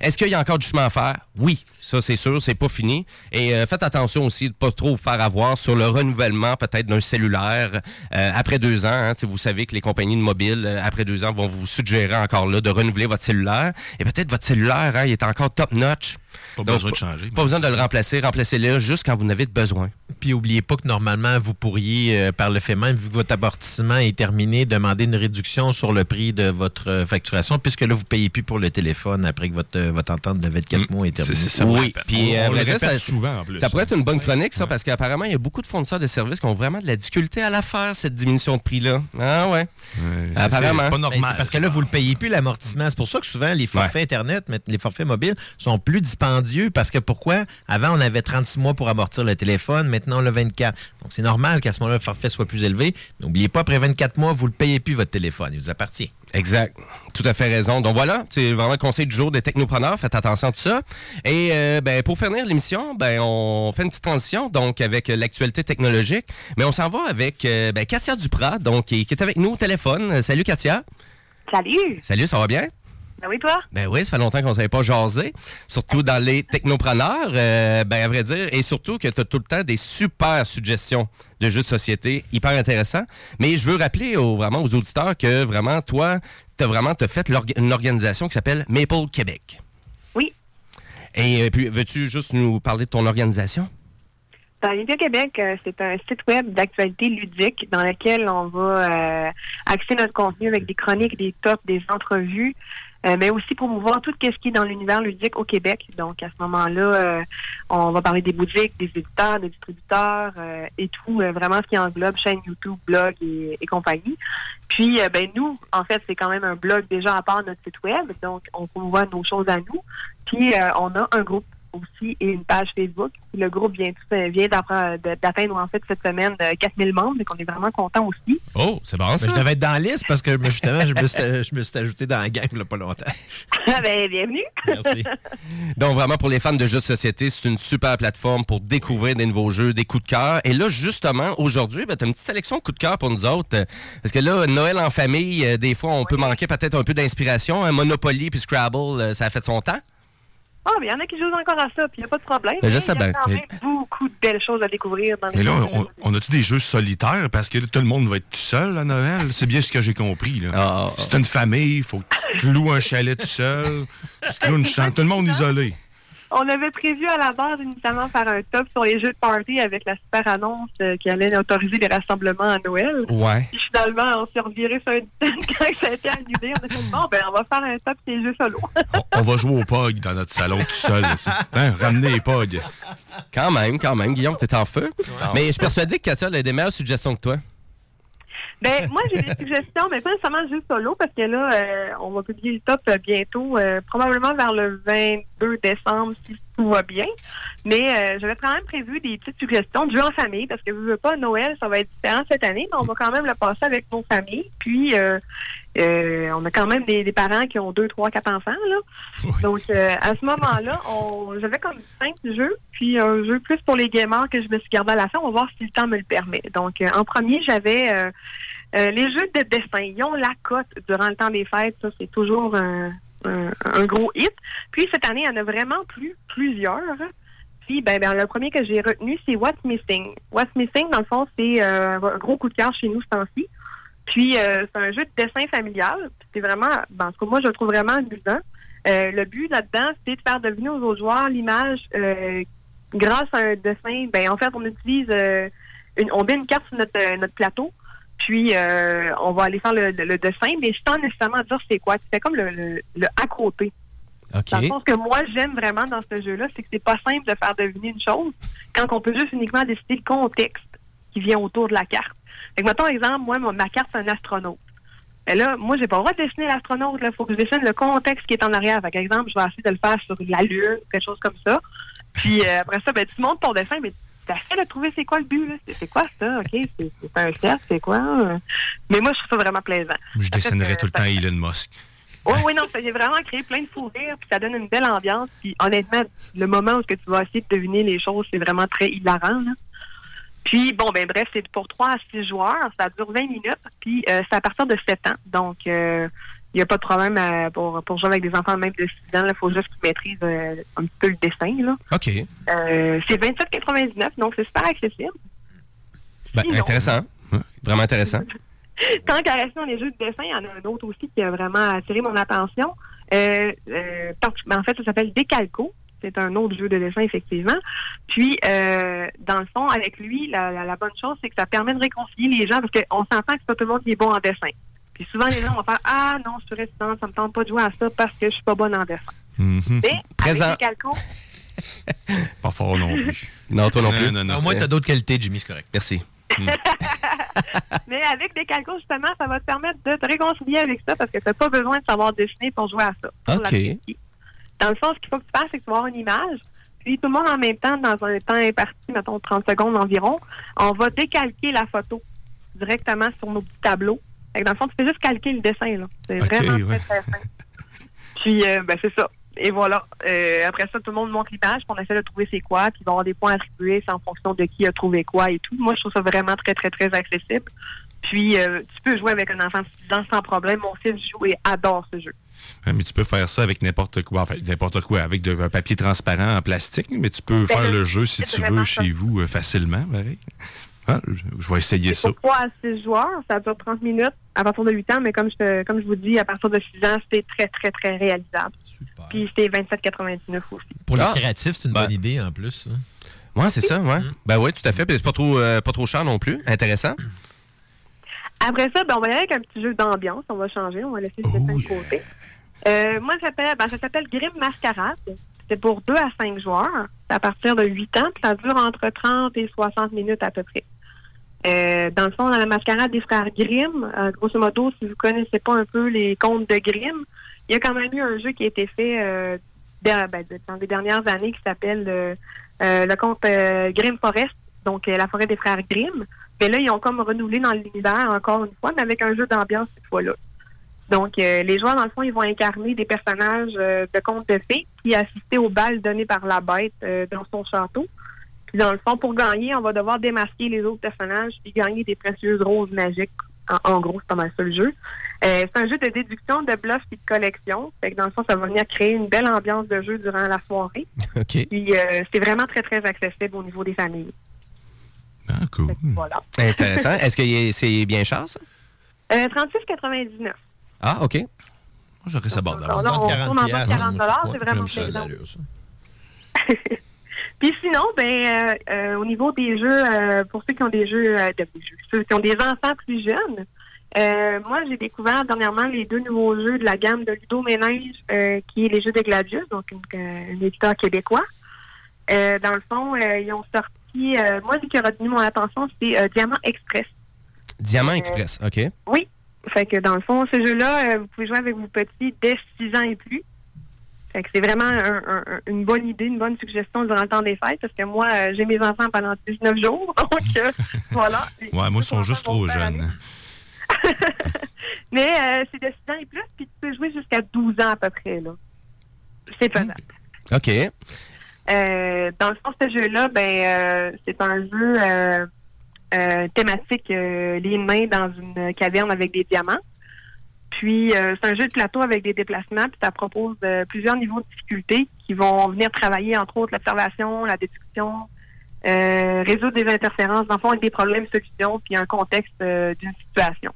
Est-ce qu'il y a encore du chemin à faire? Oui, ça, c'est sûr, c'est pas fini. Et euh, faites attention aussi de ne pas trop vous faire avoir sur le renouvellement peut-être d'un cellulaire euh, après deux ans. hein. Si vous savez que les compagnies de mobile, euh, après deux ans, vont vous suggérer encore de renouveler votre cellulaire. Et peut-être votre cellulaire, hein, il est encore top-notch. Pas Donc, besoin de changer. Pas besoin de le remplacer. Remplacez-le juste quand vous en avez besoin. Puis oubliez pas que normalement, vous pourriez, euh, par le fait même, vu que votre amortissement est terminé, demander une réduction sur le prix de votre euh, facturation, puisque là, vous payez plus pour le téléphone après que votre, euh, votre entente de 24 mois est terminée. oui, puis euh, On le vrai dire, répète ça, souvent, en plus. ça pourrait être une bonne chronique, ça, parce qu'apparemment, il y a beaucoup de fournisseurs de services qui ont vraiment de la difficulté à la faire, cette diminution de prix-là. Ah ouais. apparemment. Ben, c'est parce que là, vous le payez plus l'amortissement. C'est pour ça que souvent, les forfaits Internet, mais les forfaits mobiles sont plus dispendieux parce que pourquoi? Avant, on avait 36 mois pour amortir le téléphone. Maintenant, on a 24. Donc, c'est normal qu'à ce moment-là, le forfait soit plus élevé. Mais n'oubliez pas, après 24 mois, vous ne le payez plus, votre téléphone. Il vous appartient. Exact. Tout à fait raison. Donc voilà, c'est vraiment le conseil du jour des technopreneurs. Faites attention à tout ça. Et euh, ben, pour finir l'émission, ben, on fait une petite transition donc avec l'actualité technologique. Mais on s'en va avec euh, ben, Katia Duprat, donc, qui, est avec nous au téléphone. Salut Katia. Salut! Salut, ça va bien? Ben oui, toi? Ben oui, ça fait longtemps qu'on ne savait pas jaser, surtout dans les technopreneurs, euh, ben à vrai dire, et surtout que tu as tout le temps des super suggestions de jeux de société, hyper intéressants. Mais je veux rappeler aux, vraiment aux auditeurs que vraiment, toi, tu as vraiment fait une organisation qui s'appelle Maple Québec. Oui. Et euh, puis, veux-tu juste nous parler de ton organisation? Ben, Media Québec, euh, c'est un site web d'actualité ludique dans lequel on va euh, axer notre contenu avec des chroniques, des tops, des entrevues euh, mais aussi promouvoir tout ce qui est dans l'univers ludique au Québec. Donc, à ce moment-là, euh, on va parler des boutiques, des éditeurs, des distributeurs euh, et tout, euh, vraiment ce qui englobe chaîne YouTube, blog et, et compagnie. Puis, euh, ben nous, en fait, c'est quand même un blog déjà à part notre site web, donc on promouvoit nos choses à nous. Puis, on a un groupe aussi et une page Facebook. Le groupe vient, d'appre- de- d'atteindre en fait cette semaine euh, 4000 membres, donc on est vraiment content aussi. Oh, c'est bon ça. Ben, je devais être dans la liste parce que justement, je me suis, je me suis ajouté dans la gang il y a pas longtemps. <laughs> ben, bienvenue. Merci. <laughs> Donc, vraiment, pour les fans de jeux de société, c'est une super plateforme pour découvrir des nouveaux jeux, des coups de cœur. Et là, justement, aujourd'hui, ben, tu as une petite sélection de coups de cœur pour nous autres. Euh, Parce que là, Noël en famille, euh, des fois, on peut manquer peut-être un peu d'inspiration. Un Monopoly puis Scrabble, euh, ça a fait son temps. Ah, mais il y en a qui jouent encore à ça, puis il n'y a pas de problème. Ben, je Mais sais il y a quand même beaucoup de belles choses à découvrir dans les Mais là, jeux. on, on a-tu des jeux solitaires? Parce que là, tout le monde va être tout seul à Noël. C'est bien ce que j'ai compris. Là. Ah, C'est une famille, il faut que tu te loues un chalet tout seul. Tu te loues une chambre, tout le monde isolé. On avait prévu à la base initialement faire un top sur les jeux de party avec la super annonce euh, qui allait autoriser les rassemblements à Noël. Ouais. Puis finalement, on s'est reviré sur une <laughs> quand ça a été annulé. On a dit bon, ben, on va faire un top sur les jeux solo. On va jouer au POG dans notre salon tout seul. ici. Hein, ramenez les POG. Quand même, quand même. Guillaume, t'es en feu. Mais je suis persuadé que Katia elle a des meilleures suggestions que toi. Ben, moi, j'ai des suggestions, mais pas nécessairement juste solo, parce que là, euh, on va publier le top euh, bientôt, euh, probablement vers le 22 décembre, si tout va bien. Mais euh, j'avais quand même prévu des petites suggestions de jeux en famille, parce que vous veux pas, Noël, ça va être différent cette année, mais on va quand même le passer avec nos familles. Puis, euh, euh, on a quand même des, des parents qui ont deux, trois, quatre enfants, là. Donc, euh, à ce moment-là, on, j'avais comme cinq jeux, puis un jeu plus pour les gamers que je me suis gardé à la fin. On va voir si le temps me le permet. Donc, euh, en premier, j'avais euh, les jeux de dessin. Ils ont la cote durant le temps des fêtes. Ça, c'est toujours un, un- un gros hit. Puis, cette année, il y en a vraiment plus, plusieurs. Puis, ben, ben, le premier que j'ai retenu, c'est What's Missing. What's Missing, dans le fond, c'est euh, un gros coup de cœur chez nous ce temps-ci. Puis, euh, c'est un jeu de dessin familial. C'est vraiment, ben, en tout cas, moi, je le trouve vraiment amusant. Euh, le but là-dedans, c'est de faire deviner aux autres joueurs l'image grâce à un dessin. Ben, en fait, on utilise, une, on met une carte sur notre, notre plateau, puis euh, on va aller faire le, le- le dessin, mais sans nécessairement dire c'est quoi. C'est comme le, le, à côté. Dans le ce que moi j'aime vraiment dans ce jeu-là, c'est que c'est pas simple de faire deviner une chose quand on peut juste uniquement décider le contexte qui vient autour de la carte. Fait que, mettons, exemple, moi, ma, carte, c'est un astronaute. Et là, moi, j'ai pas le droit de dessiner l'astronaute. Il faut que je dessine le contexte qui est en arrière. Par exemple, je vais essayer de le faire sur la Lune, quelque chose comme ça. Puis euh, après ça, ben, tu montes ton dessin, mais tu essaies de trouver c'est quoi le but. là? C'est quoi ça? OK, c'est un cercle, c'est quoi? euh? Mais moi, je trouve ça vraiment plaisant. Je dessinerais tout le temps Elon Musk. <laughs> Oui, oui, non, ça j'ai vraiment créé plein de fous rires, puis ça donne une belle ambiance. Puis honnêtement, le moment où tu vas essayer de deviner les choses, c'est vraiment très hilarant. là. Puis bon, ben bref, c'est pour 3 à 6 joueurs, ça dure 20 minutes, puis euh, c'est à partir de 7 ans. Donc, euh, il n'y a pas de problème euh, pour, pour jouer avec des enfants même de 6 ans. Il faut juste qu'ils maîtrisent euh, un petit peu le dessin. Là. OK. Euh, c'est 27,99, donc c'est super accessible. Ben, Sinon- intéressant. Vraiment intéressant. <laughs> Tant qu'à rester dans les jeux de dessin, il y en a un autre aussi qui a vraiment attiré mon attention. Euh, ben, en fait, ça s'appelle Décalco. C'est un autre jeu de dessin, effectivement. Puis, dans le fond, avec lui, la, la- la bonne chose, c'est que ça permet de réconcilier les gens parce qu'on s'entend que c'est pas tout le monde qui est bon en dessin. Puis souvent, les gens vont faire Ah non, je suis résistante, ça me tente pas de jouer à ça parce que je suis pas bonne en dessin. Mais Présent. avec Décalco, <laughs> Pas fort non plus. Non, toi non plus. Non, non, non. Au moins, tu as d'autres qualités, Jimmy, c'est correct. Merci. <laughs> Mais avec des calculs, justement, ça va te permettre de te réconcilier avec ça parce que tu n'as pas besoin de savoir dessiner pour jouer à ça. OK. Dans le fond, ce qu'il faut que tu fasses, c'est que tu vas avoir une image. Puis tout le monde en même temps, dans un temps imparti, mettons 30 secondes environ, on va décalquer la photo directement sur nos petits tableaux. Fait que dans le fond, tu fais juste calquer le dessin. là. C'est vraiment ouais. très, très simple. <laughs> Puis, euh, ben, c'est ça. Et voilà. Euh, après ça, tout le monde montre l'image, puis on essaie de trouver c'est quoi, puis il va y avoir des points attribués, c'est en fonction de qui a trouvé quoi et tout. Moi, je trouve ça vraiment très, très, très accessible. Puis, euh, tu peux jouer avec un enfant de 6 ans sans problème. Mon fils joue et adore ce jeu. Mais tu peux faire ça avec n'importe quoi. Enfin, n'importe quoi, avec de- un papier transparent en plastique, mais tu peux faire le jeu si tu veux ça. chez vous facilement. pareil. Ah, je, je vais essayer ça. Pour 3 à 6 joueurs, ça dure 30 minutes à partir de 8 ans, mais comme je, te- comme je vous dis, à partir de 6 ans, c'est très, très, très réalisable. Puis c'est 27,99 aussi. Pour les Ah. créatifs, c'est une Ben. bonne idée en plus. hein. Ouais, c'est ça, ouais. Ben oui, tout à fait. Puis c'est pas trop, euh, pas trop cher non plus. Intéressant. Après ça, ben, on va y aller avec un petit jeu d'ambiance. On va changer. On va laisser le dessin de côté. Euh, moi, ça s'appelle, ben, ça s'appelle Grim Mascarade. C'est pour 2 à 5 joueurs. C'est à partir de 8 ans, puis ça dure entre 30 et 60 minutes à peu près. Euh, dans le fond, dans la mascarade des frères Grimm, euh, grosso modo, si vous connaissez pas un peu les contes de Grimm, il y a quand même eu un jeu qui a été fait euh, der- ben, dans les dernières années qui s'appelle euh, euh, le conte euh, Grimm Forest, donc la forêt des frères Grimm. Mais là, ils ont comme renouvelé dans l'univers encore une fois, mais avec un jeu d'ambiance cette fois-là. Donc, les joueurs, dans le fond, ils vont incarner des personnages de contes de fées qui assistaient au bal donné par la bête dans son château. Puis, dans le fond, pour gagner, on va devoir démasquer les autres personnages puis gagner des précieuses roses magiques. En, en gros, c'est pas mal ça le jeu. Euh, c'est un jeu de déduction, de bluff et de collection. Fait que dans le fond, ça va venir créer une belle ambiance de jeu durant la soirée. <laughs> OK. Puis, euh, c'est vraiment très, très accessible au niveau des familles. Ah, cool. Voilà. <laughs> Intéressant. Est-ce que c'est bien cher, ça? Euh, 36,99. Ah, OK. Moi, j'aurais ça bord Alors là, on tourne en bas de 40 c'est vraiment plaisant. <laughs> Puis sinon, ben, euh, euh, au niveau des jeux, euh, pour ceux qui ont des jeux, de- des jeux, ceux qui ont des enfants plus jeunes, moi, j'ai découvert dernièrement les deux nouveaux jeux de la gamme de Ludo Ménage, qui est les jeux de Gladius, donc un éditeur québécois. Dans le fond, ils ont sorti, moi, ce qui a retenu mon attention, c'est Diamant Express. Diamant Express, OK. Oui. Fait que dans le fond, ce jeu-là, vous pouvez jouer avec vos petits dès 6 ans et plus. C'est vraiment un- un- un- une bonne idée, une bonne suggestion durant le temps des fêtes, parce que moi, euh, j'ai mes enfants pendant 19 jours. <laughs> Donc, euh, <laughs> voilà. Ouais, moi, ils sont juste trop jeunes. <laughs> Mais euh, c'est de 6 ans et plus, puis tu peux jouer jusqu'à 12 ans à peu près. là. C'est faisable. OK. Dans le fond, ce jeu-là, ben, c'est un jeu thématique les mains dans une caverne avec des diamants. Puis, euh, c'est un jeu de plateau avec des déplacements, puis ça propose euh, plusieurs niveaux de difficulté qui vont venir travailler, entre autres, l'observation, la déduction, euh, résoudre des interférences, dans le fond, avec des problèmes, solutions, puis un contexte euh, d'une situation.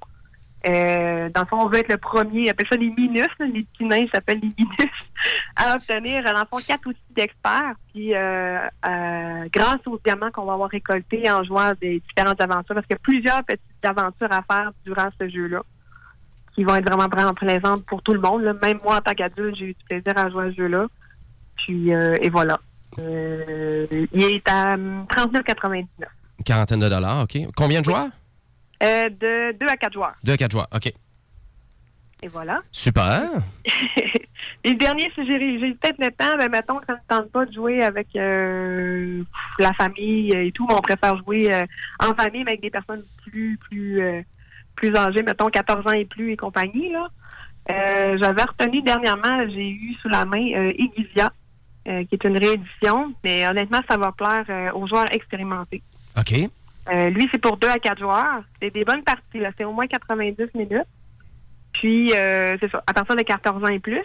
Euh, dans le fond, on veut être le premier, ils appellent ça les minus, les petits nains s'appellent les minus, <laughs> à obtenir, dans le fond, quatre outils d'experts. Puis, euh, euh, grâce aux diamants qu'on va avoir récoltés en jouant des différentes aventures, parce qu'il y a plusieurs petites aventures à faire durant ce jeu-là, qui vont être vraiment, plaisantes pour tout le monde. là. Même moi, en tant qu'adulte, j'ai eu du plaisir à jouer à ce jeu-là. Puis, euh, et voilà. Euh, il est à hum, 39,99. Quarantaine de dollars, OK. Combien de joueurs? Euh, de 2 à 4 joueurs. Deux à quatre joueurs, OK. Et voilà. Super. <laughs> Et le dernier, si j'ai peut-être le temps, ben mettons que ça ne tente pas de jouer avec euh, la famille et tout, mais on préfère jouer euh, en famille, mais avec des personnes plus plus euh, plus âgées, mettons 14 ans et plus et compagnie. Là. Euh, J'avais retenu dernièrement, j'ai eu sous la main euh, euh, qui est une réédition, mais honnêtement, ça va plaire euh, aux joueurs expérimentés. OK. Lui, c'est pour deux à quatre joueurs. C'est des bonnes parties. là. C'est au moins 90 minutes. Puis, c'est ça, à partir de 14 ans et plus.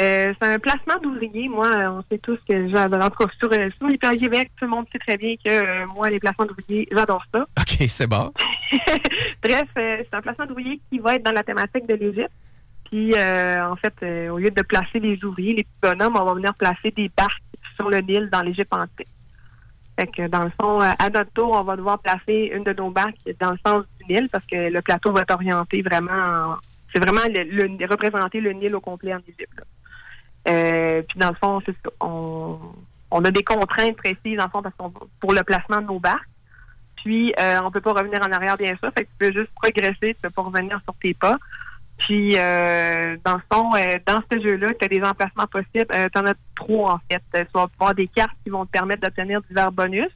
Euh, c'est un placement d'ouvriers. Moi, euh, on sait tous que j'adore. En tout cas, sur, euh, sur les Pays Québec, tout le monde sait très bien que euh, moi, les placements d'ouvriers, j'adore ça. <laughs> OK, c'est bon. <laughs> Bref, euh, c'est un placement d'ouvriers qui va être dans la thématique de l'Égypte. Puis, euh, en fait, au lieu de placer des ouvriers, les petits bonhommes, on va venir placer des barques sur le Nil dans l'Égypte antique. Fait que, dans le fond, à notre tour, on va devoir placer une de nos barques dans le sens du Nil parce que le plateau va être orienté vraiment en- C'est vraiment le, le- représenter le Nil au complet en Égypte. Euh, puis, dans le fond. On, on a des contraintes précises, dans le fond, parce qu'on pour le placement de nos barques. Puis, euh, on peut pas revenir en arrière, bien sûr. Fait que tu peux juste progresser, tu peux pas revenir sur tes pas. Puis, euh, dans le fond, euh, dans ce jeu-là, tu as des emplacements possibles. tu en as trois, en fait. Euh, Tu vas avoir des cartes qui vont te permettre d'obtenir divers bonus.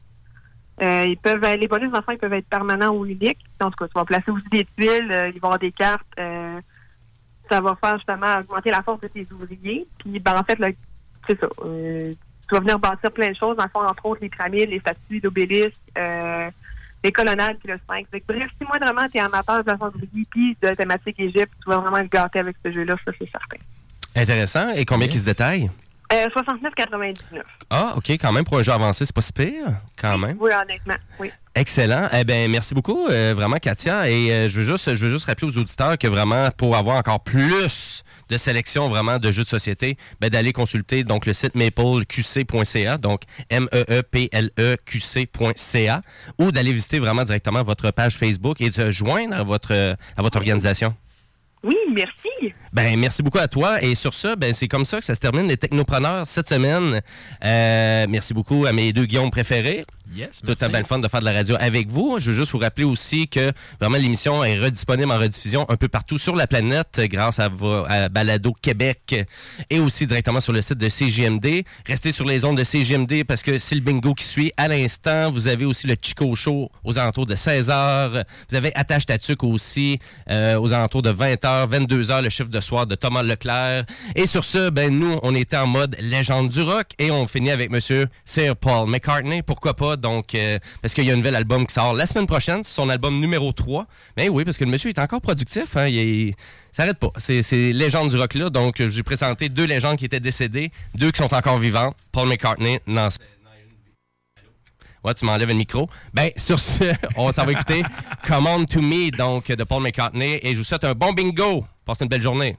Euh, ils peuvent, les bonus, fond, ils peuvent être permanents ou uniques. En tout cas, tu vas placer aussi des tuiles. euh, il va y avoir des cartes. euh, ça va faire justement augmenter la force de tes ouvriers. Puis, ben, en fait, là, c'est ça. euh, tu vas venir bâtir plein de choses. Dans le fond, entre autres, les pyramides, les statues d'obélisques, euh, les colonnades, puis le sphinx. Que bref, si moi, vraiment, tu es amateur de la force d'ouvrier puis de thématique Égypte, tu vas vraiment le gâter avec ce jeu-là, ça, c'est certain. Intéressant. Et combien qui se détaille? Euh, 69,99. Ah, OK, quand même, pour un jeu avancé, c'est pas si pire, quand même. Oui, honnêtement, oui. Excellent. Eh bien, merci beaucoup, euh, vraiment, Katia. Et euh, je, veux juste, je veux juste rappeler aux auditeurs que vraiment, pour avoir encore plus de sélection vraiment de jeux de société, ben, d'aller consulter donc le site mapleqc.ca, donc M-E-E-P-L-E-Q-C.ca, ou d'aller visiter vraiment directement votre page Facebook et de se joindre à votre, à votre organisation. Oui, merci. Ben, merci beaucoup à toi. Et sur ça, ben, c'est comme ça que ça se termine les technopreneurs cette semaine. Euh, merci beaucoup à mes deux Guillaume préférés. Yes, Tout un bel fun de faire de la radio avec vous. Je veux juste vous rappeler aussi que vraiment l'émission est redisponible en rediffusion un peu partout sur la planète grâce à, vo- à Balado Québec et aussi directement sur le site de CGMD. Restez sur les ondes de CGMD parce que c'est le bingo qui suit à l'instant. Vous avez aussi le Chico Show aux alentours de 16h. Vous avez Attache Tatuc aussi euh, aux alentours de 20h, 22h, le chiffre de soir de Thomas Leclerc. Et sur ce, ben nous, on était en mode légende du rock et on finit avec Monsieur Sir Paul McCartney. Pourquoi pas? Donc, euh, parce qu'il y a un nouvel album qui sort la semaine prochaine. C'est son album numéro 3. Mais oui, parce que le monsieur est encore productif. Hein, il n'arrête pas. C'est, c'est légende du rock là. Donc, j'ai présenté deux légendes qui étaient décédées, deux qui sont encore vivantes. Paul McCartney, non, Ouais, tu m'enlèves le micro. Ben, sur ce, <laughs> on s'en va écouter Come On To Me, donc, de Paul McCartney. Et je vous souhaite un bon bingo. Passez une belle journée.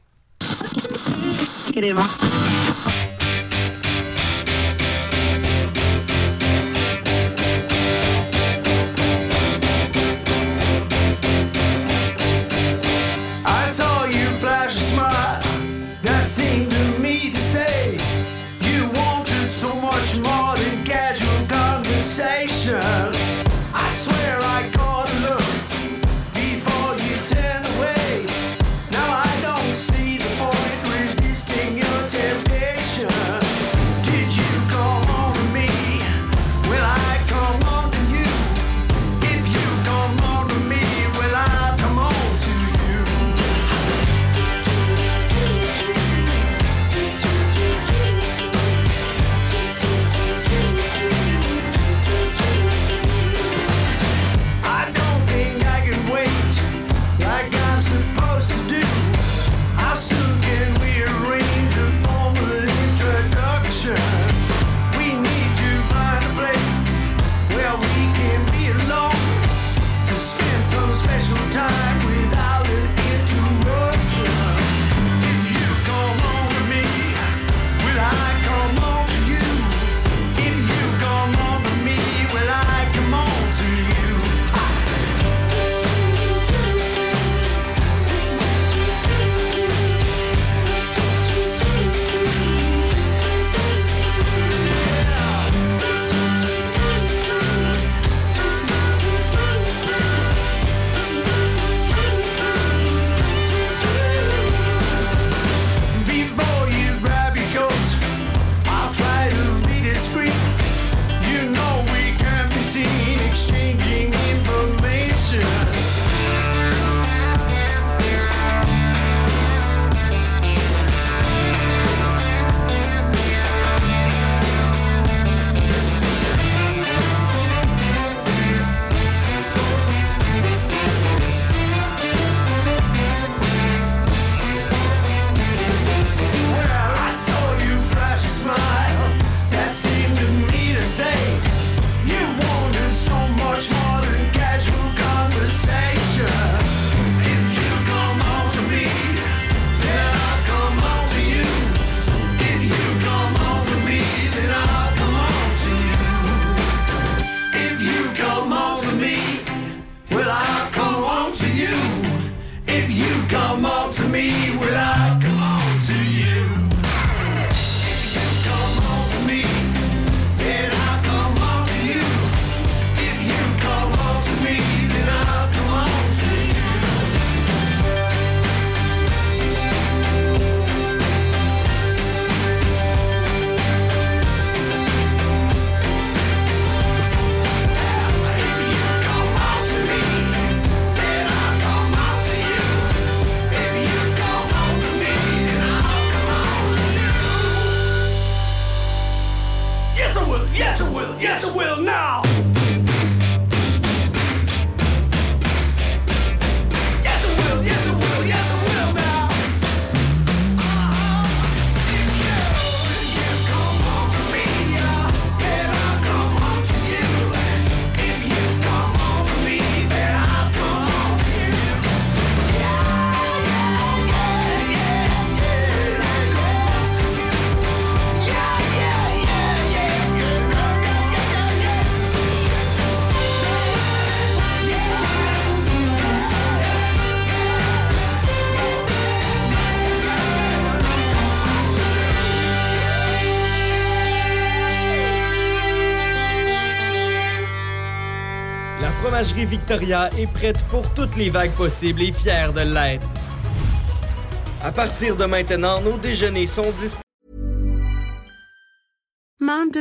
Victoria est prête pour toutes les vagues possibles et fière de l'être. À partir de maintenant, nos déjeuners sont disponibles.